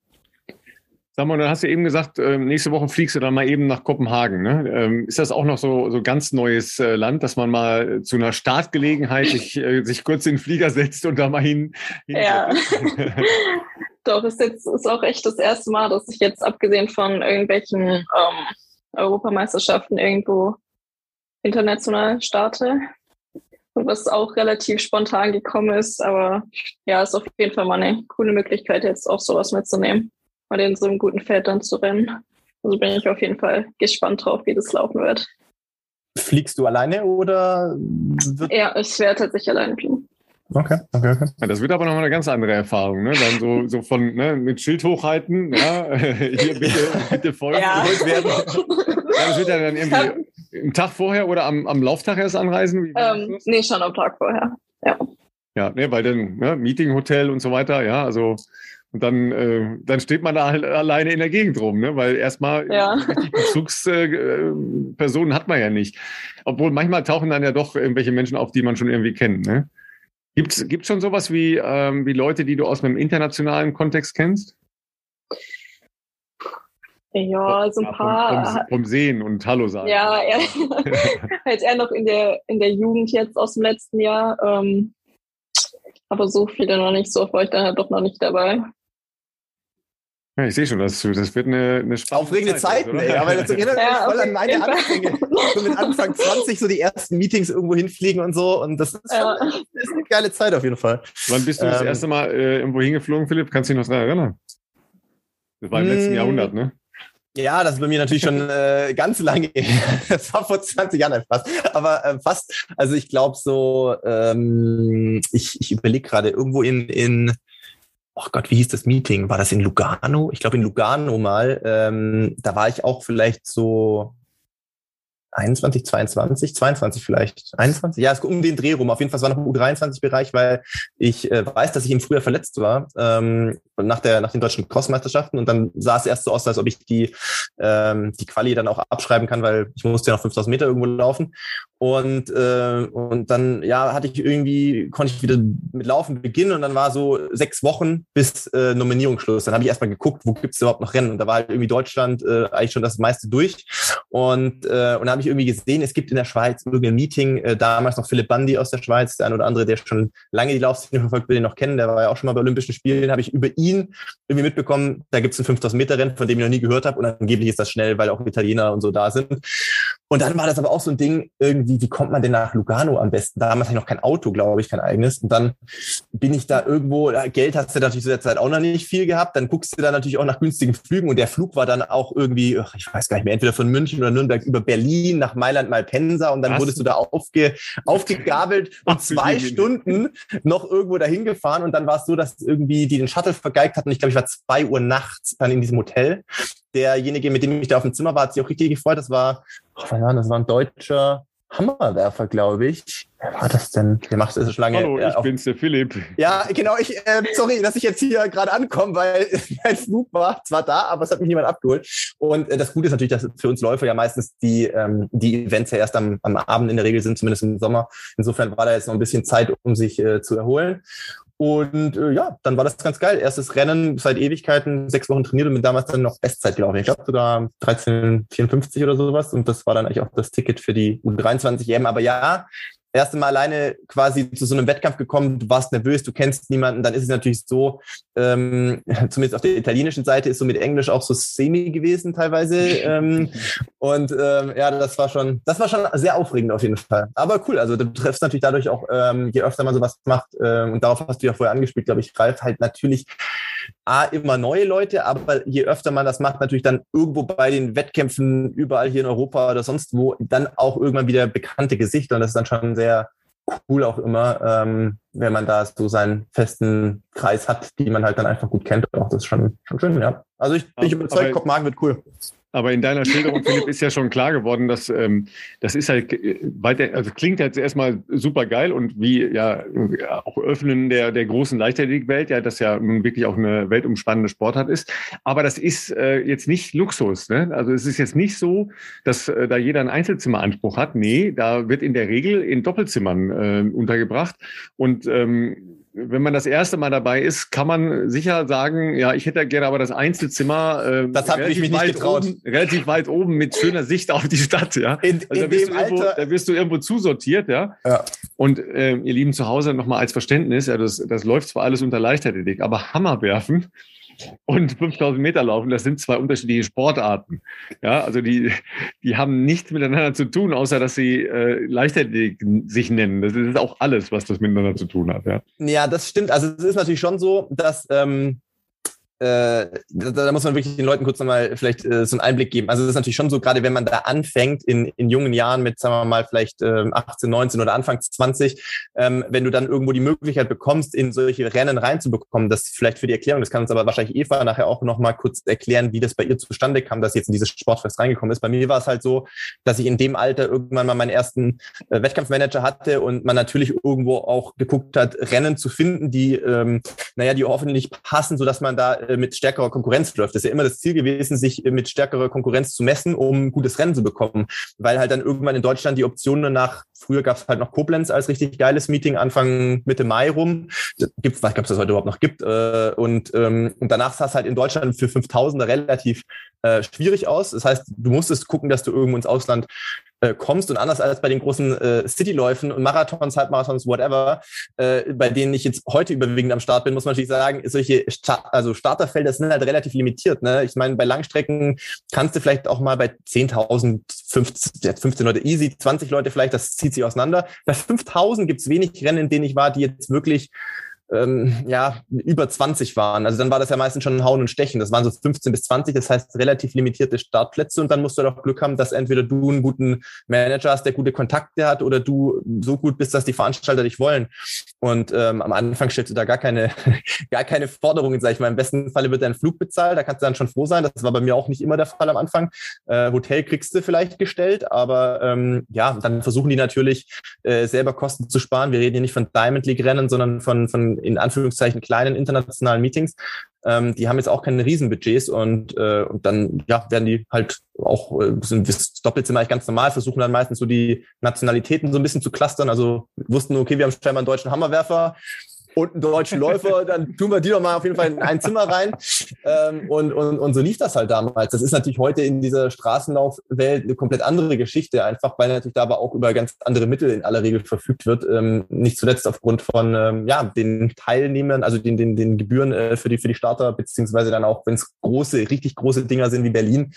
S1: Sag mal, du hast ja eben gesagt, ähm, nächste Woche fliegst du dann mal eben nach Kopenhagen. Ne? Ähm, ist das auch noch so, so ganz neues äh, Land, dass man mal zu einer Startgelegenheit sich, äh, sich kurz in den Flieger setzt und da mal hin?
S3: hin ja. Doch, ist jetzt ist auch echt das erste Mal, dass ich jetzt abgesehen von irgendwelchen ähm, Europameisterschaften irgendwo international starte. Was auch relativ spontan gekommen ist, aber ja, ist auf jeden Fall mal eine coole Möglichkeit, jetzt auch sowas mitzunehmen mal in so einem guten Feld dann zu rennen. Also bin ich auf jeden Fall gespannt drauf, wie das laufen wird.
S2: Fliegst du alleine oder?
S3: ja, ich werde tatsächlich alleine fliegen.
S2: Okay, okay, okay.
S1: Ja, das wird aber noch eine ganz andere Erfahrung, ne? Dann so, so von ne, mit Schild hochhalten, ja, hier bitte, bitte Feuer ja. werden. Ja, das wird ja dann irgendwie am Tag vorher oder am, am Lauftag erst anreisen?
S3: Ähm, nee, schon am Tag vorher. Ja.
S1: Ja, ne, weil dann ne, Meeting, Hotel und so weiter, ja, also und dann, äh, dann steht man da halt alleine in der Gegend rum, ne? weil erstmal
S3: Ja.
S1: Bezugspersonen hat man ja nicht. Obwohl manchmal tauchen dann ja doch irgendwelche Menschen auf, die man schon irgendwie kennt. Ne? Gibt's gibt's schon sowas wie, ähm, wie Leute, die du aus einem internationalen Kontext kennst?
S3: Ja, so ein
S1: Ja, vom,
S3: paar.
S1: vom, vom Sehen und Hallo sagen.
S3: Ja, eher, halt eher noch in der, in der Jugend jetzt aus dem letzten Jahr. Ähm, aber so viele noch nicht, so war ich dann halt doch noch nicht dabei.
S1: Ja, ich sehe schon, das, das wird eine, eine spannende
S2: Aufregende
S1: Zeit,
S2: Zeiten,
S1: oder?
S2: ey. Aber das erinnert mich
S3: Ja,
S2: voll an meine. Anfänge. So mit Anfang 20 so die ersten Meetings irgendwo hinfliegen und so. Und das ist, schon,
S3: Ja.
S2: das ist eine geile Zeit auf jeden Fall.
S1: Wann bist du das
S2: Ähm,
S1: erste Mal äh, irgendwo hingeflogen, Philipp? Kannst du dich noch daran erinnern? Das war im letzten
S2: Mm.
S1: Jahrhundert, ne?
S2: Ja, das ist bei mir natürlich schon äh, ganz lange. Das war vor 20 Jahren fast. Aber äh, fast, also ich glaube so, ähm, ich, ich überlege gerade irgendwo in, in, oh Gott, wie hieß das Meeting? War das in Lugano? Ich glaube in Lugano mal. Ähm, da war ich auch vielleicht so 21, 22, 22 vielleicht, 21? Ja, es geht um den Dreh rum. Auf jeden Fall war noch im U23-Bereich, weil ich äh, weiß, dass ich im Frühjahr verletzt war ähm, nach der nach den deutschen Crossmeisterschaften und dann sah es erst so aus, als ob ich die ähm, die Quali dann auch abschreiben kann, weil ich musste ja noch 5000 Meter irgendwo laufen und äh, und dann ja hatte ich irgendwie konnte ich wieder mit Laufen beginnen und dann war so sechs Wochen bis äh, Nominierungsschluss. Dann habe ich erstmal geguckt, wo gibt's überhaupt noch Rennen? Und da war halt irgendwie Deutschland äh, eigentlich schon das meiste durch. Und äh, und da habe ich irgendwie gesehen, es gibt in der Schweiz irgendein Meeting, äh, damals noch Philipp Bandi aus der Schweiz, der ein oder andere, der schon lange die Laufszene verfolgt, will den noch kennen, der war ja auch schon mal bei Olympischen Spielen, habe ich über ihn irgendwie mitbekommen, da gibt's ein 5000 Meter Rennen, von dem ich noch nie gehört habe. Und angeblich ist das schnell, weil auch Italiener und so da sind. Und dann war das aber auch so ein Ding, irgendwie, wie kommt man denn nach Lugano am besten? Damals hatte ich noch kein Auto, glaube ich, kein eigenes. Und dann bin ich da irgendwo, Geld hast du natürlich zu der Zeit auch noch nicht viel gehabt. Dann guckst du da natürlich auch nach günstigen Flügen. Und der Flug war dann auch irgendwie, ich weiß gar nicht mehr, entweder von München oder Nürnberg über Berlin nach Mailand, Malpensa. Und dann
S1: Was?
S2: wurdest du da aufge, aufgegabelt und zwei Stunden noch irgendwo dahin gefahren. Und dann war es so, dass irgendwie die den Shuttle vergeigt hatten. Ich glaube, ich war zwei Uhr nachts dann in diesem Hotel. Derjenige, mit dem ich da auf dem Zimmer war, hat sich auch richtig gefreut. Das war, oh, was war das? war ein deutscher Hammerwerfer, glaube ich. Wer war das denn? Der macht es schon lange.
S1: Hallo,
S2: äh,
S1: ich
S2: auf-
S1: bin's, der Philipp.
S2: ja, genau. Ich, äh, sorry, dass ich jetzt hier gerade ankomme, weil mein Flug war zwar da, aber es hat mich niemand abgeholt. Und äh, das Gute ist natürlich, dass für uns Läufer ja meistens die, ähm, die Events ja erst am, am Abend in der Regel sind, zumindest im Sommer. Insofern war da jetzt noch ein bisschen Zeit, um sich äh, zu erholen. Und äh, ja, dann war das ganz geil. Erstes Rennen seit Ewigkeiten, sechs Wochen trainiert und bin damals dann noch Bestzeit gelaufen. Ich glaube sogar 13,54 oder sowas. Und das war dann eigentlich auch das Ticket für die U23 EM. Aber ja, erste Mal alleine quasi zu so einem Wettkampf gekommen, du warst nervös, du kennst niemanden, dann ist es natürlich so, ähm, zumindest auf der italienischen Seite ist so mit Englisch auch so semi gewesen teilweise. ähm, und ähm, ja, das war schon, das war schon sehr aufregend auf jeden Fall. Aber cool, also du triffst natürlich dadurch auch, ähm, je öfter man sowas macht, ähm, und darauf hast du ja vorher angespielt, glaube ich, Ralf, halt natürlich A, immer neue Leute, aber je öfter man das macht, natürlich dann irgendwo bei den Wettkämpfen überall hier in Europa oder sonst wo, dann auch irgendwann wieder bekannte Gesichter und das ist dann schon sehr cool auch immer, ähm, wenn man da so seinen festen Kreis hat, die man halt dann einfach gut kennt. Auch das ist schon, schon schön, ja. Also ich bin überzeugt, Kopenhagen wird cool.
S1: Aber in deiner Schilderung, Philipp, ist ja schon klar geworden, dass ähm, das ist halt äh, weiter, also klingt jetzt erstmal super geil und wie ja auch Öffnen der, der großen Leichtathletikwelt, ja, das ja nun wirklich auch eine weltumspannende Sportart ist. Aber das ist äh, jetzt nicht Luxus. Ne? Also es ist jetzt nicht so, dass äh, da jeder einen Einzelzimmeranspruch hat. Nee, da wird in der Regel in Doppelzimmern äh, untergebracht. Und ähm, wenn man das erste Mal dabei ist, kann man sicher sagen, ja, ich hätte gerne aber das Einzelzimmer. Äh,
S2: Das hab ich
S1: relativ
S2: mich nicht
S1: weit
S2: getraut.
S1: Oben, relativ weit oben mit schöner Sicht auf die Stadt, ja.
S2: In,
S1: Also da,
S2: in
S1: wirst
S2: dem
S1: du irgendwo,
S2: Alter,
S1: da wirst du irgendwo zusortiert, ja.
S2: Ja.
S1: Und äh, ihr Lieben zu Hause nochmal als Verständnis, ja, das, das läuft zwar alles unter Leichtathletik, aber Hammer werfen und 5000 Meter laufen, das sind zwei unterschiedliche Sportarten. Ja, also die, die haben nichts miteinander zu tun, außer dass sie äh, Leichtathletik sich nennen. Das ist auch alles, was das miteinander zu tun hat, ja.
S2: Ja, das stimmt. Also es ist natürlich schon so, dass ähm, äh, da, da, muss man wirklich den Leuten kurz nochmal vielleicht äh, so einen Einblick geben. Also es ist natürlich schon so, gerade wenn man da anfängt in, in jungen Jahren mit, sagen wir mal, vielleicht äh, 18, 19 oder Anfang 20, ähm, wenn du dann irgendwo die Möglichkeit bekommst, in solche Rennen reinzubekommen, das vielleicht für die Erklärung, das kann uns aber wahrscheinlich Eva nachher auch nochmal kurz erklären, wie das bei ihr zustande kam, dass sie jetzt in dieses Sportfest reingekommen ist. Bei mir war es halt so, dass ich in dem Alter irgendwann mal meinen ersten äh, Wettkampfmanager hatte und man natürlich irgendwo auch geguckt hat, Rennen zu finden, die, ähm, naja, die hoffentlich passen, sodass man da mit stärkerer Konkurrenz läuft. Das ist ja immer das Ziel gewesen, sich äh, mit stärkerer Konkurrenz zu messen, um gutes Rennen zu bekommen. Weil halt dann irgendwann in Deutschland die Optionen nach, früher gab es halt noch Koblenz als richtig geiles Meeting, Anfang Mitte Mai rum. Gibt, was gab es das heute überhaupt noch gibt. Äh, und, ähm, und danach sah es halt in Deutschland für 5000er relativ äh, schwierig aus. Das heißt, du musstest gucken, dass du irgendwo ins Ausland äh, kommst und anders als bei den großen äh, Cityläufen und Marathons, Halbmarathons, whatever, äh, bei denen ich jetzt heute überwiegend am Start bin, muss man natürlich sagen, solche Sta also Starterfelder sind halt relativ limitiert. Ne? Ich meine, bei Langstrecken kannst du vielleicht auch mal bei 10.000, 15, 15 Leute easy, 20 Leute vielleicht, das zieht sich auseinander. Bei 5.000 gibt es wenig Rennen, in denen ich war, die jetzt wirklich ähm, ja, über 20 waren. Also dann war das ja meistens schon ein Hauen und Stechen. Das waren so 15 bis 20, das heißt relativ limitierte Startplätze und dann musst du doch Glück haben, dass entweder du einen guten Manager hast, der gute Kontakte hat oder du so gut bist, dass die Veranstalter dich wollen. Und ähm, am Anfang stellst du da gar keine, gar keine Forderungen, sag ich mal. Im besten Falle wird dein Flug bezahlt, da kannst du dann schon froh sein. Das war bei mir auch nicht immer der Fall am Anfang. Äh, Hotel kriegst du vielleicht gestellt, aber ähm, ja, dann versuchen die natürlich äh, selber Kosten zu sparen. Wir reden hier nicht von Diamond League Rennen, sondern von, von in Anführungszeichen kleinen internationalen Meetings. Ähm, die haben jetzt auch keine Riesenbudgets und, äh, und dann ja, werden die halt auch äh, sind das Doppelzimmer eigentlich ganz normal, versuchen dann meistens so die Nationalitäten so ein bisschen zu clustern. Also wussten, okay, wir haben scheinbar einen deutschen Hammerwerfer, und einen deutschen Läufer, dann tun wir die doch mal auf jeden Fall in ein Zimmer rein. Ähm, und, und, und so lief das halt damals. Das ist natürlich heute in dieser Straßenlaufwelt eine komplett andere Geschichte, einfach weil natürlich da aber auch über ganz andere Mittel in aller Regel verfügt wird. Ähm, nicht zuletzt aufgrund von ähm, ja, den Teilnehmern, also den, den, den Gebühren äh, für, die, für die Starter, beziehungsweise dann auch, wenn es große, richtig große Dinger sind wie Berlin,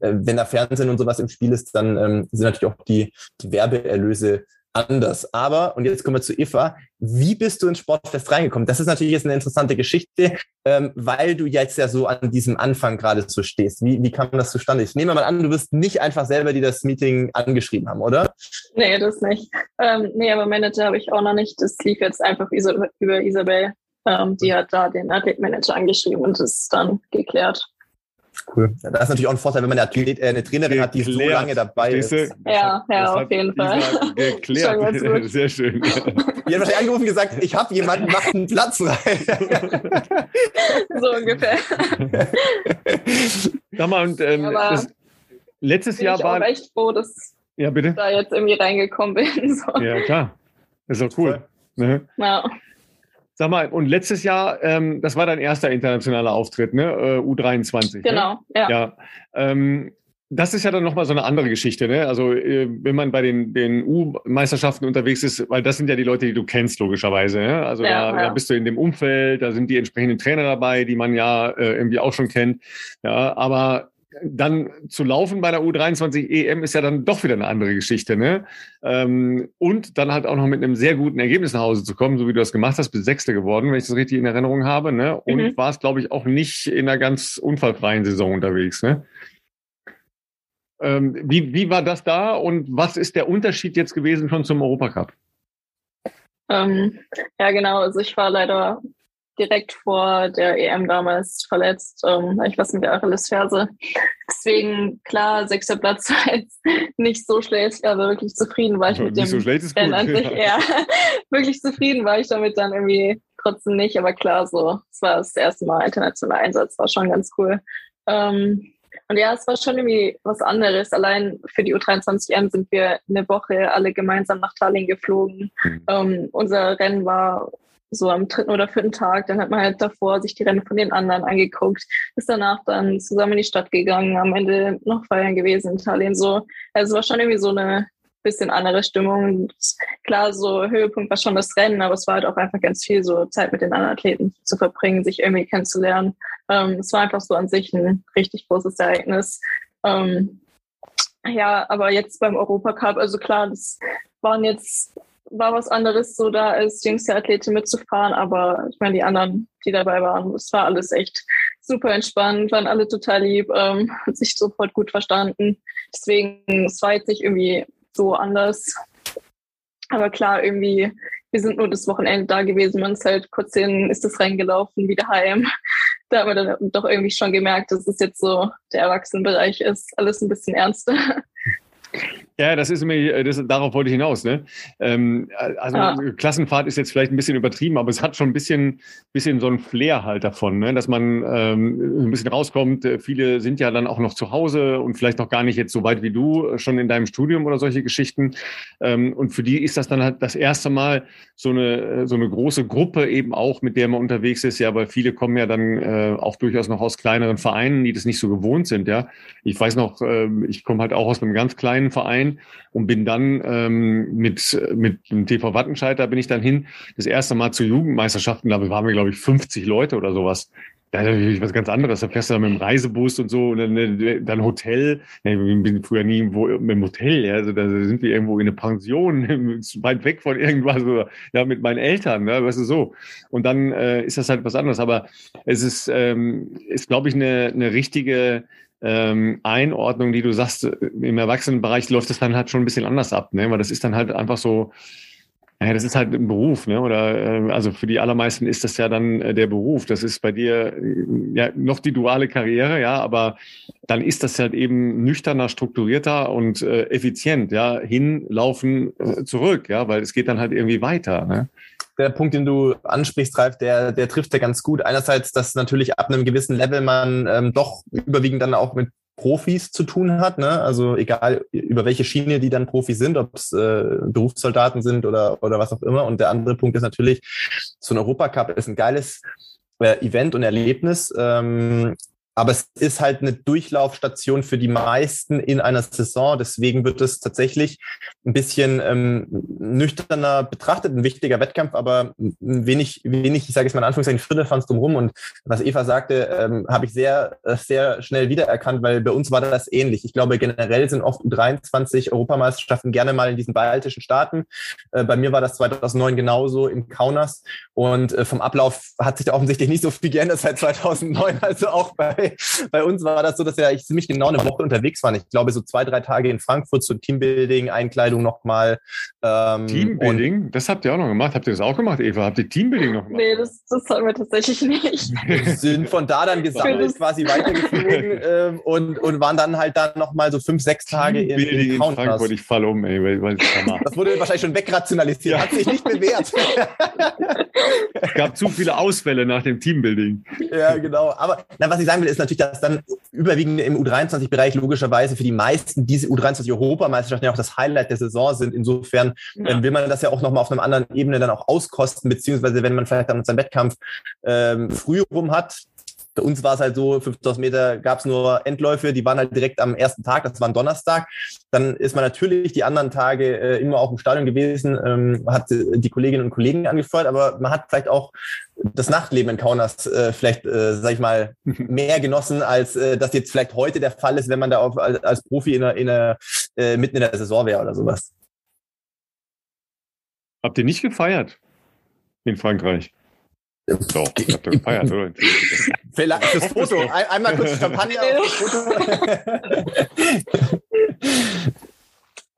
S2: äh, wenn da Fernsehen und sowas im Spiel ist, dann ähm, sind natürlich auch die, die Werbeerlöse anders. Aber, und jetzt kommen wir zu Eva, wie bist du ins Sportfest reingekommen? Das ist natürlich jetzt eine interessante Geschichte, ähm, weil du jetzt ja so an diesem Anfang gerade so stehst. Wie, wie kam das zustande? Ich nehme mal an, du wirst nicht einfach selber die das Meeting angeschrieben haben, oder?
S3: Nee, das nicht. Ähm, nee, aber Manager habe ich auch noch nicht. Das lief jetzt einfach über Isabel. Ähm, die hat da den Athletmanager angeschrieben und das ist dann geklärt.
S2: Cool. Ja, das ist natürlich auch ein Vorteil, wenn man eine, Athlet, äh, eine Trainerin hat, die so lange dabei ist.
S3: Ja, ja, auf jeden Fall.
S1: Geklärt. Sehr schön.
S2: Die hat wahrscheinlich angerufen und gesagt, ich habe jemanden, macht einen Platz frei.
S3: so ungefähr.
S1: Sag mal, und ähm, das, letztes Jahr war...
S3: Ich bin echt froh, dass
S1: ja, bitte?
S3: ich da jetzt irgendwie reingekommen bin. So.
S1: Ja, klar. Das ist doch cool.
S3: Ne? Ja.
S1: Sag mal, und letztes Jahr, ähm, das war dein erster internationaler Auftritt, ne? Äh, U23.
S3: Genau,
S1: ne? ja. ja. Ähm, das ist ja dann nochmal so eine andere Geschichte, ne? Also, äh, wenn man bei den, den U-Meisterschaften unterwegs ist, weil das sind ja die Leute, die du kennst, logischerweise. Ne? Also, ja, da, ja. da, bist du in dem Umfeld, da sind die entsprechenden Trainer dabei, die man ja äh, irgendwie auch schon kennt. Ja, aber dann zu laufen bei der U23 EM ist ja dann doch wieder eine andere Geschichte, ne? Ähm, und dann halt auch noch mit einem sehr guten Ergebnis nach Hause zu kommen, so wie du das gemacht hast, bis Sechste geworden, wenn ich das richtig in Erinnerung habe, ne? Und mhm. war es, glaube ich, auch nicht in einer ganz unfallfreien Saison unterwegs, ne? Ähm, wie, wie war das da und was ist der Unterschied jetzt gewesen schon zum Europacup?
S3: Ähm, ja, genau. Also ich war leider direkt vor der EM damals verletzt. Ähm, ich was mit der Achillesferse. Deswegen, klar, sechster Platz war jetzt nicht so schlecht, aber wirklich zufrieden war ich mit dem
S1: so schlecht ist Rennen an
S3: sich. Ja. wirklich zufrieden war ich damit dann irgendwie trotzdem nicht, aber klar, so, es war das erste Mal internationaler Einsatz, war schon ganz cool. Ähm, und ja, es war schon irgendwie was anderes. Allein für die U23M sind wir eine Woche alle gemeinsam nach Tallinn geflogen. Mhm. Ähm, unser Rennen war so am dritten oder vierten Tag. Dann hat man halt davor sich die Rennen von den anderen angeguckt, ist danach dann zusammen in die Stadt gegangen, am Ende noch feiern gewesen in Italien. So, also es war schon irgendwie so eine bisschen andere Stimmung. Klar, so Höhepunkt war schon das Rennen, aber es war halt auch einfach ganz viel so Zeit mit den anderen Athleten zu verbringen, sich irgendwie kennenzulernen. Ähm, es war einfach so an sich ein richtig großes Ereignis. Ähm, ja, aber jetzt beim Europacup, also klar, das waren jetzt war was anderes, so da als jüngste Athletin mitzufahren, aber ich meine, die anderen, die dabei waren, es war alles echt super entspannt, waren alle total lieb, ähm, sich sofort gut verstanden. Deswegen, es war jetzt nicht irgendwie so anders. Aber klar, irgendwie, wir sind nur das Wochenende da gewesen, man ist halt kurz hin, ist das reingelaufen, wieder heim. Da haben wir dann doch irgendwie schon gemerkt, dass es jetzt so der Erwachsenenbereich ist, alles ein bisschen ernster.
S1: Ja, das ist mir, das, darauf wollte ich hinaus. Ne? Ähm, also ja. Klassenfahrt ist jetzt vielleicht ein bisschen übertrieben, aber es hat schon ein bisschen, bisschen so ein Flair halt davon, ne? dass man ähm, ein bisschen rauskommt. Viele sind ja dann auch noch zu Hause und vielleicht noch gar nicht jetzt so weit wie du schon in deinem Studium oder solche Geschichten. Ähm, und für die ist das dann halt das erste Mal so eine, so eine große Gruppe eben auch, mit der man unterwegs ist. Ja, weil viele kommen ja dann äh, auch durchaus noch aus kleineren Vereinen, die das nicht so gewohnt sind. Ja, ich weiß noch, äh, ich komme halt auch aus einem ganz kleinen Verein rein und bin dann ähm, mit, mit dem TV Wattenscheid, bin ich dann hin, das erste Mal zu Jugendmeisterschaften, da waren wir, glaube ich, 50 Leute oder sowas. Da ist natürlich was ganz anderes. Da fährst du dann mit dem Reisebus und so und dann, dann Hotel. Ich bin früher nie irgendwo dem Hotel. Ja. Also da sind wir irgendwo in eine Pension, weit weg von irgendwas, oder, ja, mit meinen Eltern, ne, weißt du so. Und dann äh, ist das halt was anderes. Aber es ist, ähm, ist glaube ich, eine, eine richtige ähm, Einordnung, die du sagst, im Erwachsenenbereich läuft das dann halt schon ein bisschen anders ab, ne? weil das ist dann halt einfach so, ja, das ist halt ein Beruf, ne? Oder äh, also für die allermeisten ist das ja dann äh, der Beruf. Das ist bei dir äh, ja noch die duale Karriere, ja, aber dann ist das halt eben nüchterner, strukturierter und äh, effizient, ja, hinlaufen, äh, zurück, ja, weil es geht dann halt irgendwie weiter. Ne?
S2: Der Punkt, den du ansprichst, Ralf, der, der trifft ja ganz gut. Einerseits, dass natürlich ab einem gewissen Level man ähm, doch überwiegend dann auch mit Profis zu tun hat, ne? Also egal über welche Schiene die dann Profis sind, ob es äh, Berufssoldaten sind oder oder was auch immer. Und der andere Punkt ist natürlich, so ein Europacup ist ein geiles äh, Event und Erlebnis. Ähm, aber es ist halt eine Durchlaufstation für die meisten in einer Saison. Deswegen wird es tatsächlich ein bisschen ähm, nüchterner betrachtet, ein wichtiger Wettkampf, aber wenig, wenig, ich sage jetzt mal in Anführungszeichen, Firlefanz drumherum. Und was Eva sagte, ähm, habe ich sehr, sehr schnell wiedererkannt, weil bei uns war das ähnlich. Ich glaube, generell sind oft 23 Europameisterschaften gerne mal in diesen baltischen Staaten. Äh, bei mir war das 2009 genauso in Kaunas. Und äh, vom Ablauf hat sich da offensichtlich nicht so viel geändert seit 2009. Also auch bei bei, uns war das so, dass wir eigentlich ziemlich genau eine Woche unterwegs waren. Ich glaube, so zwei, drei Tage in Frankfurt zu Teambuilding, Einkleidung nochmal.
S1: Ähm, Teambuilding? Das habt ihr auch noch gemacht. Habt ihr das auch gemacht, Eva? Habt ihr Teambuilding noch gemacht?
S3: Nee, das, das haben wir tatsächlich nicht.
S2: Wir sind von da dann gesammelt, quasi weitergeflogen ähm, und, und waren dann halt dann nochmal so fünf, sechs Tage in, in, in
S1: Frankfurt. Ich fall um, ey. Weil, weil
S2: das wurde wahrscheinlich schon wegrationalisiert. Hat sich nicht bewährt.
S1: es gab zu viele Ausfälle nach dem Teambuilding.
S2: Ja, genau. Aber na, was ich sagen will, ist natürlich, dass dann überwiegend im U23-Bereich logischerweise für die meisten diese U23-Europameisterschaften ja auch das Highlight der Saison sind. Insofern ja. ähm, will man das ja auch nochmal auf einer anderen Ebene dann auch auskosten, beziehungsweise wenn man vielleicht dann seinen Wettkampf ähm, früh rum hat, bei uns war es halt so, 5000 Meter gab es nur Endläufe, die waren halt direkt am ersten Tag, das war ein Donnerstag. Dann ist man natürlich die anderen Tage äh, immer auch im Stadion gewesen, ähm, hat die Kolleginnen und Kollegen angefeuert, aber man hat vielleicht auch das Nachtleben in Kaunas äh, vielleicht, äh, sag ich mal, mehr genossen, als äh, das jetzt vielleicht heute der Fall ist, wenn man da auf, als, als Profi in einer, in einer, äh, mitten in der Saison wäre oder sowas.
S1: Habt ihr nicht gefeiert in Frankreich? Doch, ich hab gefeiert, oder?
S2: Vielleicht das Foto. Ein, einmal kurz Champagner auf das
S3: Foto.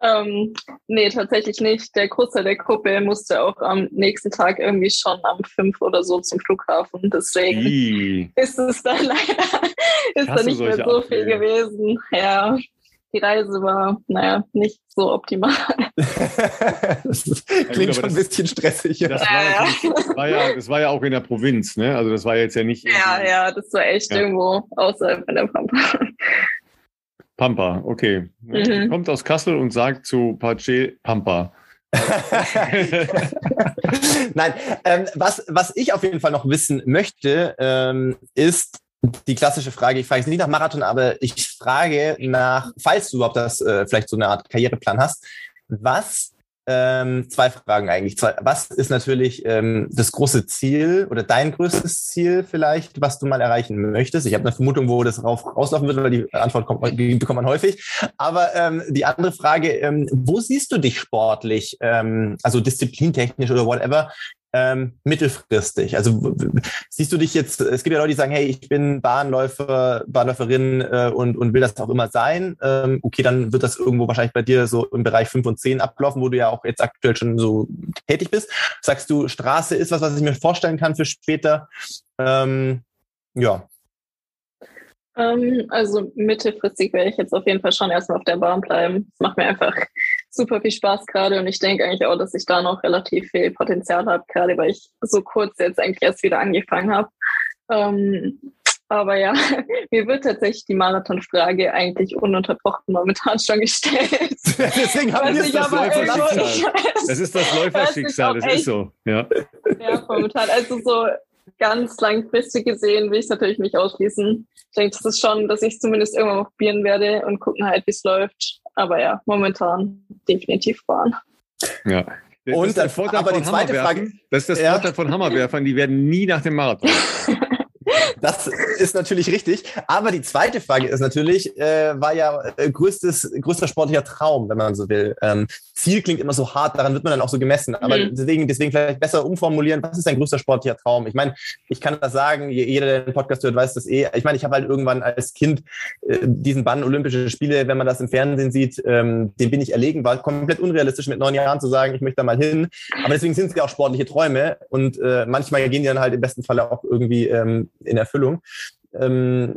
S3: ähm, nee, tatsächlich nicht. Der Großteil der Gruppe musste auch am nächsten Tag irgendwie schon am 5 oder so zum Flughafen. Deswegen I. ist es dann leider ist da nicht mehr so viel gewesen. Ja die Reise war, naja, nicht so optimal.
S2: das klingt schon ein bisschen stressig.
S1: Das, war ja, das, war ja, das war ja auch in der Provinz, ne? Also das war jetzt ja nicht.
S3: Ja, ja, das war echt ja. irgendwo außerhalb von der Pampa.
S1: Pampa, okay. Mhm. Kommt aus Kassel und sagt zu Pace Pampa.
S2: Nein, ähm, was, was ich auf jeden Fall noch wissen möchte, ähm, ist, die klassische Frage, ich frage jetzt nicht nach Marathon, aber ich frage nach, falls du überhaupt das äh, vielleicht so eine Art Karriereplan hast, was, ähm, zwei Fragen eigentlich. Zwei, was ist natürlich ähm, das große Ziel oder dein größtes Ziel vielleicht, was du mal erreichen möchtest? Ich habe eine Vermutung, wo das rauf, rauslaufen wird, weil die Antwort kommt, die bekommt man häufig. Aber ähm, die andere Frage, ähm, wo siehst du dich sportlich, ähm, also disziplintechnisch oder whatever, ähm, mittelfristig? Also siehst du dich jetzt, es gibt ja Leute, die sagen, hey, ich bin Bahnläufer, Bahnläuferin äh, und, und will das auch immer sein. Ähm, okay, dann wird das irgendwo wahrscheinlich bei dir so im Bereich 5 und 10 ablaufen, wo du ja auch jetzt aktuell schon so tätig bist. Sagst du, Straße ist was, was ich mir vorstellen kann für später? Ähm, ja.
S3: Ähm, also mittelfristig werde ich jetzt auf jeden Fall schon erstmal auf der Bahn bleiben. Es macht mir einfach super viel Spaß gerade und ich denke eigentlich auch, dass ich da noch relativ viel Potenzial habe, gerade weil ich so kurz jetzt eigentlich erst wieder angefangen habe. Ähm, aber ja, mir wird tatsächlich die Marathonfrage eigentlich ununterbrochen momentan schon gestellt.
S1: Deswegen haben wir das Läuferschicksal. Das ist das Läuferschicksal, das ist so. Ja,
S3: ja momentan. Also so ganz langfristig gesehen will ich es natürlich nicht ausschließen. Ich denke, das ist schon, dass ich es zumindest irgendwann mal probieren werde und gucken halt, wie es läuft. Aber ja, momentan definitiv fahren.
S1: Ja. Das und das aber die zweite Frage. Das ist das ja. Vorteil von Hammerwerfern, die werden nie nach dem Marathon.
S2: Das ist natürlich richtig. Aber die zweite Frage ist natürlich, äh, war ja äh, größtes, größter sportlicher Traum, wenn man so will. Ähm, Ziel klingt immer so hart, daran wird man dann auch so gemessen. Aber mhm. deswegen, deswegen vielleicht besser umformulieren, was ist dein größter sportlicher Traum? Ich meine, ich kann das sagen, jeder, der den Podcast hört, weiß das eh. Ich meine, ich habe halt irgendwann als Kind äh, diesen Bann Olympische Spiele, wenn man das im Fernsehen sieht, ähm, dem bin ich erlegen, war komplett unrealistisch mit neun Jahren zu sagen, ich möchte da mal hin. Aber deswegen sind es ja auch sportliche Träume und äh, manchmal gehen die dann halt im besten Falle auch irgendwie ähm, in Erfüllung. Ähm,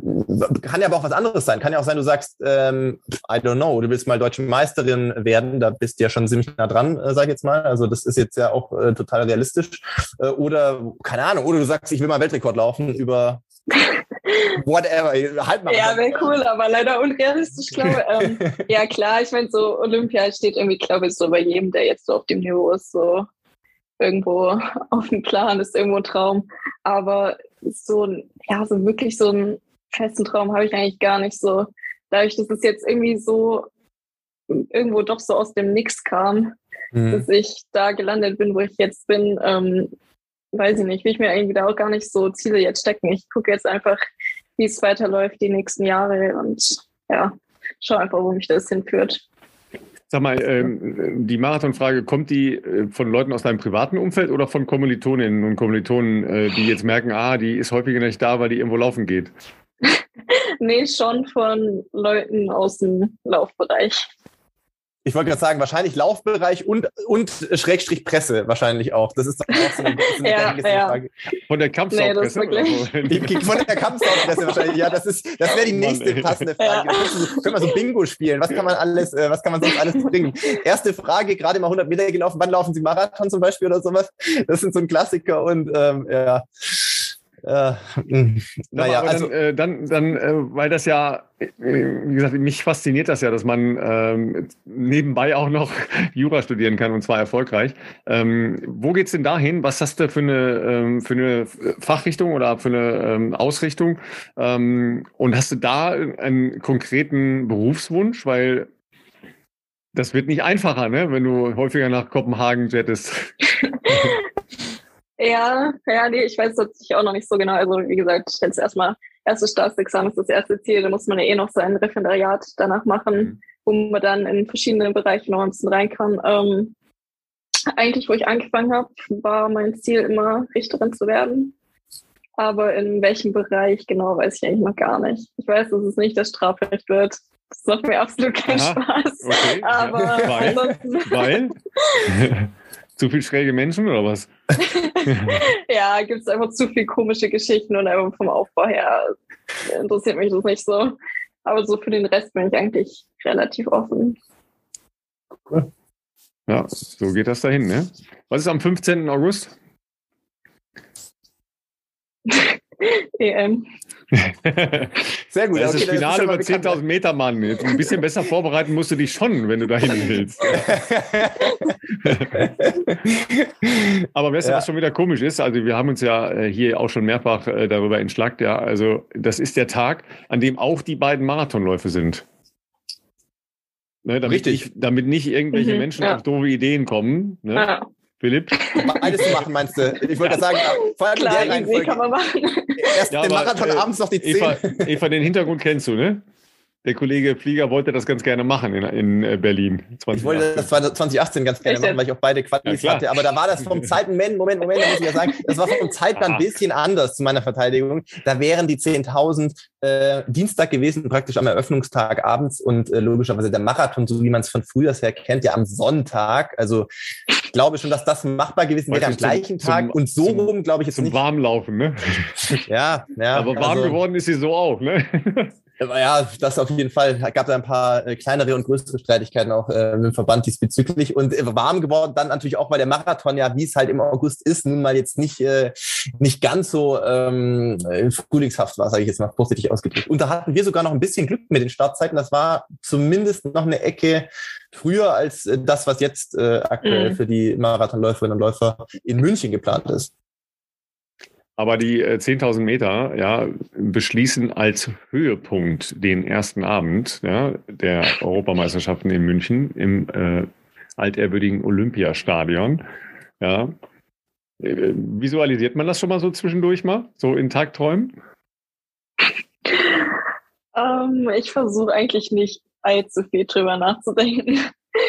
S2: kann ja aber auch was anderes sein. Kann ja auch sein, du sagst, ähm, I don't know, du willst mal deutsche Meisterin werden, da bist du ja schon ziemlich nah dran, äh, sag ich jetzt mal. Also das ist jetzt ja auch äh, total realistisch. Äh, oder, keine Ahnung, oder du sagst, ich will mal Weltrekord laufen über whatever. Halt mal.
S3: Ja, wäre cool, aber leider unrealistisch, glaube ich. Ähm, ja, klar, ich meine, so Olympia steht irgendwie, glaube ich, so bei jedem, der jetzt so auf dem Niveau ist, so irgendwo auf dem Plan, ist irgendwo ein Traum. Aber so, ja, so wirklich so einen festen Traum habe ich eigentlich gar nicht so. Dadurch, dass es jetzt irgendwie so irgendwo doch so aus dem Nix kam, mhm. dass ich da gelandet bin, wo ich jetzt bin, ähm, weiß ich nicht, will ich mir irgendwie da auch gar nicht so Ziele jetzt stecken. Ich gucke jetzt einfach, wie es weiterläuft die nächsten Jahre und ja, schau einfach, wo mich das hinführt.
S1: Sag mal, ähm, die Marathonfrage, kommt die äh, von Leuten aus deinem privaten Umfeld oder von Kommilitoninnen und Kommilitonen, äh, die jetzt merken, ah, die ist häufiger nicht da, weil die irgendwo laufen geht?
S3: nee, schon von Leuten aus dem Laufbereich.
S2: Ich wollte gerade sagen, wahrscheinlich Laufbereich und, und Schrägstrich Presse wahrscheinlich auch. Das ist doch auch so eine, so eine
S3: ja, ja. Frage.
S1: Von der Kampfsaupresse?
S2: Nee, von der Kampfsaupresse wahrscheinlich. Ja, das ist, das wäre die nächste Mann, passende Frage. Ja. So, können wir so Bingo spielen? Was kann man alles, äh, was kann man sonst alles bringen? Erste Frage, gerade mal 100 Meter gelaufen. Wann laufen Sie Marathon zum Beispiel oder sowas? Das sind so ein Klassiker und, ähm, ja.
S1: Äh, naja, also dann, äh, dann, dann äh, weil das ja, äh, wie gesagt, mich fasziniert das ja, dass man ähm, nebenbei auch noch Jura studieren kann und zwar erfolgreich. Ähm, wo geht's denn dahin? Was hast du für eine, ähm, für eine Fachrichtung oder für eine ähm, Ausrichtung? Ähm, und hast du da einen konkreten Berufswunsch? Weil das wird nicht einfacher, ne? wenn du häufiger nach Kopenhagen jettest.
S3: Ja, ja, nee, ich weiß tatsächlich auch noch nicht so genau. Also wie gesagt, jetzt erstmal erstes Staatsexamen ist das erste Ziel. Da muss man ja eh noch sein Referendariat danach machen, mhm. wo man dann in verschiedene Bereiche noch ein bisschen rein kann. Ähm, eigentlich, wo ich angefangen habe, war mein Ziel immer Richterin zu werden. Aber in welchem Bereich genau, weiß ich eigentlich noch gar nicht. Ich weiß, dass es nicht das Strafrecht wird. Das macht mir absolut keinen Aha, Spaß. Okay. Aber
S1: weil? weil? Zu viel schräge Menschen oder was?
S3: ja, gibt es einfach zu viel komische Geschichten und einfach vom Aufbau her interessiert mich das nicht so. Aber so für den Rest bin ich eigentlich relativ offen.
S1: Cool. Ja, so geht das dahin, ne? Was ist am 15. August?
S3: EM.
S1: Sehr gut. Das ist das Finale über 10.000 Meter, Mann. Jetzt ein bisschen besser vorbereiten musst du dich schon, wenn du dahin willst. Aber weißt du, ja. was schon wieder komisch ist? Also wir haben uns ja äh, hier auch schon mehrfach äh, darüber entschlackt. Ja, also das ist der Tag, an dem auch die beiden Marathonläufe sind. Ne, damit Richtig. Nicht, damit nicht irgendwelche mhm, Menschen ja. auf doofe Ideen kommen. Ne? Ja. Philipp?
S2: Alles zu machen, meinst du? Ich wollte ja. sagen, vor allem Klar, in der kann man machen. Erst ja, den Marathon äh, abends noch die 10.
S1: Eva, Eva, den Hintergrund kennst du, ne? Der Kollege Flieger wollte das ganz gerne machen in, in äh, Berlin.
S2: 2018. Ich wollte das 2018 ganz gerne machen, weil ich auch beide Qualis ja, hatte. Aber da war das vom Zeitplan, Moment, Moment, Moment, da muss ich ja sagen, das war vom Zeitplan ein bisschen anders zu meiner Verteidigung. Da wären die 10.000 äh, Dienstag gewesen, praktisch am Eröffnungstag abends und äh, logischerweise der Marathon, so wie man es von früher her kennt, ja am Sonntag. Also ich glaube schon, dass das machbar gewesen wäre am gleichen zum, Tag. Zum, und so zum, rum, glaube ich, jetzt
S1: zum
S2: nicht.
S1: Warmlaufen, ne?
S2: Ja, ja.
S1: Aber warm also, geworden ist sie so auch, ne?
S2: Ja, das auf jeden Fall. Gab da ein paar äh, kleinere und größere Streitigkeiten auch äh, mit dem Verband diesbezüglich. Und äh, warm geworden dann natürlich auch, weil der Marathon ja, wie es halt im August ist, nun mal jetzt nicht, äh, nicht ganz so ähm, frühlingshaft war, sage ich jetzt mal vorsichtig ausgedrückt. Und da hatten wir sogar noch ein bisschen Glück mit den Startzeiten. Das war zumindest noch eine Ecke früher als äh, das, was jetzt äh, aktuell mhm. für die Marathonläuferinnen und Läufer in München geplant ist.
S1: Aber die 10.000 äh, Meter ja, beschließen als Höhepunkt den ersten Abend ja, der Europameisterschaften in München im äh, altehrwürdigen Olympiastadion. Ja. Äh, visualisiert man das schon mal so zwischendurch mal, so in Tagträumen?
S3: Ähm, ich versuche eigentlich nicht allzu viel drüber nachzudenken.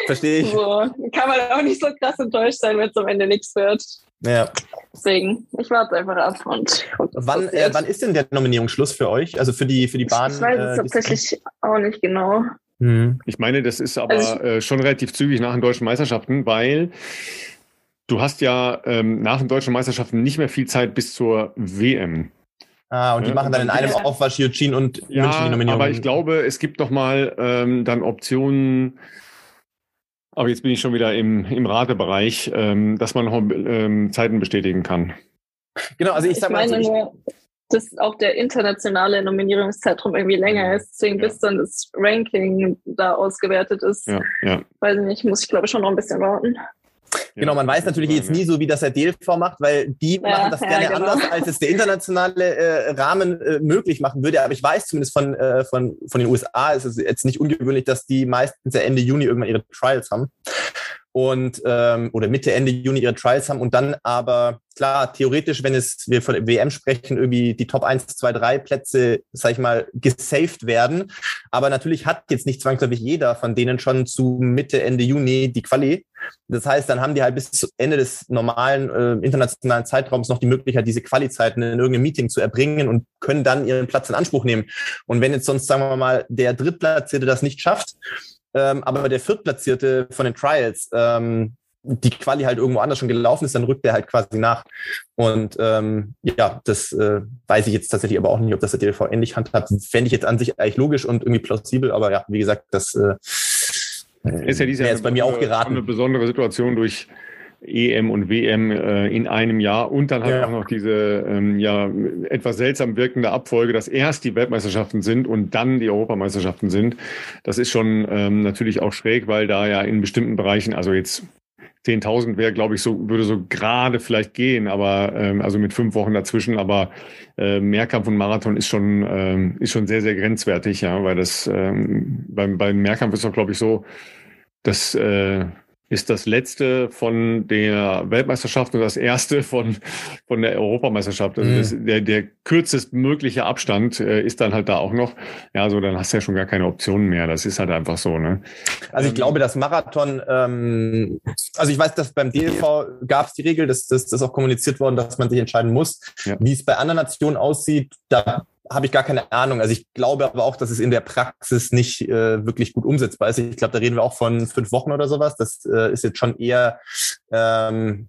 S2: Verstehe ich.
S3: So, kann man auch nicht so krass enttäuscht sein, wenn es am Ende nichts wird.
S2: Ja.
S3: Deswegen, ich warte einfach ab und
S2: wann, äh, wann ist denn der Nominierungsschluss für euch? Also für die für die Bahn?
S3: Ich weiß es äh, tatsächlich auch nicht genau.
S1: Hm. Ich meine, das ist aber also äh, schon relativ zügig nach den deutschen Meisterschaften, weil du hast ja ähm, nach den deutschen Meisterschaften nicht mehr viel Zeit bis zur WM.
S2: Ah, und die ja, machen dann in einem Aufwasch Eugene und
S1: ja, München die Nominierung. Aber ich glaube, es gibt doch mal ähm, dann Optionen, aber jetzt bin ich schon wieder im, im Ratebereich, ähm, dass man noch ähm, Zeiten bestätigen kann.
S2: Genau, also ich, ich sag mal.
S3: Meine, also dass auch der internationale Nominierungszeitraum irgendwie länger ist, deswegen ja. bis dann das Ranking da ausgewertet ist.
S1: Ja, ja.
S3: Weiß ich nicht, muss ich glaube ich schon noch ein bisschen warten.
S2: Genau, man weiß natürlich jetzt nie so, wie das der DLV macht, weil die ja, machen das gerne ja, genau. anders, als es der internationale äh, Rahmen äh, möglich machen würde. Aber ich weiß zumindest von, äh, von, von den USA, ist es jetzt nicht ungewöhnlich, dass die meistens Ende Juni irgendwann ihre Trials haben und ähm, oder Mitte Ende Juni ihre Trials haben und dann aber klar theoretisch, wenn es wir von WM sprechen, irgendwie die Top 1, 2, 3 Plätze, sag ich mal, gesaved werden. Aber natürlich hat jetzt nicht zwangsläufig jeder von denen schon zu Mitte Ende Juni die Quali. Das heißt, dann haben die halt bis zu Ende des normalen äh, internationalen Zeitraums noch die Möglichkeit, diese Quali-Zeiten in irgendeinem Meeting zu erbringen und können dann ihren Platz in Anspruch nehmen. Und wenn jetzt sonst, sagen wir mal, der Drittplatzierte das nicht schafft, ähm, aber der Viertplatzierte von den Trials ähm, die Quali halt irgendwo anders schon gelaufen ist, dann rückt der halt quasi nach. Und ähm, ja, das äh, weiß ich jetzt tatsächlich aber auch nicht, ob das der DLV ähnlich handhabt. Fände ich jetzt an sich eigentlich logisch und irgendwie plausibel, aber ja, wie gesagt, das äh,
S1: ist ja dieses
S2: Jahr bei mir auch geraten.
S1: eine besondere Situation durch EM und WM äh, in einem Jahr und dann ja. auch noch diese ähm, ja etwas seltsam wirkende Abfolge, dass erst die Weltmeisterschaften sind und dann die Europameisterschaften sind. Das ist schon ähm, natürlich auch schräg, weil da ja in bestimmten Bereichen, also jetzt 10.000 wäre, glaube ich, so würde so gerade vielleicht gehen, aber ähm, also mit fünf Wochen dazwischen, aber äh, Mehrkampf und Marathon ist schon ähm, ist schon sehr sehr grenzwertig, ja, weil das ähm, beim beim Mehrkampf ist doch glaube ich so, dass äh, ist das letzte von der Weltmeisterschaft und das erste von, von der Europameisterschaft. Also das, mhm. der, der kürzestmögliche Abstand äh, ist dann halt da auch noch. Ja, so dann hast du ja schon gar keine Optionen mehr. Das ist halt einfach so. Ne?
S2: Also ich ähm, glaube, das Marathon, ähm, also ich weiß, dass beim DLV gab es die Regel, dass das ist auch kommuniziert worden, dass man sich entscheiden muss. Ja. Wie es bei anderen Nationen aussieht, da habe ich gar keine Ahnung. Also ich glaube aber auch, dass es in der Praxis nicht äh, wirklich gut umsetzbar ist. Ich glaube, da reden wir auch von fünf Wochen oder sowas. Das äh, ist jetzt schon eher ähm,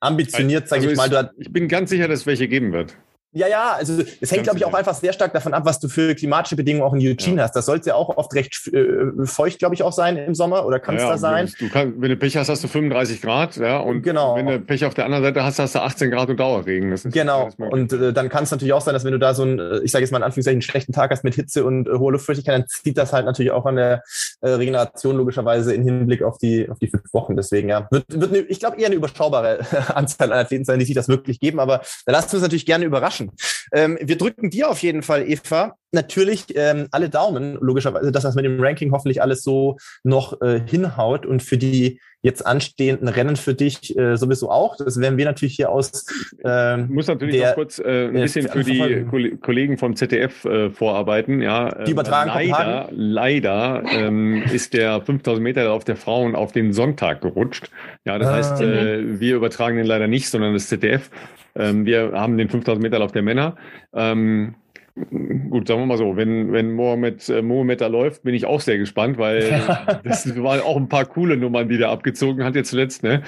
S2: ambitioniert, sage also ich mal.
S1: ich bin ganz sicher, dass es welche geben wird.
S2: Ja, ja, also es hängt, glaube ich, auch einfach sehr stark davon ab, was du für klimatische Bedingungen auch in Eugene ja. hast. Das sollte ja auch oft recht äh, feucht, glaube ich, auch sein im Sommer oder kann es ja, da sein.
S1: Du kannst, wenn du Pech hast, hast du 35 Grad, ja, und genau. wenn du Pech auf der anderen Seite hast, hast du 18 Grad und Dauerregen.
S2: genau. Und äh, dann kann es natürlich auch sein, dass wenn du da so einen, äh, ich sage jetzt mal in Anführungszeichen, schlechten Tag hast mit Hitze und äh, hohe Luftfeuchtigkeit, dann zieht das halt natürlich auch an der äh, Regeneration logischerweise in Hinblick auf die auf die fünf Wochen. Deswegen ja, wird, wird eine, ich glaube eher eine überschaubare Anzahl an Athleten sein, die sich das wirklich geben. Aber da lassen wir uns natürlich gerne überraschen. Ähm, wir drücken dir auf jeden Fall, Eva, natürlich ähm, alle Daumen, logischerweise, dass das mit dem Ranking hoffentlich alles so noch äh, hinhaut und für die jetzt anstehenden Rennen für dich äh, sowieso auch. Das werden wir natürlich hier aus.
S1: Äh, muss natürlich der, noch kurz äh, ein bisschen für die Kollegen vom ZDF äh, vorarbeiten. Ja,
S2: die übertragen
S1: leider, leider ähm, ist der 5000 Meter Lauf der Frauen auf den Sonntag gerutscht. Ja, das ah. heißt, äh, wir übertragen den leider nicht, sondern das ZDF. Ähm, wir haben den 5000 Meter Lauf der Männer. Ähm, gut, sagen wir mal so, wenn, wenn Mohamed, äh, Mohamed da läuft, bin ich auch sehr gespannt, weil das waren auch ein paar coole Nummern, die der abgezogen hat jetzt zuletzt. Ne?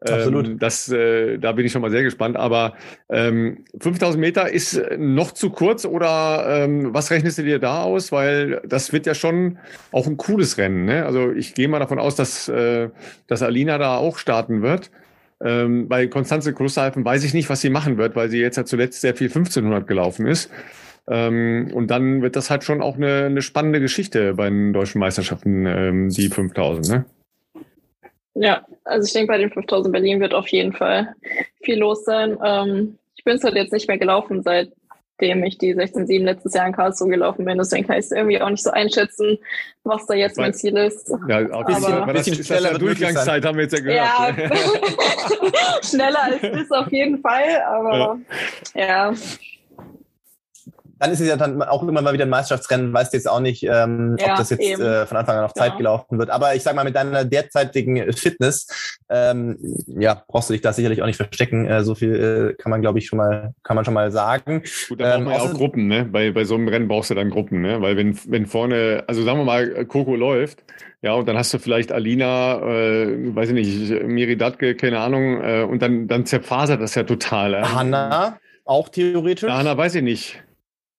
S1: Absolut. Ähm, das, äh, da bin ich schon mal sehr gespannt. Aber ähm, 5000 Meter ist noch zu kurz oder ähm, was rechnest du dir da aus? Weil das wird ja schon auch ein cooles Rennen. Ne? Also ich gehe mal davon aus, dass, äh, dass Alina da auch starten wird. Ähm, bei Konstanze Klosterhalfen weiß ich nicht, was sie machen wird, weil sie jetzt ja zuletzt sehr viel 1500 gelaufen ist. Ähm, und dann wird das halt schon auch eine, eine spannende Geschichte bei den deutschen Meisterschaften, ähm, die 5000, ne?
S3: Ja, also ich denke, bei den 5000 Berlin wird auf jeden Fall viel los sein. Ähm, ich bin es halt jetzt nicht mehr gelaufen, seitdem ich die 16.7 letztes Jahr in Karlsruhe gelaufen bin. Deswegen kann ich es irgendwie auch nicht so einschätzen, was da jetzt mein Ziel ist.
S1: Ja, auch ein bisschen, aber, bisschen schneller Durchgangszeit haben wir jetzt ja gehört.
S3: Ja, schneller als das auf jeden Fall, aber ja. ja
S2: dann ist es ja dann auch immer mal wieder ein Meisterschaftsrennen, weißt du jetzt auch nicht, ähm, ja, ob das jetzt äh, von Anfang an auf Zeit ja. gelaufen wird. Aber ich sag mal, mit deiner derzeitigen Fitness, ähm, ja, brauchst du dich da sicherlich auch nicht verstecken. Äh, so viel äh, kann man, glaube ich, schon mal, kann man schon mal sagen.
S1: Gut, da ähm, braucht man ja auch Gruppen, ne? Bei, bei so einem Rennen brauchst du dann Gruppen, ne? Weil wenn, wenn vorne, also sagen wir mal, Coco läuft, ja, und dann hast du vielleicht Alina, äh, weiß ich nicht, Miri Datke, keine Ahnung, äh, und dann, dann zerfasert das ja total. Äh.
S2: Hanna, auch theoretisch?
S1: Ja, Hanna weiß ich nicht.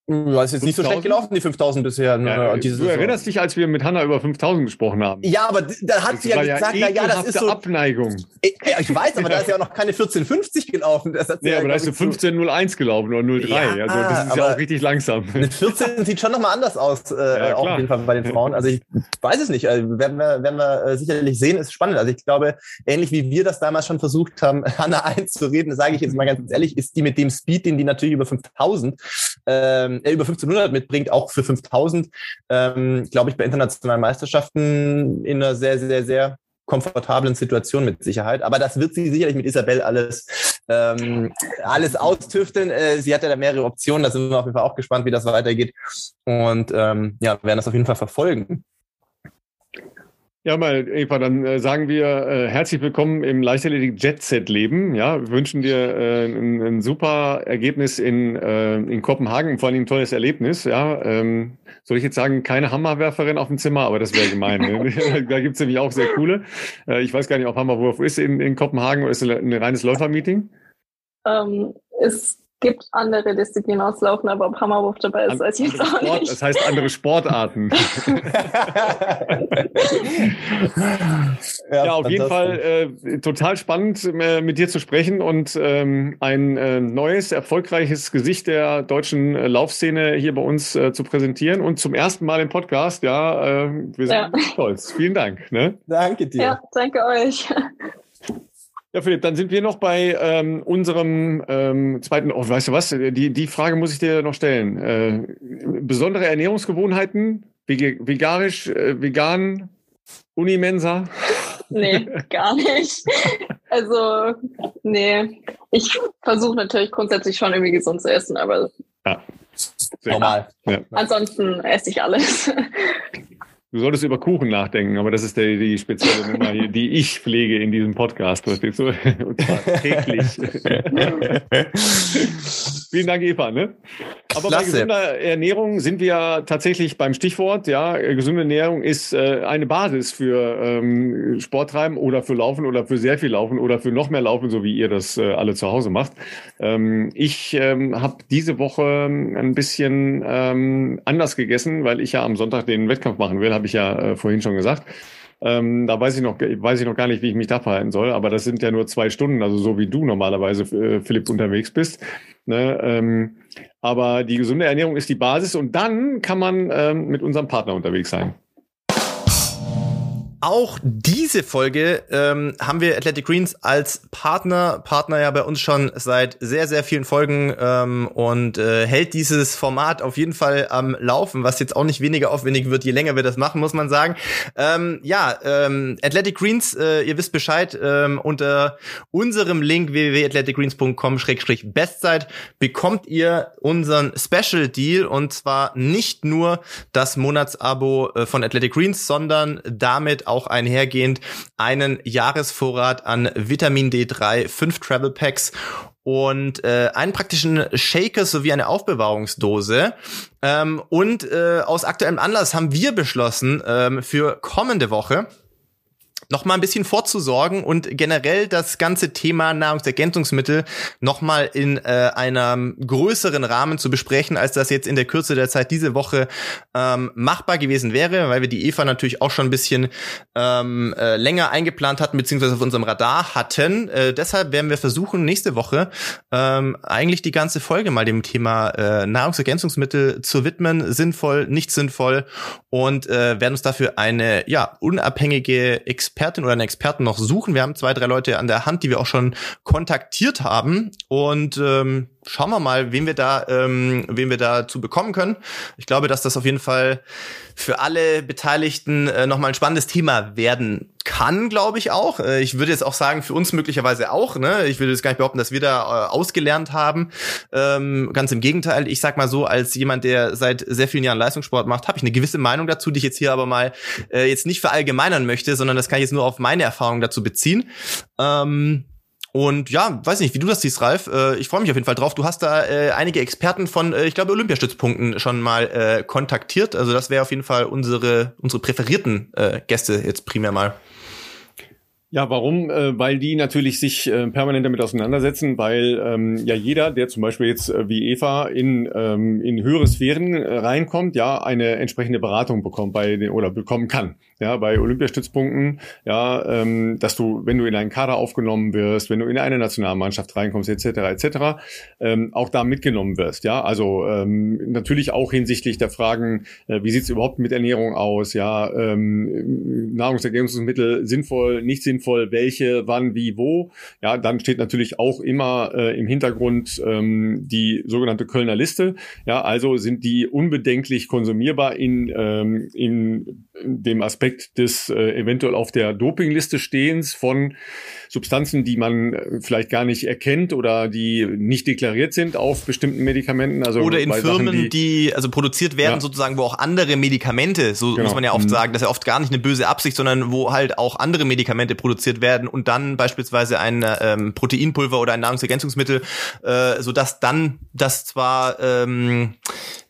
S2: Ja, ist jetzt 5000? nicht so schlecht gelaufen, die 5000 bisher.
S1: Ne, ja, du Saison. erinnerst dich, als wir mit Hanna über 5000 gesprochen haben.
S2: Ja, aber da hat das sie ja gesagt,
S1: ja,
S2: ja, das ist so.
S1: Abneigung.
S2: Ich, ich weiß, aber da ist ja auch noch keine 1450 gelaufen.
S1: Das nee, ja, aber da ist so 1501 gelaufen oder 03. Ja, also das ist ja auch richtig langsam.
S2: Eine 14 sieht schon nochmal anders aus, äh, auch auf jeden Fall bei den Frauen. Also ich weiß es nicht. Also werden wir, werden wir äh, sicherlich sehen, ist spannend. Also ich glaube, ähnlich wie wir das damals schon versucht haben, Hanna einzureden, sage ich jetzt mal ganz ehrlich, ist die mit dem Speed, den die natürlich über 5000, ähm, äh, über 1500 mitbringt, auch für 5000, ähm, glaube ich, bei internationalen Meisterschaften in einer sehr, sehr, sehr komfortablen Situation mit Sicherheit. Aber das wird sie sicherlich mit Isabel alles, ähm, alles austüfteln. Äh, sie hat ja da mehrere Optionen. Da sind wir auf jeden Fall auch gespannt, wie das weitergeht. Und ähm, ja, werden das auf jeden Fall verfolgen.
S1: Ja, mal, Eva, dann äh, sagen wir äh, herzlich willkommen im leichtathletik Jet-Set-Leben. Ja, wir wünschen dir äh, ein, ein, super Ergebnis in, äh, in Kopenhagen, vor allem ein tolles Erlebnis. Ja, ähm, soll ich jetzt sagen, keine Hammerwerferin auf dem Zimmer, aber das wäre gemein. Ne? da gibt's nämlich auch sehr coole. Äh, ich weiß gar nicht, ob Hammerwurf ist in, in Kopenhagen oder ist es ein reines Läufermeeting?
S3: Ähm, ist gibt andere Disziplinen auslaufen, aber ob Hammerwurf dabei ist, weiß ich jetzt auch Sport,
S1: nicht. Das heißt andere Sportarten. ja, ja, auf jeden Fall äh, total spannend, äh, mit dir zu sprechen und ähm, ein äh, neues, erfolgreiches Gesicht der deutschen äh, Laufszene hier bei uns äh, zu präsentieren und zum ersten Mal im Podcast. Ja, äh, wir sind ja. stolz. Vielen Dank. Ne?
S2: Danke dir. Ja,
S3: danke euch.
S1: Ja, Philipp, dann sind wir noch bei ähm, unserem ähm, zweiten, oh, weißt du was, die, die Frage muss ich dir noch stellen. Äh, besondere Ernährungsgewohnheiten, vegarisch, äh, vegan, Unimensa?
S3: Nee, gar nicht. Also, nee. Ich versuche natürlich grundsätzlich schon irgendwie gesund zu essen, aber ja.
S2: normal. Ja.
S3: Ansonsten esse ich alles.
S1: Du solltest über Kuchen nachdenken, aber das ist der, die spezielle Nummer, hier, die ich pflege in diesem Podcast. Verstehst du? Und zwar täglich. Vielen Dank, Eva. Ne? Aber Klasse. bei gesunder Ernährung sind wir tatsächlich beim Stichwort. Ja, gesunde Ernährung ist äh, eine Basis für ähm, Sporttreiben oder für Laufen oder für sehr viel Laufen oder für noch mehr Laufen, so wie ihr das äh, alle zu Hause macht. Ähm, ich ähm, habe diese Woche ein bisschen ähm, anders gegessen, weil ich ja am Sonntag den Wettkampf machen will. Hab habe ich ja äh, vorhin schon gesagt. Ähm, da weiß ich noch, weiß ich noch gar nicht, wie ich mich da verhalten soll. Aber das sind ja nur zwei Stunden, also so wie du normalerweise, äh, Philipp, unterwegs bist. Ne? Ähm, aber die gesunde Ernährung ist die Basis und dann kann man ähm, mit unserem Partner unterwegs sein.
S2: Auch diese Folge ähm, haben wir Athletic Greens als Partner, Partner ja bei uns schon seit sehr, sehr vielen Folgen ähm, und äh, hält dieses Format auf jeden Fall am Laufen, was jetzt auch nicht weniger aufwendig wird, je länger wir das machen, muss man sagen. Ähm, ja, ähm, Athletic Greens, äh, ihr wisst Bescheid, ähm, unter unserem Link www.athleticgreens.com-bestzeit bekommt ihr unseren Special Deal und zwar nicht nur das Monatsabo äh, von Athletic Greens, sondern damit auch einhergehend einen Jahresvorrat an Vitamin D3, fünf Travel Packs und äh, einen praktischen Shaker sowie eine Aufbewahrungsdose. Ähm, und äh, aus aktuellem Anlass haben wir beschlossen, ähm, für kommende Woche noch mal ein bisschen vorzusorgen und generell das ganze Thema Nahrungsergänzungsmittel noch mal in äh, einem größeren Rahmen zu besprechen, als das jetzt in der Kürze der Zeit diese Woche ähm, machbar gewesen wäre, weil wir die Eva natürlich auch schon ein bisschen ähm, äh, länger eingeplant hatten beziehungsweise auf unserem Radar hatten. Äh, deshalb werden wir versuchen nächste Woche ähm, eigentlich die ganze Folge mal dem Thema äh, Nahrungsergänzungsmittel zu widmen, sinnvoll, nicht sinnvoll und äh, werden uns dafür eine ja unabhängige Expertin oder einen Experten noch suchen. Wir haben zwei, drei Leute an der Hand, die wir auch schon kontaktiert haben. Und ähm, schauen wir mal, wen wir da, ähm, wen wir dazu bekommen können. Ich glaube, dass das auf jeden Fall für alle Beteiligten äh, nochmal ein spannendes Thema werden kann, glaube ich auch. Äh, ich würde jetzt auch sagen, für uns möglicherweise auch. Ne? Ich würde jetzt gar nicht behaupten, dass wir da äh, ausgelernt haben. Ähm, ganz im Gegenteil. Ich sag mal so, als jemand, der seit sehr vielen Jahren Leistungssport macht, habe ich eine gewisse Meinung dazu, die ich jetzt hier aber mal äh, jetzt nicht verallgemeinern möchte, sondern das kann ich jetzt nur auf meine Erfahrung dazu beziehen. Ähm, und ja, weiß nicht, wie du das siehst, Ralf. Äh, ich freue mich auf jeden Fall drauf. Du hast da äh, einige Experten von, äh, ich glaube, Olympiastützpunkten schon mal äh, kontaktiert. Also das wäre auf jeden Fall unsere, unsere präferierten äh, Gäste jetzt primär mal.
S1: Ja, warum? Äh, weil die natürlich sich äh, permanent damit auseinandersetzen, weil ähm, ja jeder, der zum Beispiel jetzt äh, wie Eva in, ähm, in höhere Sphären reinkommt, ja eine entsprechende Beratung bekommt bei den oder bekommen kann. Ja, bei Olympiastützpunkten, ja, ähm, dass du, wenn du in einen Kader aufgenommen wirst, wenn du in eine Nationalmannschaft reinkommst, etc., etc., ähm, auch da mitgenommen wirst. Ja, also ähm, natürlich auch hinsichtlich der Fragen, äh, wie sieht's überhaupt mit Ernährung aus? Ja, ähm, Nahrungsergänzungsmittel sinnvoll, nicht sinnvoll welche, wann, wie, wo. Ja, dann steht natürlich auch immer äh, im Hintergrund ähm, die sogenannte Kölner Liste. Ja, also sind die unbedenklich konsumierbar in, ähm, in dem Aspekt des äh, eventuell auf der Dopingliste stehens von Substanzen, die man äh, vielleicht gar nicht erkennt oder die nicht deklariert sind auf bestimmten Medikamenten.
S2: Also oder in Firmen, Sachen, die, die, also produziert werden, ja. sozusagen, wo auch andere Medikamente, so genau. muss man ja oft mhm. sagen, das ist ja oft gar nicht eine böse Absicht, sondern wo halt auch andere Medikamente produziert werden und dann beispielsweise ein ähm, Proteinpulver oder ein Nahrungsergänzungsmittel, äh, so dass dann das zwar ähm,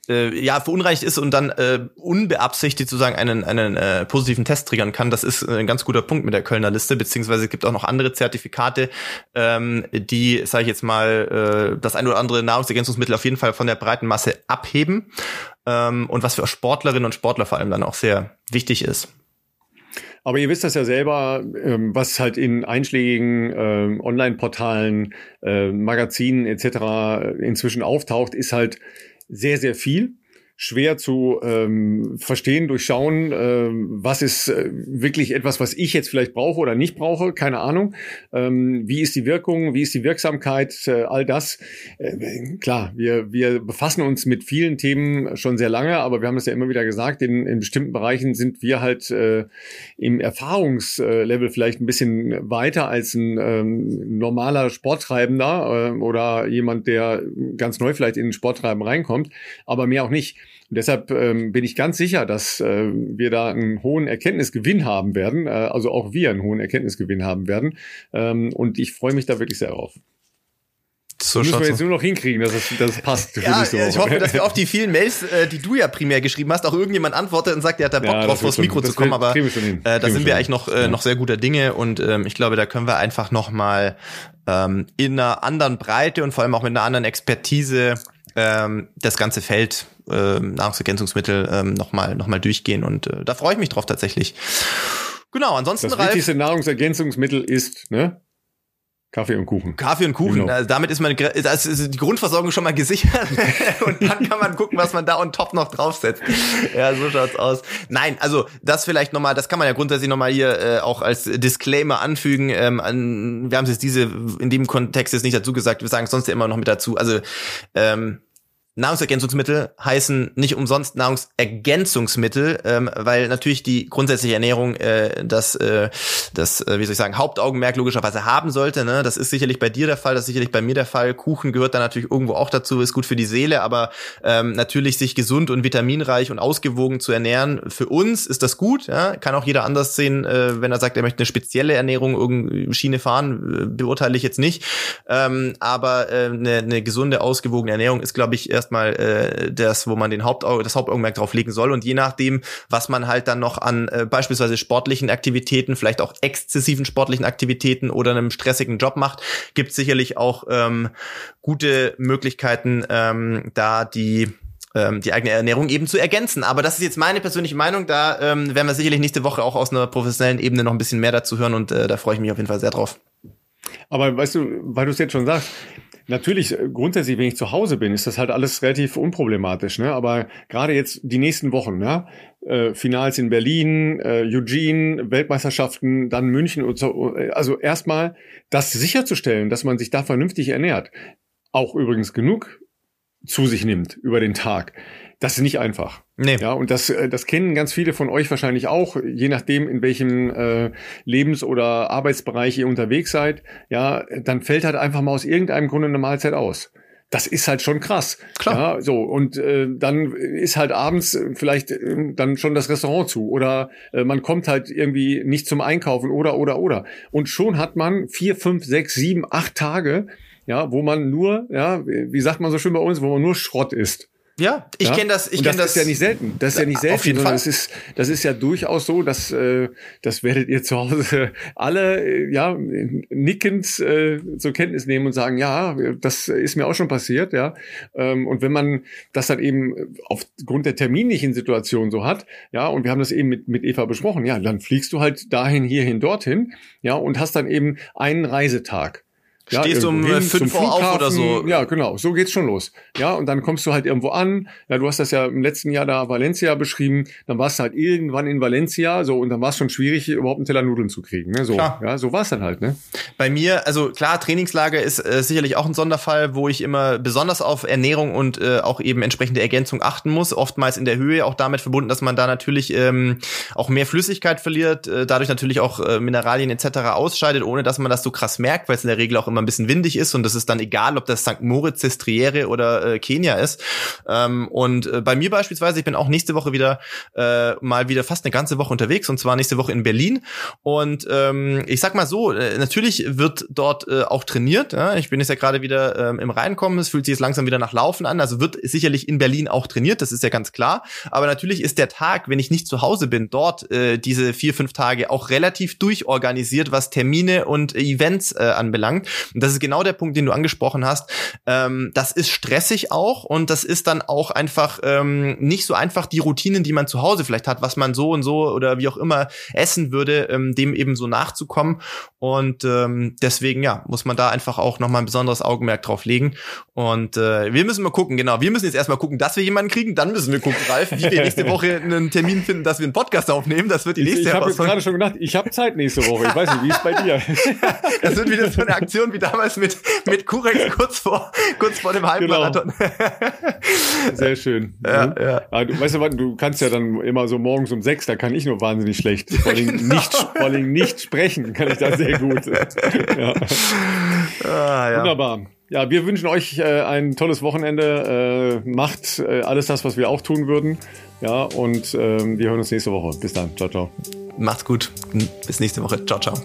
S2: äh, ja verunreicht ist und dann äh, unbeabsichtigt sozusagen einen einen äh, positiven Test triggern kann. Das ist äh, ein ganz guter Punkt mit der Kölner Liste, beziehungsweise es gibt auch noch andere Zertifikate, ähm, die, sage ich jetzt mal, äh, das ein oder andere Nahrungsergänzungsmittel auf jeden Fall von der breiten Masse abheben ähm, und was für Sportlerinnen und Sportler vor allem dann auch sehr wichtig ist.
S1: Aber ihr wisst das ja selber, ähm, was halt in einschlägigen äh, Online-Portalen, äh, Magazinen etc. inzwischen auftaucht, ist halt sehr, sehr viel schwer zu ähm, verstehen, durchschauen, ähm, was ist äh, wirklich etwas, was ich jetzt vielleicht brauche oder nicht brauche, keine Ahnung. Ähm, wie ist die Wirkung, wie ist die Wirksamkeit, äh, all das. Äh, klar, wir, wir befassen uns mit vielen Themen schon sehr lange, aber wir haben es ja immer wieder gesagt, in, in bestimmten Bereichen sind wir halt äh, im Erfahrungslevel vielleicht ein bisschen weiter als ein ähm, normaler Sporttreibender äh, oder jemand, der ganz neu vielleicht in den Sporttreiben reinkommt, aber mehr auch nicht. Und deshalb ähm, bin ich ganz sicher, dass äh, wir da einen hohen Erkenntnisgewinn haben werden, äh, also auch wir einen hohen Erkenntnisgewinn haben werden. Ähm, und ich freue mich da wirklich sehr drauf. So müssen wir jetzt nur noch hinkriegen, dass es, dass es passt.
S2: Ja, ich hoffe, dass wir auf die vielen Mails, äh, die du ja primär geschrieben hast, auch irgendjemand antwortet und sagt, er hat da Bock ja, drauf, vors Mikro zu kommen. Aber äh, da sind wir eigentlich noch, äh, noch sehr guter Dinge und ähm, ich glaube, da können wir einfach noch mal ähm, in einer anderen Breite und vor allem auch mit einer anderen Expertise ähm, das ganze Feld äh, Nahrungsergänzungsmittel ähm, nochmal noch mal durchgehen und äh, da freue ich mich drauf tatsächlich. Genau, ansonsten
S1: Das Ralf, wichtigste Nahrungsergänzungsmittel ist, ne? Kaffee und Kuchen.
S2: Kaffee und Kuchen. Genau. Also damit ist, man, das ist die Grundversorgung schon mal gesichert. und dann kann man gucken, was man da on top noch draufsetzt. Ja, so schaut's aus. Nein, also das vielleicht nochmal, das kann man ja grundsätzlich nochmal hier äh, auch als Disclaimer anfügen. Ähm, an, wir haben es jetzt diese in dem Kontext jetzt nicht dazu gesagt, wir sagen es sonst ja immer noch mit dazu. Also ähm, Nahrungsergänzungsmittel heißen nicht umsonst Nahrungsergänzungsmittel, ähm, weil natürlich die grundsätzliche Ernährung äh, das, äh, das äh, wie soll ich sagen, Hauptaugenmerk logischerweise haben sollte. Ne? Das ist sicherlich bei dir der Fall, das ist sicherlich bei mir der Fall. Kuchen gehört da natürlich irgendwo auch dazu, ist gut für die Seele, aber ähm, natürlich sich gesund und vitaminreich und ausgewogen zu ernähren, für uns ist das gut. Ja? Kann auch jeder anders sehen, äh, wenn er sagt, er möchte eine spezielle Ernährung, irgendeine Schiene fahren, äh, beurteile ich jetzt nicht. Ähm, aber äh, eine, eine gesunde, ausgewogene Ernährung ist, glaube ich, erst erstmal äh, das, wo man den Hauptauge, das Hauptaugenmerk drauf legen soll. Und je nachdem, was man halt dann noch an äh, beispielsweise sportlichen Aktivitäten, vielleicht auch exzessiven sportlichen Aktivitäten oder einem stressigen Job macht, gibt sicherlich auch ähm, gute Möglichkeiten, ähm, da die ähm, die eigene Ernährung eben zu ergänzen. Aber das ist jetzt meine persönliche Meinung. Da ähm, werden wir sicherlich nächste Woche auch aus einer professionellen Ebene noch ein bisschen mehr dazu hören und äh, da freue ich mich auf jeden Fall sehr drauf.
S1: Aber weißt du, weil du es jetzt schon sagst, Natürlich, äh, grundsätzlich, wenn ich zu Hause bin, ist das halt alles relativ unproblematisch. Ne? Aber gerade jetzt die nächsten Wochen, ja, äh, Finals in Berlin, äh, Eugene, Weltmeisterschaften, dann München und so. Äh, also erstmal das sicherzustellen, dass man sich da vernünftig ernährt. Auch übrigens genug zu sich nimmt über den Tag. Das ist nicht einfach. Nee. Ja, und das, äh, das kennen ganz viele von euch wahrscheinlich auch, je nachdem, in welchem äh, Lebens- oder Arbeitsbereich ihr unterwegs seid. Ja, dann fällt halt einfach mal aus irgendeinem Grunde eine Mahlzeit aus. Das ist halt schon krass. Klar. Ja, so und äh, dann ist halt abends vielleicht äh, dann schon das Restaurant zu oder äh, man kommt halt irgendwie nicht zum Einkaufen oder oder oder und schon hat man vier, fünf, sechs, sieben, acht Tage, ja, wo man nur, ja, wie sagt man so schön bei uns, wo man nur Schrott isst.
S2: Ja, ich ja? kenne das. Ich kenne
S1: das. Das ist ja nicht selten. Das ist ja nicht selten.
S2: Auf jeden Fall.
S1: Das ist, das ist ja durchaus so, dass äh, das werdet ihr zu Hause alle äh, ja nickend äh, zur Kenntnis nehmen und sagen, ja, das ist mir auch schon passiert, ja. Ähm, und wenn man das dann eben aufgrund der terminlichen Situation so hat, ja, und wir haben das eben mit mit Eva besprochen, ja, dann fliegst du halt dahin, hierhin, dorthin, ja, und hast dann eben einen Reisetag.
S2: Ja, Stehst du um hin, fünf Uhr auf oder so?
S1: Ja, genau. So geht's schon los. Ja, und dann kommst du halt irgendwo an. Ja, du hast das ja im letzten Jahr da Valencia beschrieben. Dann warst du halt irgendwann in Valencia, so, und dann war es schon schwierig, überhaupt einen Teller Nudeln zu kriegen. Ne? So, klar. ja, so war es dann halt, ne?
S2: Bei mir, also klar, Trainingslager ist äh, sicherlich auch ein Sonderfall, wo ich immer besonders auf Ernährung und äh, auch eben entsprechende Ergänzung achten muss. Oftmals in der Höhe, auch damit verbunden, dass man da natürlich ähm, auch mehr Flüssigkeit verliert, äh, dadurch natürlich auch äh, Mineralien etc. ausscheidet, ohne dass man das so krass merkt, weil es in der Regel auch immer ein bisschen windig ist und das ist dann egal, ob das St. Moritz, Sestriere oder äh, Kenia ist. Ähm, und äh, bei mir beispielsweise, ich bin auch nächste Woche wieder äh, mal wieder fast eine ganze Woche unterwegs und zwar nächste Woche in Berlin. Und ähm, ich sag mal so, äh, natürlich wird dort äh, auch trainiert. Ja? Ich bin jetzt ja gerade wieder ähm, im Reinkommen, es fühlt sich jetzt langsam wieder nach Laufen an, also wird sicherlich in Berlin auch trainiert, das ist ja ganz klar. Aber natürlich ist der Tag, wenn ich nicht zu Hause bin, dort äh, diese vier, fünf Tage auch relativ durchorganisiert, was Termine und Events äh, anbelangt. Und das ist genau der Punkt, den du angesprochen hast. Ähm, das ist stressig auch und das ist dann auch einfach ähm, nicht so einfach die Routinen, die man zu Hause vielleicht hat, was man so und so oder wie auch immer essen würde, ähm, dem eben so nachzukommen. Und ähm, deswegen ja muss man da einfach auch noch mal ein besonderes Augenmerk drauf legen. Und äh, wir müssen mal gucken, genau. Wir müssen jetzt erstmal gucken, dass wir jemanden kriegen. Dann müssen wir gucken, Ralf, wie wir nächste Woche einen Termin finden, dass wir einen Podcast aufnehmen. Das wird die nächste
S1: Ich, ich habe jetzt gerade schon gedacht, ich habe Zeit nächste Woche. Ich weiß nicht, wie ist bei dir?
S2: das wird wieder so eine Aktion wie damals mit, mit Kurex kurz vor, kurz vor dem Halbmarathon.
S1: Genau. Sehr schön. Ja, mhm. ja. Aber du, weißt du was, du kannst ja dann immer so morgens um sechs, da kann ich nur wahnsinnig schlecht. Vor allem genau. nicht, vor allem nicht sprechen kann ich da sehr gut. Ja. Ah, ja. Wunderbar. Ja, wir wünschen euch äh, ein tolles Wochenende. Äh, macht äh, alles das, was wir auch tun würden. Ja, und äh, wir hören uns nächste Woche. Bis dann. Ciao, ciao.
S2: Macht's gut. Bis nächste Woche. Ciao, ciao.